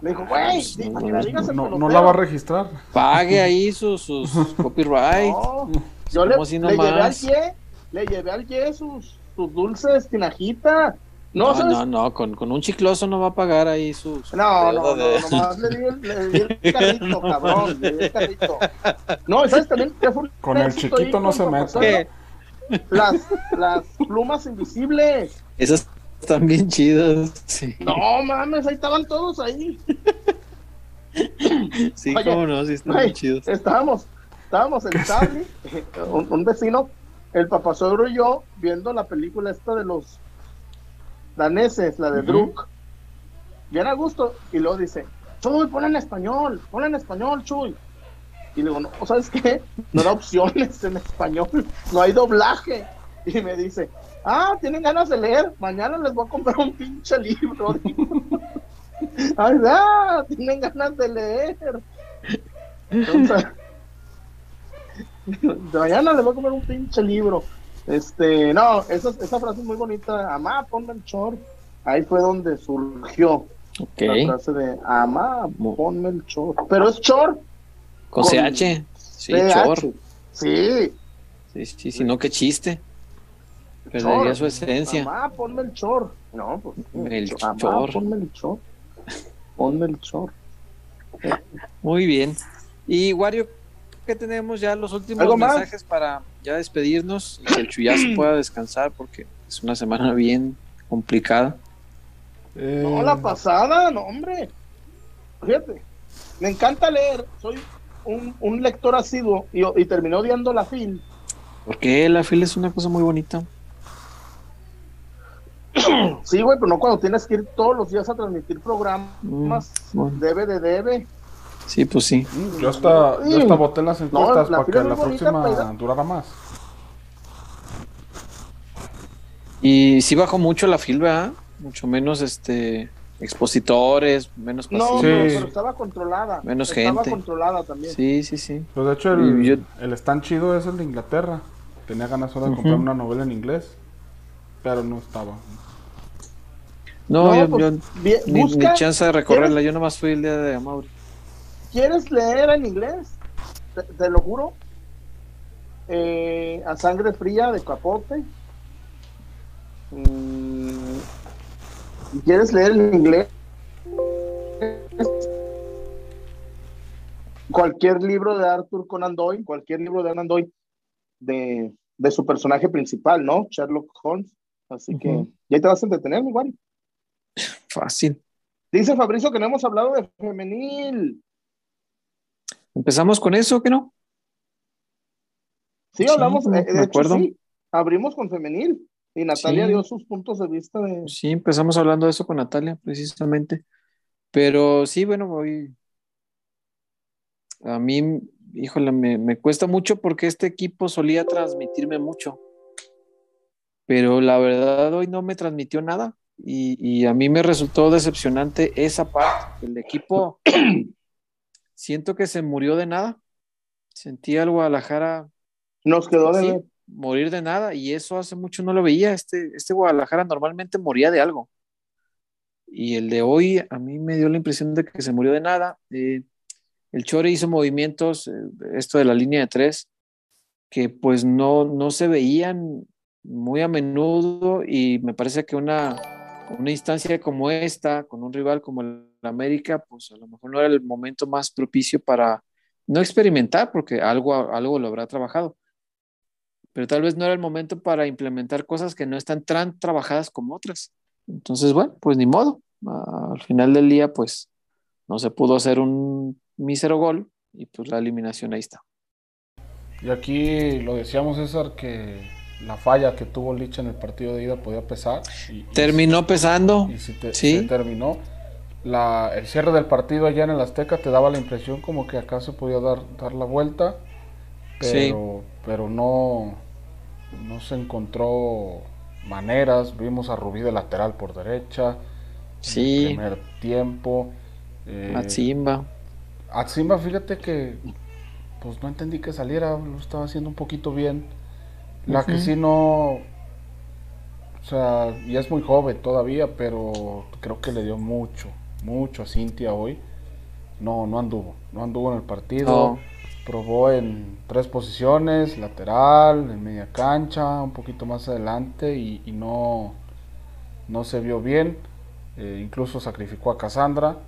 Me dijo, güey, pues, di- no, no, la digas al No, no pelotero". la va a registrar. Pague ahí sus, sus copyright. No, yo le, ¿Cómo así le llevé al ye, le llevé al ye sus, sus dulces tinajita. No, No, no, no, con, con un chicloso no va a pagar ahí su. su No, no, no, nomás le di el, le di el carrito, cabrón, le di el carrito. No, ¿sabes también qué fue un Con el chiquito no se mete. Las, las plumas invisibles. Esas están bien chidas. Sí, No, mames, ahí estaban todos ahí. sí Oye, cómo no, sí están bien chidos. Estábamos, estábamos el Charlie, un, un vecino, el papasuegro y yo, viendo la película esta de los daneses, la de Ujú. Druk. Bien a gusto. Y luego dice, Chuy, ponla en español, ponla en español, Chuy. Y le digo, no, ¿sabes qué? No da opciones en español, no hay doblaje. Y me dice, ah, tienen ganas de leer, mañana les voy a comprar un pinche libro. Ay, ah, tienen ganas de leer. Entonces, de mañana les voy a comer un pinche libro. Este, no, esa, esa frase es muy bonita. Amá, ponme el short. ahí fue donde surgió Ok. la frase de ama, ponme el chor. Pero es chor. Con Con CH. Sí, CH. chor. Sí. Sí, sí, sí, no, qué chiste. chor. Perdería su esencia. Amá, ponme el chor. No, pues. El cho- amá, chor. ponme el chor. Ponme el chor. Muy bien. Y Wario, ¿qué tenemos ya los últimos ¿Algo más? mensajes para ya despedirnos y que el chuyazo pueda descansar porque es una semana bien complicada? Eh, No, la pasada, no, hombre. Fíjate, me encanta leer. Soy un, un lector asiduo y, y terminé odiando la FIL. Porque la fila es una cosa muy bonita. Sí, güey, pero no cuando tienes que ir todos los días a transmitir programas. Mm, bueno. Debe de debe. Sí, pues sí. mm, Yo hasta, yo hasta voté en las encuestas la para que la bonita, próxima pero- durara más. Y sí bajó mucho la fila, ¿verdad? Mucho menos este expositores, menos No, pasillos. pero, Sí. pero estaba controlada. Menos estaba gente. controlada también. Sí, sí, sí. Pues de hecho el, yo- el stand chido es el de Inglaterra. Tenía ganas solo de comprar una novela en inglés, pero no estaba. No, No, yo, pues, yo ni, ni chance de recorrerla. Yo nomás fui el día de Amauri. ¿Quieres leer en inglés? Te, te lo juro. Eh, a sangre fría de Capote. Mm, ¿Quieres leer en inglés? Cualquier libro de Arthur Conan Doyle, cualquier libro de Conan Doyle de, de su personaje principal, ¿no? Sherlock Holmes. Así que Ujú. ya te vas a entretener, mi. Fácil. Dice Fabricio que no hemos hablado de femenil. ¿Empezamos con eso o qué no? Sí, hablamos, eh, de hecho, acuerdo. sí, abrimos con femenil y Natalia Sí. dio sus puntos de vista de... Sí, empezamos hablando de eso con Natalia, precisamente. Pero sí, bueno, voy. A mí, híjole, me, me cuesta mucho porque este equipo solía transmitirme mucho. Pero la verdad, hoy no me transmitió nada. Y, y a mí me resultó decepcionante esa parte. El equipo, siento que se murió de nada. Sentí al Guadalajara Nos quedó de morir de nada, y eso hace mucho no lo veía. Este, este Guadalajara normalmente moría de algo. Y el de hoy a mí me dio la impresión de que se murió de nada. Eh, el Chore hizo movimientos, eh, esto de la línea de tres, que pues no, no se veían muy a menudo y me parece que una, una instancia como esta, con un rival como el América, pues a lo mejor no era el momento más propicio para no experimentar, porque algo, algo lo habrá trabajado pero tal vez no era el momento para implementar cosas que no están tan trabajadas como otras. Entonces, bueno, pues ni modo. Al final del día, pues no se pudo hacer un mísero gol y pues la eliminación ahí está. Y aquí lo decíamos, César, que la falla que tuvo Lich en el partido de ida podía pesar. Y, y- Terminó pesando. Y si te, Sí. se terminó. La, el cierre del partido allá en el Azteca te daba la impresión como que acá se podía dar, dar la vuelta, pero, pero no, no se encontró maneras. Vimos a Rubí de lateral por derecha. en el primer tiempo. Eh, Matzimba. Atzimba, fíjate que pues no entendí que saliera, lo estaba haciendo un poquito bien. La que sí no, o sea, y es muy joven todavía, pero creo que le dio mucho, mucho a Cintia hoy. No, no anduvo, no anduvo en el partido. Probó en tres posiciones, lateral, en media cancha, un poquito más adelante y, y no, no se vio bien. Eh, incluso sacrificó a Cassandra,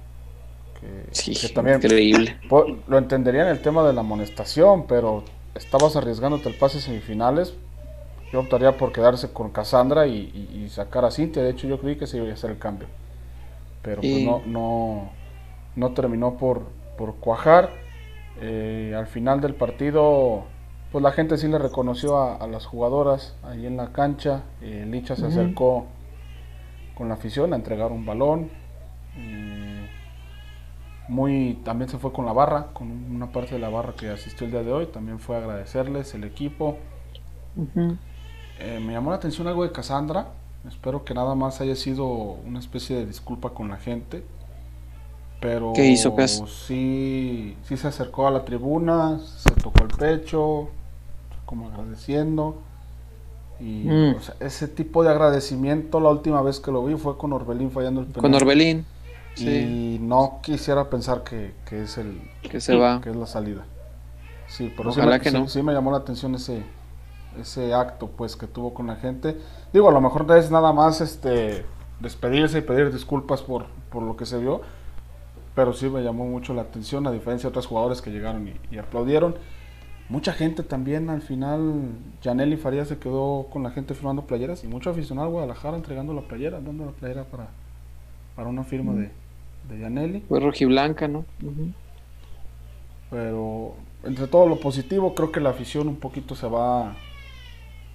que, Sí, que también increíble. Lo entendería en el tema de la amonestación, pero estabas arriesgándote el pase semifinales. Yo optaría por quedarse con Cassandra y, y- y sacar a Cintia. De hecho, yo creí que se iba a hacer el cambio. Pero pues no, no, no terminó por, por cuajar. Eh, al final del partido, pues la gente sí le reconoció a, a las jugadoras ahí en la cancha. Eh, Licha se acercó con la afición a entregar un balón. Eh, muy también se fue con la barra, con una parte de la barra que asistió el día de hoy. También fue a agradecerles el equipo. Eh, me llamó la atención algo de Cassandra. Espero que nada más haya sido una especie de disculpa con la gente. Pero ¿Qué hizo, Cas? sí, sí se acercó a la tribuna, se tocó el pecho, como agradeciendo. Y Mm. o sea, ese tipo de agradecimiento, la última vez que lo vi fue con Orbelín fallando el penal. Con Orbelín, sí, Y no quisiera pensar que, que es el que se va. que es la salida. Sí, pero sí Ojalá me, que sí- no. sí me llamó la atención ese ese acto pues que tuvo con la gente. Digo, a lo mejor es nada más este despedirse y pedir disculpas por, por lo que se vio, pero sí me llamó mucho la atención a diferencia de otros jugadores que llegaron y, y aplaudieron. Mucha gente también al final, Janelli Farías se quedó con la gente firmando playeras y mucho aficionado a Guadalajara entregando la playera, dando la playera para, para una firma de, de Janelli. Fue rojiblanca, ¿no? Pero entre todo lo positivo, creo que la afición un poquito se va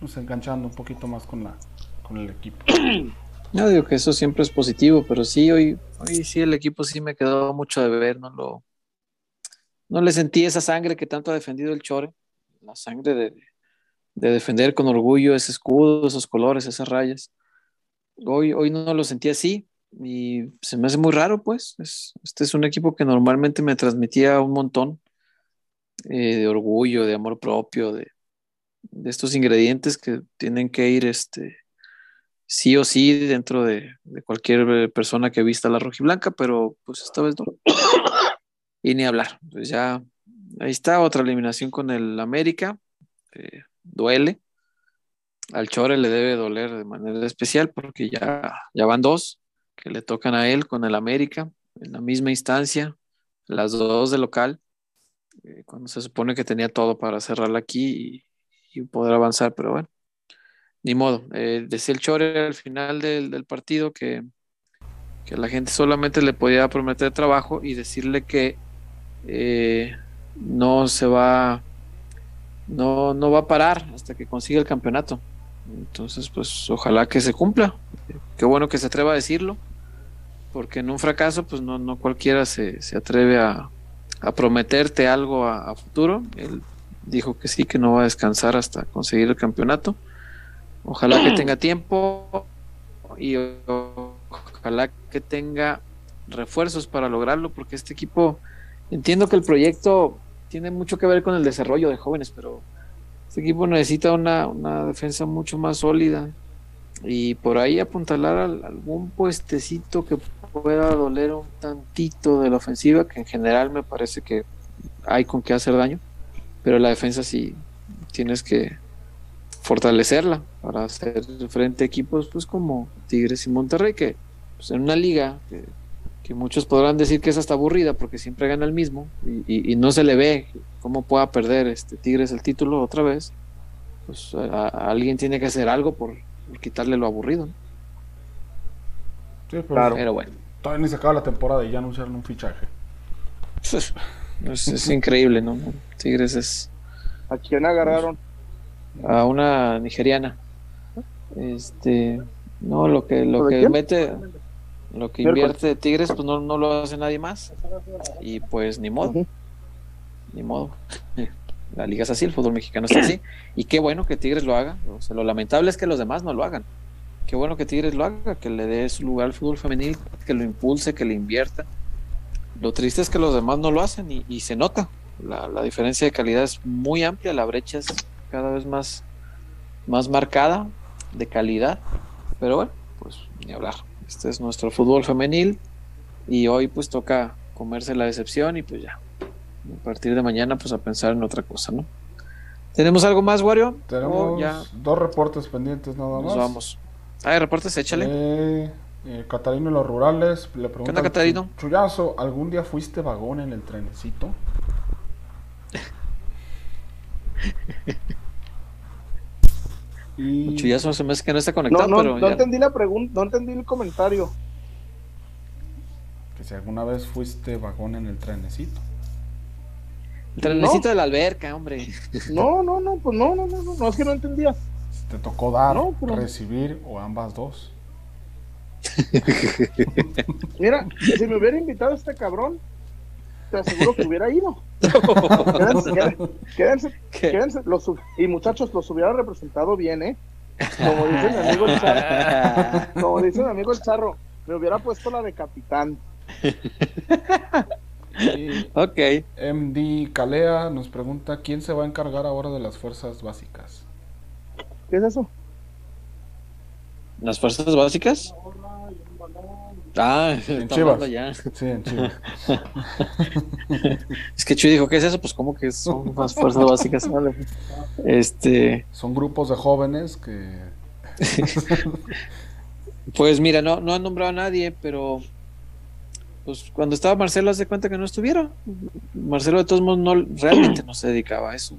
pues, enganchando un poquito más con la con el equipo. No digo que eso siempre es positivo, pero sí, hoy, hoy sí el equipo sí me quedó mucho de beber, no lo, no le sentí esa sangre que tanto ha defendido el Chore, la sangre de, de defender con orgullo ese escudo, esos colores, esas rayas. Hoy, hoy no lo sentí así y se me hace muy raro, pues. Es- este es un equipo que normalmente me transmitía un montón eh, de orgullo, de amor propio, de, de estos ingredientes que tienen que ir este, sí o sí dentro de, cualquier eh, persona que vista la rojiblanca, pero pues esta vez no. Y ni hablar. Pues ya ahí está otra eliminación con el América. eh, duele. Al Chore le debe doler de manera especial porque ya, ya van dos que le tocan a él con el América en la misma instancia, las dos de local, eh, cuando se supone que tenía todo para cerrarla aquí y, poder avanzar, pero bueno ni modo. Eh, decía el Chore al final del, del partido que, que la gente solamente le podía prometer trabajo y decirle que eh, no se va, no, no va a parar hasta que consiga el campeonato. Entonces, pues ojalá que se cumpla. Qué bueno que se atreva a decirlo, porque en un fracaso, pues no, no cualquiera se, se atreve a, a prometerte algo a, futuro. Dijo que sí, que no va a descansar hasta conseguir el campeonato. Ojalá que tenga tiempo y ojalá que tenga refuerzos para lograrlo, porque este equipo, entiendo que el proyecto tiene mucho que ver con el desarrollo de jóvenes, pero este equipo necesita una, una defensa mucho más sólida y por ahí apuntalar al- algún puestecito que pueda doler un tantito de la ofensiva, que en general me parece que hay con qué hacer daño, pero la defensa sí tienes que fortalecerla para hacer frente a equipos pues como Tigres y Monterrey que pues, en una liga que, que muchos podrán decir que es hasta aburrida porque siempre gana el mismo y, y- y no se le ve cómo pueda perder este Tigres el título otra vez pues a- a alguien tiene que hacer algo por, por quitarle lo aburrido ¿no? Sí, pero Claro. pero bueno todavía ni se acaba la temporada y ya anunciaron un fichaje. es, es increíble no Tigres es ¿A quién agarraron? a una nigeriana. Este, no, lo que lo ¿De que quién? mete, lo que invierte Tigres, pues no, no lo hace nadie más. Y pues ni modo, ni modo. La liga es así, el fútbol mexicano está así. Y qué bueno que Tigres lo haga. O sea, lo lamentable es que los demás no lo hagan. Qué bueno que Tigres lo haga, que le dé su lugar al fútbol femenil, que lo impulse, que le invierta. Lo triste es que los demás no lo hacen y, y se nota. La, la diferencia de calidad es muy amplia, la brecha es cada vez más, más marcada de calidad. Pero bueno, pues ni hablar. Este es nuestro fútbol femenil y hoy pues toca comerse la decepción y pues ya. A partir de mañana pues a pensar en otra cosa, ¿no? ¿Tenemos algo más, Wario? Tenemos ¿O Oh, ya dos reportes pendientes nada más. nos vamos? Ah, reportes, échale. Eh, eh, Catarino y los rurales le preguntan onda, Catarino? "Chu- Chuyazo, ¿algún día fuiste vagón en el trenecito? Y Chuyazo se me hace que no está No, conectado, no, pero no ya- entendí la pregunta, no entendí el comentario. que si alguna vez fuiste vagón en el trenecito. el trenecito No. de la alberca, hombre. No, no, no, pues no, no, no, no, no, es que no entendía. Si te tocó dar, No, pero- recibir o ambas dos. Mira, si me hubiera invitado este cabrón, te aseguro que hubiera ido. Quédense, quédense, quédense, y muchachos, los hubiera representado bien, ¿eh? Como dice mi amigo el charro, como dice mi amigo el charro, me hubiera puesto la de capitán. Y ok. MD Calea nos pregunta quién se va a encargar ahora de las fuerzas básicas. ¿Qué es eso? ¿Las fuerzas básicas? Ah, En está Chivas. hablando ya. Sí, en Chivas. Es que Chuy dijo, ¿qué es eso? Pues, ¿cómo que son las fuerzas básicas? Vale. Este, Son grupos de jóvenes que. pues mira, no, no han nombrado a nadie, pero pues cuando estaba Marcelo, hace cuenta que no estuviera. Marcelo, de todos modos, no, realmente no se dedicaba a eso.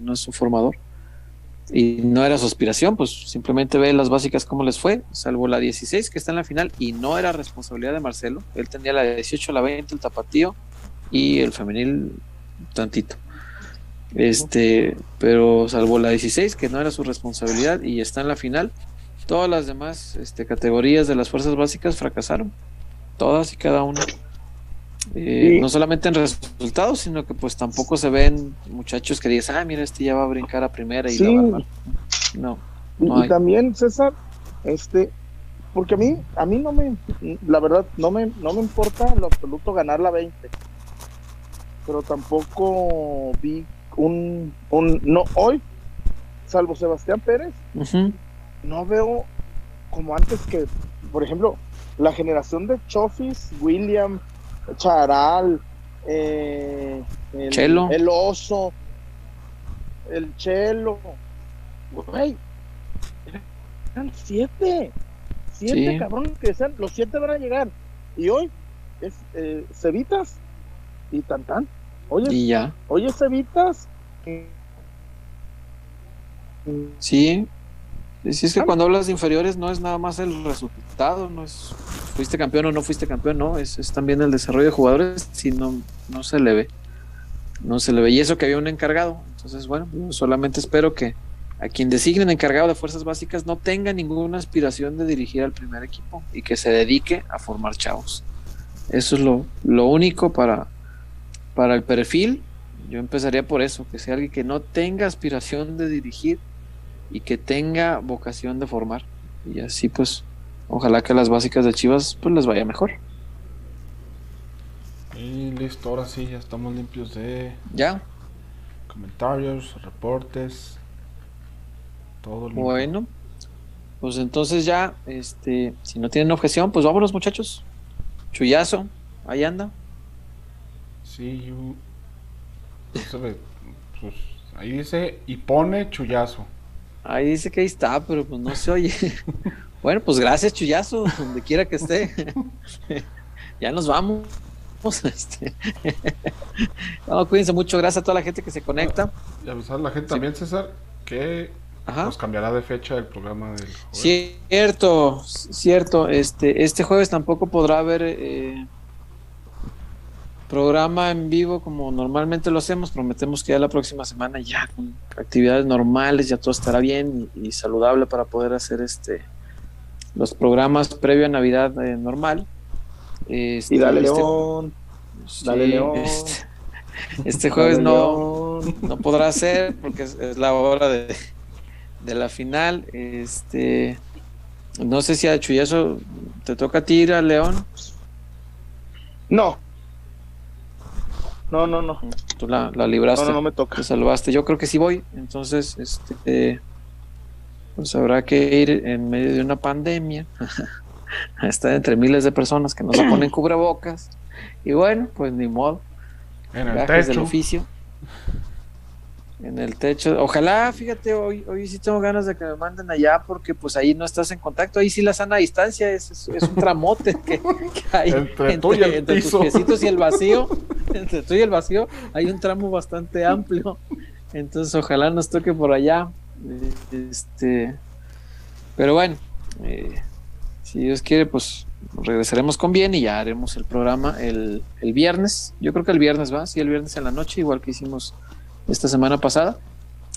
No es su formador. Y no era su aspiración, pues simplemente ve las básicas cómo les fue, salvo la 16 que está en la final y no era responsabilidad de Marcelo. Él tenía la 18, la 20, el tapatío y el femenil tantito. Este, pero salvo la 16 que no era su responsabilidad y está en la final, todas las demás este, categorías de las fuerzas básicas fracasaron, todas y cada una. Eh, Sí. No solamente en resultados, sino que pues tampoco se ven muchachos que digas, ah, mira, este ya va a brincar a primera y Sí. la va a armar". No, Y, no y hay. también, César, este, porque a mí, a mí no me, la verdad, no me, no me importa en lo absoluto ganar la 20. Pero tampoco vi un, un, no, hoy, salvo Sebastián Pérez, no veo como antes que, por ejemplo, la generación de Chofis, William, Charal, eh, el, Chelo. el oso, el chelo, güey, eran siete, siete Sí. cabrón que decían, los siete van a llegar, y hoy es eh, Cevitas y Tantán, oye, Y ya, oye Cevitas, sí. Si es que cuando hablas de inferiores no es nada más el resultado, no es fuiste campeón o no fuiste campeón, no, es, es también el desarrollo de jugadores, si no, no se le ve. No se le ve. Y eso que había un encargado. Entonces, bueno, solamente espero que a quien designen encargado de fuerzas básicas no tenga ninguna aspiración de dirigir al primer equipo y que se dedique a formar chavos. Eso es lo, lo único para, para el perfil. Yo empezaría por eso, que sea alguien que no tenga aspiración de dirigir y que tenga vocación de formar. Y así pues, ojalá que las básicas de Chivas pues les vaya mejor. Y listo, ahora sí, ya estamos limpios de Ya, comentarios, reportes. Todo limpio. bueno. Pues entonces ya, este, si no tienen objeción, pues vámonos muchachos. Chuyazo, ahí anda. Sí, ve, pues, ahí dice y pone chullazo. Ahí dice que ahí está, pero pues no se oye. bueno, pues gracias Chuyazo, donde quiera que esté. ya nos vamos. Este. no, cuídense mucho, gracias a toda la gente que se conecta. Y avisar a la gente también, César, que Ajá. nos cambiará de fecha el programa del jueves. Cierto, cierto. Este, este jueves tampoco podrá haber eh, programa en vivo como normalmente lo hacemos. Prometemos que ya la próxima semana ya con actividades normales ya todo estará bien y, y saludable para poder hacer este los programas previo a Navidad eh, normal. Este, y dale este- León, sí, dale León. Este, este jueves dale, no, León. no podrá ser porque es, es la hora de, de la final. Este, no sé si a Chuyazo te toca a ti ir a León. No. No, no, no. Tú la, la No, libraste, no, no me toca. te salvaste. Yo creo que sí voy. Entonces, este, pues habrá que ir en medio de una pandemia. Está entre miles de personas que no se ponen cubrebocas. Y bueno, pues ni modo. En el gajes del techo. oficio. En el techo. Ojalá, fíjate, hoy, hoy sí tengo ganas de que me manden allá porque pues ahí no estás en contacto. Ahí sí la sana distancia es, es, es un tramote que, que hay Entre tú y el entre tus piecitos y el vacío. Entre tú y el vacío hay un tramo bastante amplio. Entonces ojalá nos toque por allá. Este, pero bueno, eh, si Dios quiere, pues regresaremos con bien y ya haremos el programa el, el viernes. Yo creo que el viernes va, sí, el viernes en la noche, igual que hicimos esta semana pasada.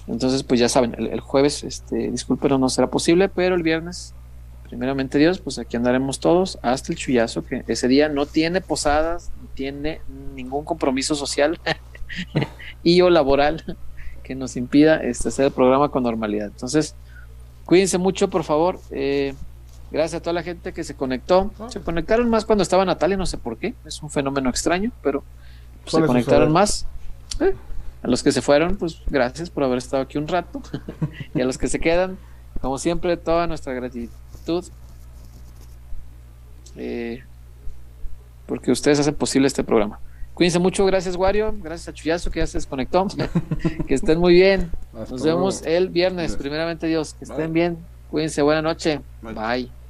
Entonces, pues ya saben, el, el jueves, este, disculpen, no será posible, pero el viernes, primeramente Dios, pues aquí andaremos todos hasta el chullazo, que ese día no tiene posadas, no tiene ningún compromiso social y o laboral que nos impida este, hacer el programa con normalidad. Entonces, cuídense mucho, por favor. Eh, gracias a toda la gente que se conectó. Se conectaron más cuando estaba Natalia, no sé por qué. Es un fenómeno extraño, pero se conectaron más. Eh, A los que se fueron, pues gracias por haber estado aquí un rato. y a los que se quedan, como siempre, toda nuestra gratitud. Eh, porque ustedes hacen posible este programa. Cuídense mucho, gracias Wario, gracias a Chuyazo que ya se desconectó. que estén muy bien. Hasta Nos vemos luego. el viernes, primeramente Dios. Que estén Bye. bien. Cuídense, buena noche. Bye. Bye.